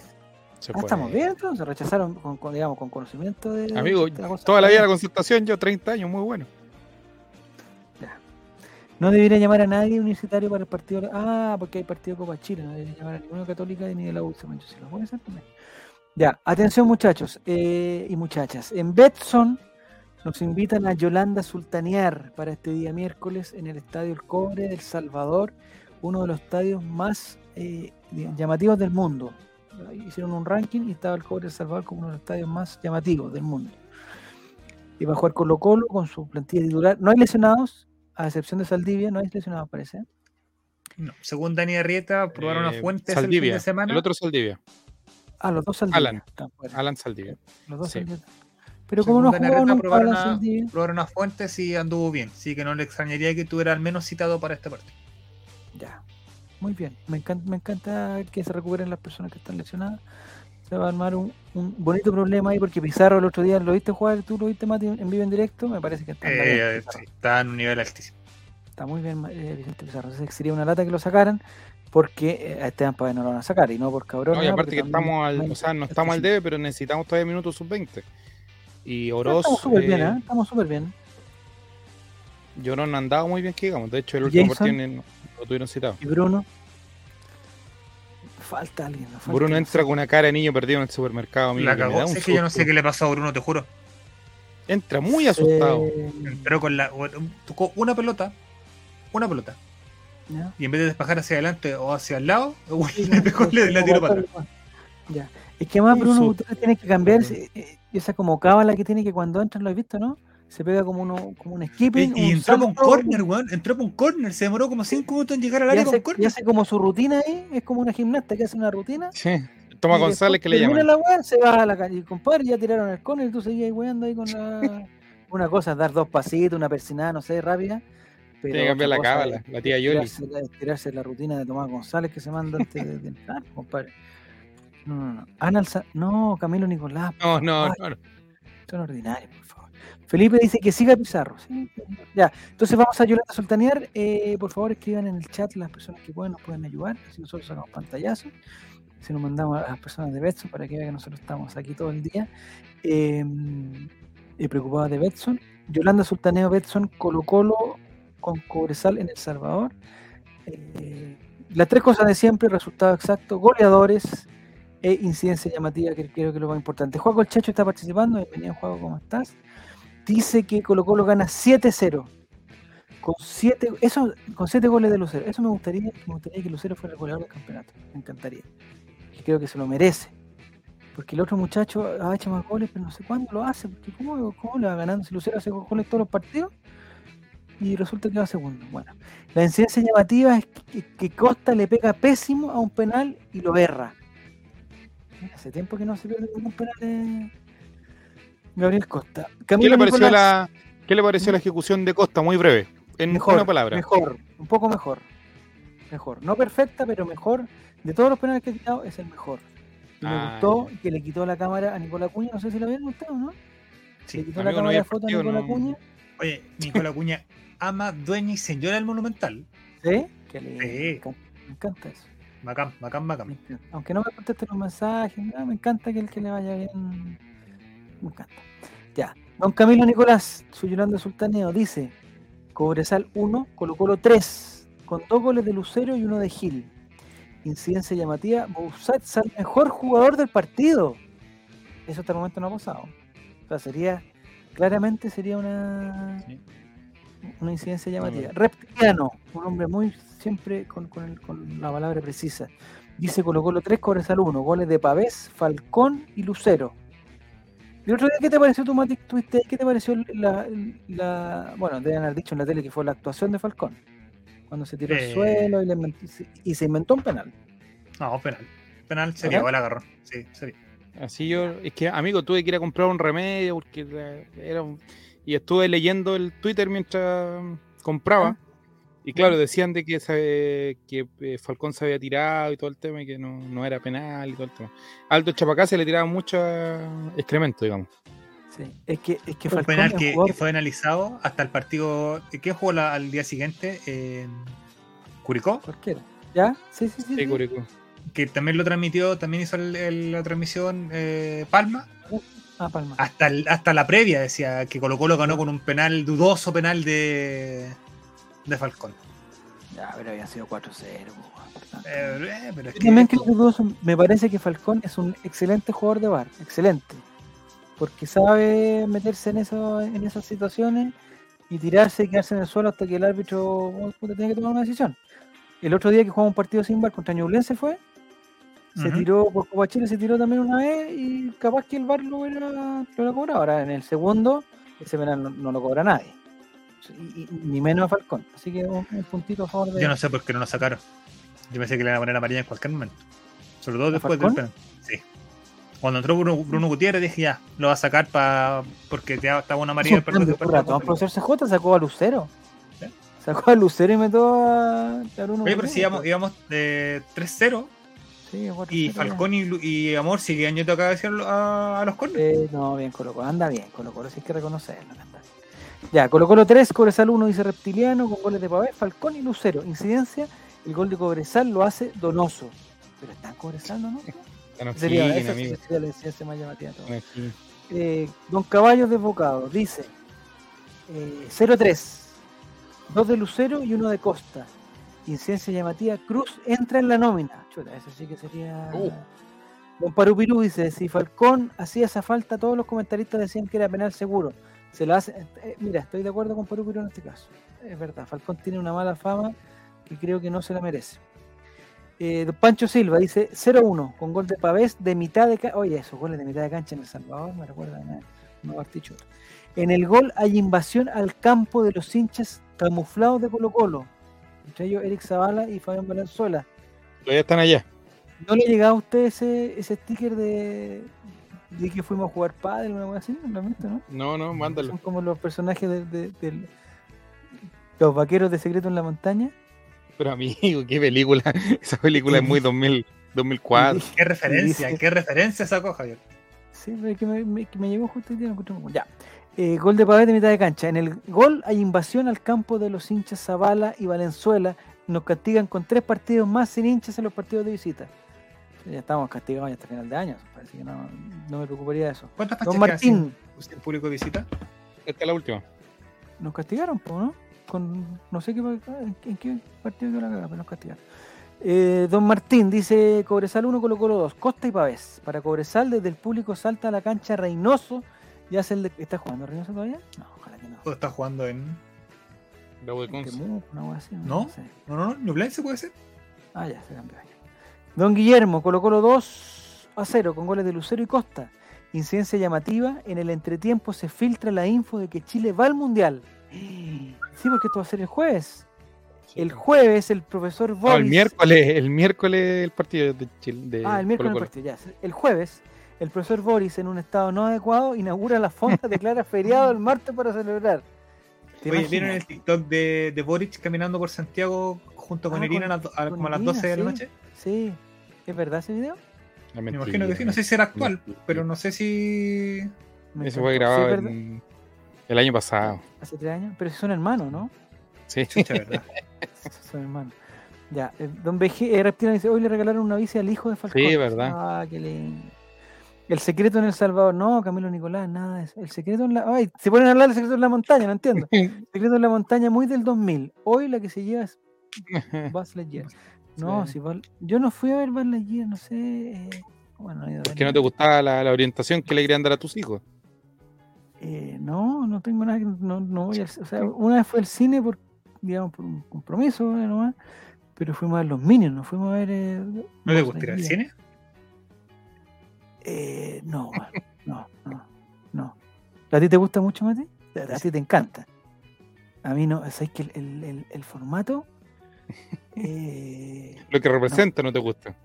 Se Ah, puede. estamos bien, entonces rechazaron con, con, digamos, con conocimiento de. Amigo, de la cosa. toda la vida la consultación, yo 30 años, muy bueno. No debería llamar a nadie universitario para el partido. Ah, porque hay partido Copa Chile, no debería llamar a ninguna católica ni de la U. si lo puede hacer también. Ya, atención muchachos eh, y muchachas. En Betson nos invitan a Yolanda Sultanear para este día miércoles en el Estadio El Cobre del Salvador, uno de los estadios más eh, llamativos del mundo. Hicieron un ranking y estaba el Cobre del Salvador como uno de los estadios más llamativos del mundo. y va a jugar Colo Colo con su plantilla titular. No hay lesionados, a excepción de Saldivia, no hay lesionados, parece. No, según Dani Arrieta, probaron a Eh, Fuentes el fin Saldivia. de semana. El otro Saldivia. Ah, los dos Saldivia. Alan. Alan Saldivia. Los dos sí. Saldivia. Pero como no nunca probaron a, probaron a Fuentes y anduvo bien. Así que no le extrañaría que estuviera al menos citado para este partido. ya. Muy bien. Me encanta, me encanta que se recuperen las personas que están lesionadas. Se va a armar un, un bonito problema ahí porque Pizarro el otro día lo viste jugar, tú lo viste Mati en vivo en directo, me parece que está, en la Eh, bien, sí, está en un nivel altísimo. está muy bien eh, Vicente Pizarro. Entonces sería una lata que lo sacaran porque eh, a Esteban Páez no lo van a sacar y no por cabrón. No, y aparte que estamos al, o sea, no estamos al debe, pero necesitamos todavía minutos sub-20. Y Oroz, Estamos súper bien, eh, ¿eh? Estamos súper bien. Llorón no han dado muy bien, que digamos. De hecho, el último Jason. partido no- lo tuvieron citado. Y Bruno. Falta alguien. falta Bruno alguien. entra con una cara de niño perdido en el supermercado. amigo, La que me da cagó. un Sé que yo no sé qué le pasó a Bruno, te juro. Entra muy asustado. Eh, Entró con la. Tocó una pelota. Una pelota. ya. Y en vez de despejar hacia adelante o hacia el lado, Sí, le pegó, le, le tiró para atrás. Ya. Es que más Un Bruno. Gutiérrez tiene que cambiar ese- eh, esa como cábala que tiene que cuando entra, lo has visto, ¿no? Se pega como uno, como un Y, skipping. y un entró por un corner, weón. Entró por un corner. Se demoró como 5 minutos en llegar al Y área con hace, y corner. hace como su rutina ahí, es como una gimnasta que hace una rutina. Sí. Toma y González que le llaman. la weá, se va a la calle. Y compadre, ya tiraron el corner y tú seguías ahí weando ahí con la. Una cosa es dar dos pasitos, una persinada, no sé, rápida. Pero Tiene que cambiar la cábala, la tía Yoli. tirarse, la- tirarse la rutina de Tomás González que se manda antes de, de entrar, compadre. No, no, no. Ana Alza- no, Camilo Nicolás. No, no, no. no. Esto es ordinario, por favor. Felipe dice que siga Pizarro. Sí, ya. Entonces vamos a Yolanda Sultanear. Eh, por favor, escriban en el chat las personas que pueden, nos pueden ayudar. Así nosotros sacamos pantallazo. Si nos mandamos a las personas de Betson para que vean que nosotros estamos aquí todo el día. Eh, preocupados de Betson. Yolanda Sultaneo Betson, Colo Colo con Cobresal en El Salvador. Eh, las tres cosas de siempre, resultado exacto, goleadores e incidencia llamativa, que creo que es lo más importante. Juego el Chacho está participando, bienvenido Juego, ¿cómo estás? Dice que Colo Colo gana 7-0. Con 7 eso con siete goles de Lucero. Eso me gustaría, me gustaría que Lucero fuera el goleador del campeonato. Me encantaría. Y creo que se lo merece. Porque el otro muchacho ha hecho más goles, pero no sé cuándo lo hace. Porque ¿cómo, cómo le va ganando si Lucero hace goles todos los partidos? Y resulta que va segundo. Bueno, la incidencia llamativa es que, Costa le pega pésimo a un penal y lo erra. Mira, hace tiempo que no se pierde ningún penal de Gabriel Costa. ¿Qué le pareció Nicolás, la, ¿qué le pareció la ejecución de Costa? Muy breve. En mejor, una palabra. Mejor, un poco mejor. Mejor. No perfecta, pero mejor. De todos los penales que ha quitado, es el mejor. Y me Ah, gustó ya. que le quitó la cámara a Nicolás Cuña. No sé si la vieron ustedes o no. Sí. le quitó la cámara de foto a Nicolás no- Cuña. Oye, Nicolás Cuña ama, dueña y señora del Monumental. ¿Sí? Que le, Sí. me, encanta, me encanta eso. Bacán, bacán, me bacán. encanta. Aunque no me conteste los mensajes, me encanta que el que le vaya bien. Me encanta. Ya. Don Camilo Nicolás, su Yolanda Sultaneo, dice: Cobresal 1, Colo Colo 3, con dos goles de Lucero y uno de Gil. Incidencia llamativa: Boussat el mejor jugador del partido. Eso hasta el momento no ha pasado. O sea, sería. Claramente sería una. Sí. Una incidencia llamativa. bien. Reptiliano, un hombre muy siempre con, con el- con la palabra precisa. Dice Colo Colo 3, Cobresal 1, goles de Pavés, Falcón y Lucero. Y el otro día, ¿qué te pareció tu Mati? ¿Tuviste ahí? ¿Qué te pareció la, la- Bueno, deben haber dicho en la tele que fue la actuación de Falcón. Cuando se tiró al Eh. suelo y, le inventó- y se inventó un penal. No, penal. Penal se ¿Ajá? vio, el agarrón. Sí, se vio. Así yo, es que amigo, tuve que ir a comprar un remedio porque era un- y estuve leyendo el Twitter mientras compraba. Y claro, decían de que, que eh, Falcón se había tirado y todo el tema y que no, no era penal y todo el tema. Aldo Chapacá se le tiraba mucho excremento, digamos. Sí. Es que, es que Un Falcón penal un que, jugador- que fue analizado hasta el partido. ¿Quién jugó la- al día siguiente? Eh, Curicó, cualquiera. ¿Ya? Sí, sí, sí. Sí, sí. Curicó. que también lo transmitió, también hizo el- el- la transmisión eh, Palma. Ah, Palma. Hasta, el- hasta la previa decía que Colo Colo ganó con un penal, dudoso penal de, de Falcón. Ya, pero había sido 4-0. po, weón. Eh, eh, pero es Yo que también creo que. Me parece que Falcón es un excelente jugador de bar, excelente. Porque sabe meterse en, eso, en esas situaciones y tirarse y quedarse en el suelo hasta que el árbitro oh, puta, tiene que tomar una decisión. El otro día que jugamos un partido sin bar contra Ñublense fue, se tiró por Copa Chile, se tiró también una vez y capaz que el bar lo hubiera, lo hubiera cobrado. Ahora en el segundo ese penal no, no lo cobra nadie. Y- y- ni menos a Falcón. Así que un, un puntito a favor de. Yo no sé por qué no lo sacaron. Yo pensé que le iban a poner amarilla en cualquier momento. Sobre todo ¿A después Falcón? del penal. Sí. Cuando entró Bruno, Bruno Gutiérrez dije ya, lo va a sacar para porque te estaba una amarilla pero ratón, profesor CJ sacó a Lucero. Sacó a Lucero y metió a, a Bruno Oye, pero si íbamos, íbamos de 3-0 Sí, a 4-0 y. Falcón y, y Amor siguen yendo acá a, a los corners. Eh, no, bien Colo Colo, anda bien Colo Colo, sí hay que reconocerlo. anda. Ya, Colo Colo 3, Cobresal 1 dice Reptiliano, con goles de Pavé, Falcón y Lucero. Incidencia, el gol de Cobresal lo hace Donoso. Pero está Cobresal, ¿no? Sería, esa amigo. la incidencia más llamativa. Eh, Don Caballos desbocado, dice eh, 0-3, dos de Lucero y uno de Costa. Incidencia llamativa, Cruz entra en la nómina. Chuta, eso sí que sería. Uh. Don Parupirú dice: si Falcón hacía esa falta, todos los comentaristas decían que era penal seguro. Se lo hace. eh, mira, estoy de acuerdo con Parupirú en este caso. Es verdad, Falcón tiene una mala fama que creo que no se la merece. Eh, Pancho Silva dice 0-1 con gol de Pavés de mitad de cancha. Oye, esos goles de mitad de cancha en El Salvador me recuerdan a no Bartichotto. En el gol hay invasión al campo de los hinchas camuflados de Colo Colo. Entre ellos Eric Zavala y Fabián Valenzuela. Todavía están allá. ¿No le llegaba a usted ese, ese sticker de, de que fuimos a jugar padre o algo así? Realmente, ¿no? No, no, mándalo. Son como los personajes de, los vaqueros de secreto en la montaña. Pero amigo, qué película. Esa película es muy 2000, 2004. Qué referencia, qué referencia sacó Javier. Sí, pero es que me, me- que me llegó justo el día. Ya. Eh, gol de Pavés de mitad de cancha. En el gol hay invasión al campo de los hinchas Zavala y Valenzuela. Nos castigan con tres partidos más sin hinchas en los partidos de visita. Ya estamos castigados ya hasta final de año. Parece que no, no me preocuparía de eso. ¿Cuántas Don Martín, sin público de visita? Esta es la última. nos castigaron, po, ¿no? Con no sé qué, en, qué partido quedó la cagada, pero nos castigaron. Eh, Don Martín dice Cobresal 1, Colo Colo 2, Costa y Pavés. Para Cobresal, desde el público salta a la cancha Reynoso y hace el de... ¿Está jugando Reynoso todavía? No, ojalá que no. ¿O está jugando en.? De. Temuco, una hueá así, ¿No? sé. No, no, no, Ñublense puede ser. Ah, ya, se cambió. ya. Don Guillermo, Colo Colo 2 a 0 con goles de Lucero y Costa. Incidencia llamativa, en el entretiempo se filtra la info de que Chile va al Mundial. Sí, porque esto va a ser el jueves. El jueves el profesor No, Boris... el miércoles, el miércoles el partido de Chile. De Ah, el miércoles el partido, ya. El jueves el profesor Boris, en un estado no adecuado, inaugura la fonda, declara feriado el martes para celebrar. ¿Te Oye, ¿vieron el? TikTok de, de Boric caminando por Santiago junto con Ah, Irina con- a las a- con como a las Irina, 12 de la sí. noche? Sí, ¿es verdad ese video? Me imagino que sí, no sé si será actual, Mentira. pero no sé si. Me Eso fue. Sí, grabado es en- el año pasado. Hace tres años, pero si son hermanos, ¿no? Sí. Chucha, ¿verdad? Son hermanos. Ya, eh, Don BG, eh, Reptiliano dice, hoy le regalaron una bici al hijo de Falcón. Sí, verdad. Ah, qué lindo. El secreto en El Salvador, no, Camilo Nicolás, nada de eso. El secreto en la... Ay, se ponen a hablar del secreto en la montaña, no entiendo. El secreto en la montaña muy del 2000. Hoy la que se lleva es Buzz Lightyear. No, Sí. si yo no fui a ver Buzz Lightyear, no sé... eh, Bueno, no a ¿Por ver qué no te gustaba la, la orientación que le querían dar a tus hijos? Eh, no, no tengo nada que. No, no voy al- o sea, una vez fue al cine por, digamos, por un compromiso eh, nomás, pero fuimos a ver los Minions, no fuimos a ver. eh, ¿No te Buzz gusta ir al Lightyear. cine? Eh, no, no, no, no. ¿A ti te gusta mucho, Mati? A, a ti te encanta. A mí no, ¿sabes que el, el, el- el formato? Eh, Lo que representa no te gusta.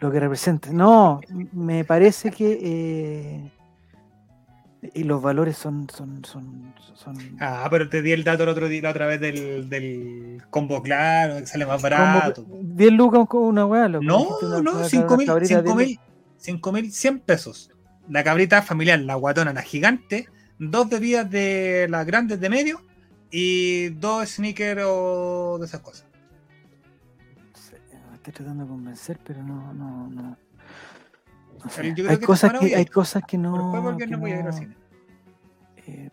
lo que representa. No, me parece que. eh, y los valores son. son, son, son Ah, pero te di el dato el otro día, la otra vez del, del combo claro, que sale más barato. 10 lucas con una weá. No, una- no, una 5 mil, cabrita, 5 10 mil, 5 mil 100 pesos. La cabrita familiar, la guatona, la gigante, dos bebidas de las grandes de medio y dos sneakers o de esas cosas. Estoy tratando de convencer, pero no, no, no. no sé. Yo creo Hay que cosas que, hay cosas que no. después porque que no voy a ir al no, cine. eh,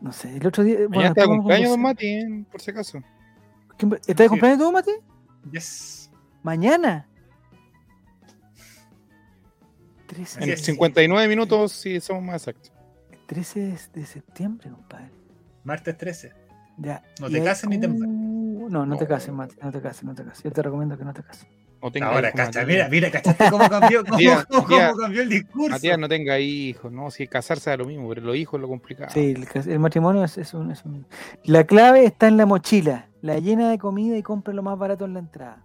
no sé, el otro día. Mañana Bueno, está de cumpleaños, don. Mati, eh, por si acaso. ¿Quién va- ¿Estás de cumpleaños tú, Mati? Yes. Mañana. 13, En Así es. 59 minutos, si somos más exactos. 13 de, septiembre, compadre. Martes 13. Ya. No te cases ni te No, no te No. cases, Mati. No te cases, no te cases. Yo te recomiendo que no te cases. No tenga Ahora, cacha, mira, mira, ¿cachaste cómo cambió, cómo, Matías, cómo Matías, cambió el discurso? Matías, no tenga hijos, ¿no? Si casarse da lo mismo, pero los hijos es lo complicado. Sí, el, matrimonio es, es un, es un- La clave está en la mochila. La llena de comida y compra lo más barato en la entrada.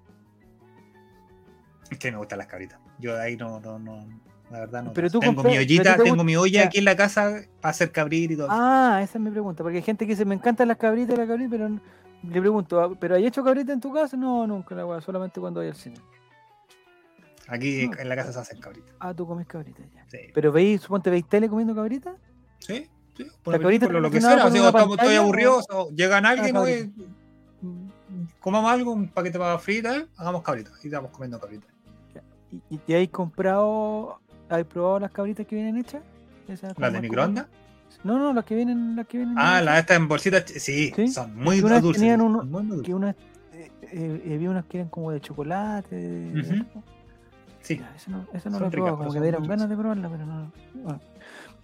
Es que me gustan las cabritas. Yo ahí no, no, no, la verdad no. Pero tú tengo compras- mi ollita, te tengo mi olla ya. aquí en la casa para hacer cabrir y todo. Ah, esa es mi pregunta. Porque hay gente que dice, me encantan las cabritas, las cabritas, pero n- le pregunto, ¿ah, ¿pero hay hecho cabrita en tu casa? No, nunca, la weá, solamente cuando voy al cine. Aquí no. en la casa se hacen cabritas. Ah, tú comes cabritas ya. Sí. Pero veis, suponte, veis tele comiendo cabritas? Sí, sí. La Por cabrita lo, lo que sea. o sea, estamos- o- llegan alguien, oye, comamos algo, un paquete para frita, hagamos cabritas. Y estamos comiendo cabritas. ¿Y, y te hay comprado, hay probado las cabritas que vienen hechas? ¿Las de microondas? No, no, las que vienen, las que vienen. Ah, las estas en bolsitas. Sí, Sí, son muy que dulces. tenían uno- muy, dulces. que unas, eh, eh, vi unas que eran como de chocolate. Sí. Ya, esa no, esa no la he probado, como que me dieron ganas de probarla, pero no. bueno.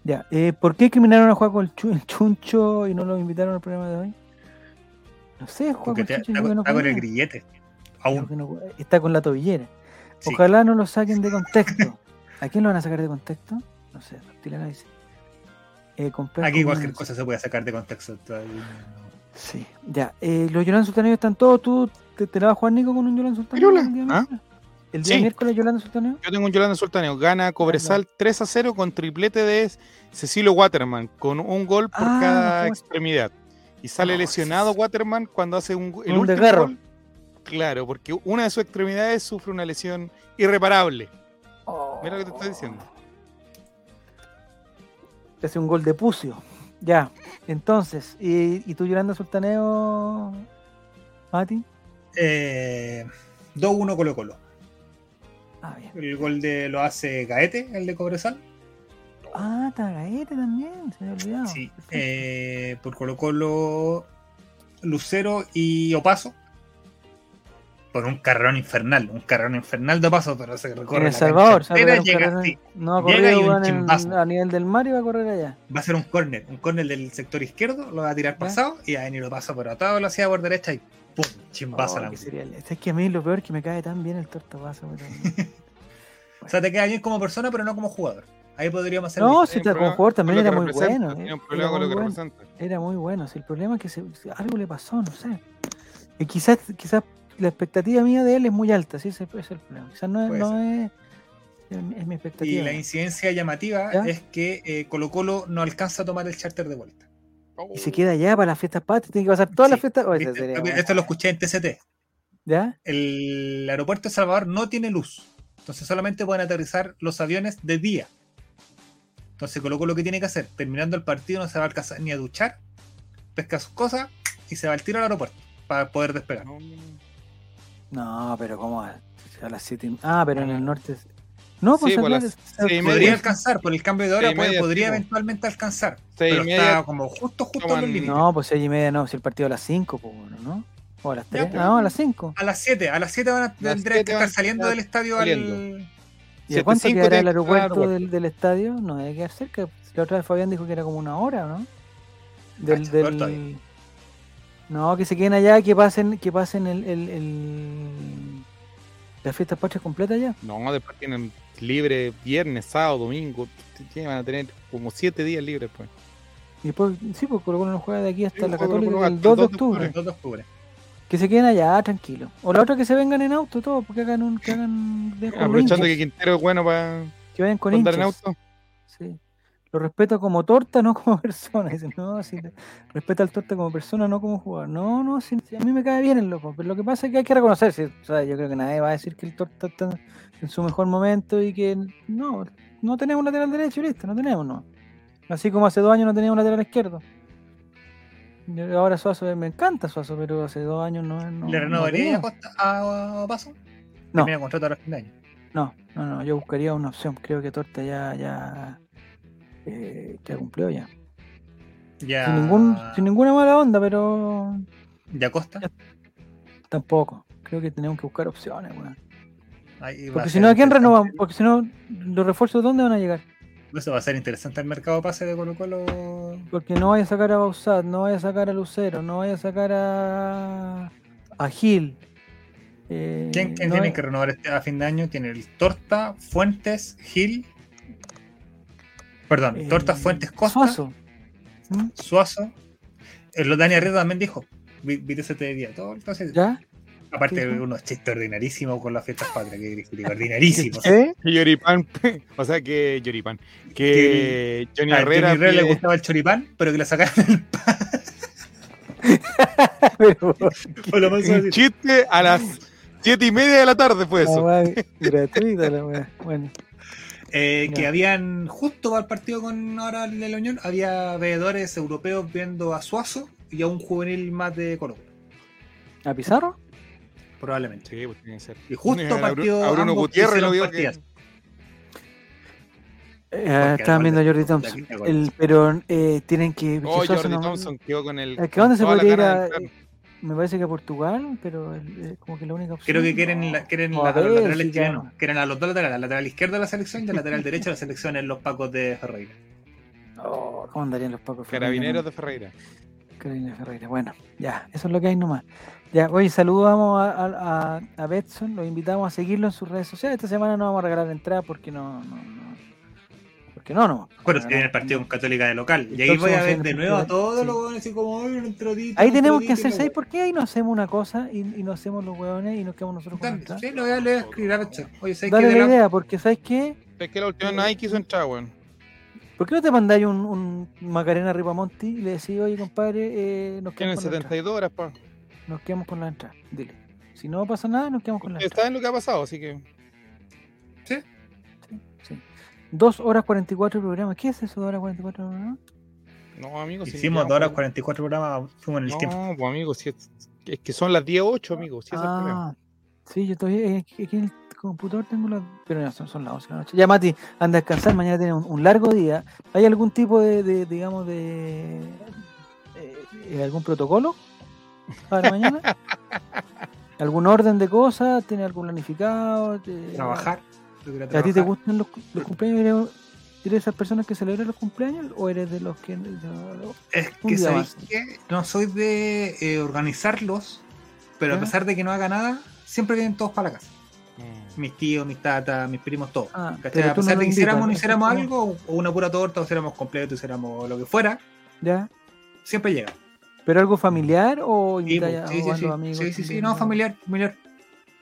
Ya, eh, ¿por qué discriminaron a jugar con el, chu- el chuncho y no lo invitaron al programa de hoy? No sé, Porque el chuncho. está, no está con el grillete. Aún. no- está con la tobillera. Sí. Ojalá no lo saquen de contexto. ¿A quién lo van a sacar de contexto? No sé, Reptiliana dice. Eh, Aquí cualquier cosa se puede sacar de contexto. todavía Sí, ya. Eh, los Yolanda Sultaneo están todos. ¿Tú te, te la vas a jugar, Nico, con un Yolanda Sultaneo? El día ¿ah? miércoles? ¿El día Sí. miércoles Yolanda Sultaneo? Yo tengo un Yolanda Sultaneo. Gana Cobresal 3 a 0 con triplete de Cecilio Waterman, con un gol por Ah, cada no, extremidad. Y sale No, lesionado sí. Waterman cuando hace un, el Un último gol. Claro, porque una de sus extremidades sufre una lesión irreparable. Mira lo que te estoy diciendo. Te hace un gol de pucio. Ya. Entonces, ¿y, y tú Yolanda Sultaneo, Mati? Eh, 2-1 Colo Colo. Ah, bien. El gol de lo hace Gaete, el de Cobresal. Ah, Tagaete también, se me había olvidado. Sí. Eh, por Colo Colo, Lucero y Opaso. Por un carrerón infernal. Un carrerón infernal de Opaso, pero se recorre en El la Salvador, cancha se va a entera, llega, carrerón. sí. No ha corrido un en- a nivel del mar y va a correr allá. Va a ser un córner. Un córner del sector izquierdo, lo va a tirar Ya. pasado y va a venir Opaso por a toda velocidad por derecha y ¡pum! Chimbazo a Oh, la serial. Es que a mí lo peor es que me cae tan bien el tortapaso. pero- O sea, te queda bien como persona, pero no como jugador. Ahí podríamos hacer. No, si está como jugador también lo era muy bueno. Un eh, problema Era con lo muy que bueno. representa. Era muy bueno. Si el problema es que se- se- algo le pasó, no sé. Y quizás, quizás la expectativa mía de él es muy alta, sí, ese es el problema. Quizás no, es, Puede no es, es, es mi Y expectativa. la incidencia llamativa ¿Ya? es que eh, Colo Colo no alcanza a tomar el charter de vuelta. Y se queda allá para las fiestas patrias, tiene que pasar todas las fiestas. Oh, esa ¿Viste? sería Esto lo escuché en TCT. ¿Ya? El aeropuerto de Salvador no tiene luz. Entonces solamente pueden aterrizar los aviones de día. Entonces Colo Colo lo que tiene que hacer, terminando el partido no se va a alcanzar ni a duchar, pesca sus cosas y se va al tiro al aeropuerto para poder despegar. No, pero ¿cómo? A, a las 7 Ah, pero en el norte. No, pues Sí, por las y media. Podría alcanzar, por el cambio de hora y media, podría sí, po. eventualmente alcanzar. Seis y pero media, está como justo, justo en los límites. No, pues seis y media no, si el partido a las 5, pues bueno, ¿no? O a las Ya, 3. pero- no, a las 5. A las 7, a las 7 van a tendrían que estar saliendo del estadio saliendo. al. ¿Y a cuánto 7-5 quedará el aeropuerto del, del estadio? No debe quedar cerca. La otra vez Fabián dijo que era como una hora, ¿no? Del, Cacha, del-. No, que se queden allá, que pasen, que pasen el, el, el- las fiestas patrias completas ya. No, después tienen libre viernes, sábado, domingo. Van a tener como siete días libres, pues. Y después, sí, pues Colo Colo no juega de aquí hasta Sí, la Colo Colo Católica juega el hasta 2 de el 2 de octubre. El 2 de octubre. Que se queden allá, tranquilo. O la otra que se vengan en auto, todo, porque hagan un, que hagan de- Aprovechando que Quintero es bueno para que vayan con andar en auto. Sí. Lo respeto como torta, no como persona. Dicen, no, si respeta al torta como persona, no como jugador. No, no, si, si a mí me cae bien el loco. Pero lo que pasa es que hay que reconocer. si- o sea, yo creo que nadie va a decir que el torta está en su mejor momento y que no, no tenemos un lateral derecho listo, no tenemos, no. Así como hace dos años no teníamos un lateral izquierdo. Yo- ahora Suazo me encanta Suazo, pero hace dos años no. no ¿Le no renovaría a, Paso? No. Termina contrato a fin de año. No, no, no, yo buscaría una opción. Creo que Torta ya, ya, eh, ya cumplió ya. Ya. Sin, ningún, sin ninguna mala onda, pero ¿Ya Costa? Ya. tampoco. Creo que tenemos que buscar opciones, weón. Porque si no, ¿a quién renovamos? Porque si no, los refuerzos, ¿dónde van a llegar? Eso va a ser interesante el mercado pase de Colo Colo. Porque no vaya a sacar a Bausat, no vaya a sacar a Lucero, no vaya a sacar a, a Gil. Eh, ¿Quién, quién no tiene que renovar este a fin de año? Tiene el Torta, Fuentes, Gil. Perdón, eh, Torta, Fuentes, Costa, Suazo. ¿Mm? Suazo. Eh, lo Dani Arrieta también dijo. Vi- Viste ese te día. Todo, entonces, ¿Ya? aparte ¿Qué de unos chistes ordinarísimos con las fiestas patrias. Que, que- ordinarísimos. Que Yoripán, o sea que Yoripán, que Johnny A Johnny Herrera, le gustaba el choripán, pero que le sacaran el pan. Pero, lo un chiste a las siete y media de la tarde fue eso. gratuita la weá. Bueno, Eh, que habían, justo el partido con ahora el de la Unión, había veedores europeos viendo a Suazo y a un juvenil más de Colo Colo, ¿a Pizarro? probablemente. Sí, pues tiene que ser. Y justo A partió a Bruno ambos Gutiérrez lo vio partidas. que- Eh, estaban viendo a Jordi Thompson. El, pero eh, tienen que. Oh, Jordi no- Thompson quedó con el. ¿A qué dónde se podría ir a-. Me parece que a Portugal, pero eh, como que la única opción. Creo que quieren, la- quieren O la- a a los laterales chilenos. Quieren a los dos laterales, al lateral izquierdo de la selección y al lateral derecho de la selección en los pacos de Ferreira. Oh, ¿Cómo andarían los pacos? Ferreira, Carabineros de Ferreira. Carabineros Ferreira. Bueno, ya, eso es lo que hay nomás. Ya, oye, saludamos a, a, a, a Betson, los invitamos a seguirlo en sus redes sociales. Esta semana no vamos a regalar entrada porque no. no, no porque no, no. Acuérdate No, que viene el partido con Católica de local. Y ahí voy a ver de nuevo a todos sí. los huevones así como, ay, una entradita. Ahí tenemos que entradita", hacer, ¿sabes por qué? Ahí no hacemos una cosa y, y no hacemos los hueones y nos quedamos nosotros con la Dale. Sí, lo voy a, escribir a. Oye, ¿sabes Dale la idea, porque ¿sabes qué? Es que la última vez nadie quiso entrar, weón. ¿Por qué no te mandáis un, un Macarena Ripamonti y le decís, oye, compadre, eh, nos, Tienen quedamos con la entrada, 72 horas, pa. nos quedamos con la entrada? Dile. Si no pasa nada, nos quedamos con la entrada. saben lo que ha pasado, así que. Sí. Dos horas 44 de programa. ¿Qué es eso, dos horas 44 de programa? No, amigos. si Hicimos ya, 2 horas pues, 44 programas, fuimos en el tiempo. No, pues amigos, si es, es que son las 10.08, amigos. Si es el problema. ah, sí, yo todavía eh, aquí en el computador tengo las... Pero ya son, son las 11 de la noche. Ya, Mati, anda a descansar. Mañana tiene un, un largo día. ¿Hay algún tipo de, de, digamos, de... eh, algún protocolo para mañana? ¿Algún orden de cosas? ¿Tiene algún planificado? ¿Te- Trabajar. ¿A ti te gustan los, los cumpleaños? ¿Eres, de esas personas que celebran los cumpleaños o eres de los que... de- Es que ¿sabéis qué? no soy de eh, organizarlos, pero a pesar de que no haga nada, siempre vienen todos para la casa. Mm. Mis tíos, mis tatas, mis primos, todos. Ah, A pesar no de que hiciéramos, no hiciéramos algo, o una pura torta, o hiciéramos completo, hiciéramos lo que fuera, ¿Ya? siempre llega. ¿Pero algo familiar o Sí, sí, sí, o amigos? sí, sí, sí, no, familiar, familiar,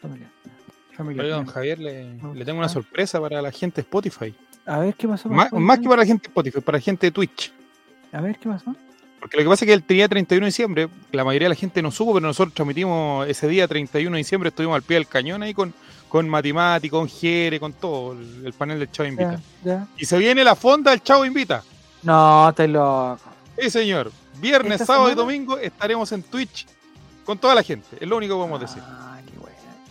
Familiar. Familiar. Oiga, don Javier, le, tengo una gusta. sorpresa para la gente de Spotify. A ver qué pasó. Más, que para la gente de Spotify, para la gente de Twitch. A ver qué pasó. Porque lo que pasa es que el día 31 de diciembre, la mayoría de la gente no supo, pero nosotros transmitimos ese día 31 de diciembre, estuvimos al pie del cañón ahí con, con Matimati, con Jere, con todo, el, el panel del Chavo Invita. Ya, ya. Y se viene la fonda del Chavo Invita. No, estáis loco. Sí, señor. Viernes, ¿Esta sábado y domingo estaremos en Twitch con toda la gente. Es lo único que podemos decir. Ah, buena.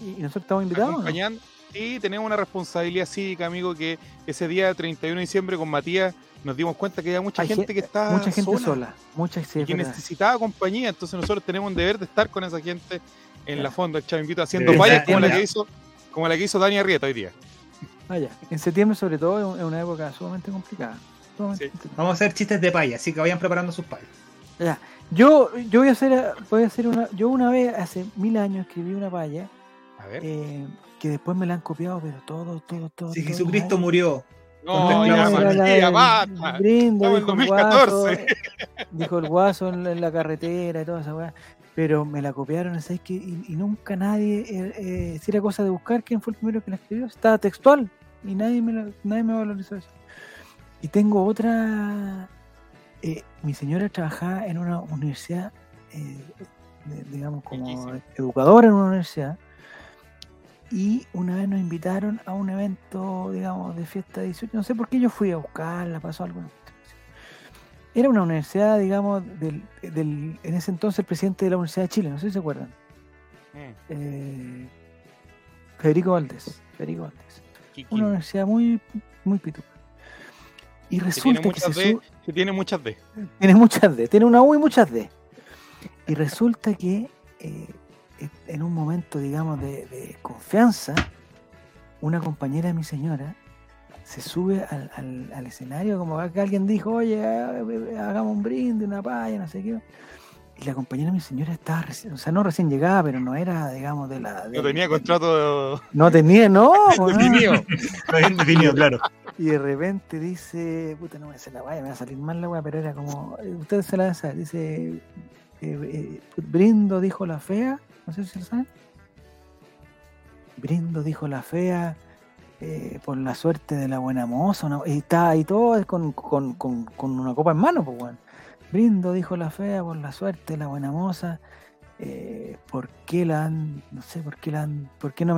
¿Y y nosotros estamos invitados? no? Acompañando. Y tenemos una responsabilidad cívica, amigo, que ese día 31 de diciembre con Matías nos dimos cuenta que había mucha Hay gente gen- que está Mucha gente sola. sola. Mucha es que verdad. necesitaba compañía. Entonces nosotros tenemos un deber de estar con esa gente en Ya. la fonda Invito haciendo vallas como la que hizo como la que hizo Dani Arrieta hoy día. Ah, ya. En septiembre, sobre todo, es un- es una época sumamente complicada. Sumamente Sí. complicada. Vamos a hacer chistes de paya, así que vayan preparando sus payas. Ya. Yo, yo voy a hacer, voy a hacer una. Yo una vez, hace mil años, escribí una palla A ver. eh, que después me la han copiado, pero todo, todo, todo. Si todo Jesucristo murió, No, ya, basta. Brindo, dijo el guaso, 2014. dijo el guaso en la, en la carretera y toda esa weá. Pero me la copiaron, ¿sabes qué? Y, y nunca nadie, eh, eh, si era cosa de buscar quién fue el primero que la escribió, estaba textual y nadie me, la- nadie me valorizó eso. Y tengo otra, eh, mi señora trabajaba en una universidad, eh, de- digamos, como Riquísimo. educadora en una universidad. Y una vez nos invitaron a un evento, digamos, de fiesta de 18. No sé por qué yo fui a buscarla, pasó algo. Era una universidad, digamos, del, del- en ese entonces el presidente de la Universidad de Chile, no sé si se acuerdan. Mm, eh, Federico Valdés. Federico Valdés. Kiki. Una universidad muy, muy pituca. Y Que tiene resulta que, muchas se D, que tiene muchas D. tiene muchas D, tiene una U y muchas D. Y resulta que eh, en un momento, digamos, de, de confianza, una compañera de mi señora se sube al, al- al escenario como que alguien dijo, oye, ha- hagamos un brindis, una paya, no sé qué. Y la compañera de mi señora estaba recién, o sea, no recién llegada, pero no era, digamos, de la. de- No tenía contrato No tenía, no. po, no. definido. Definido, claro. Y de repente dice, puta, no me hacer la vaya, me va a salir mal la weá, pero era como, eh, ustedes se la van a saber, dice, eh, eh, Brindo dijo la fea, no sé si lo saben. Brindo dijo la fea eh, por la suerte de la buena moza, una- y está ahí todo con, con, con, con una copa en mano, pues weón. Brindo dijo la fea por la suerte de la buena moza. Eh, ¿Por qué la han, no sé, por qué la han, por qué no me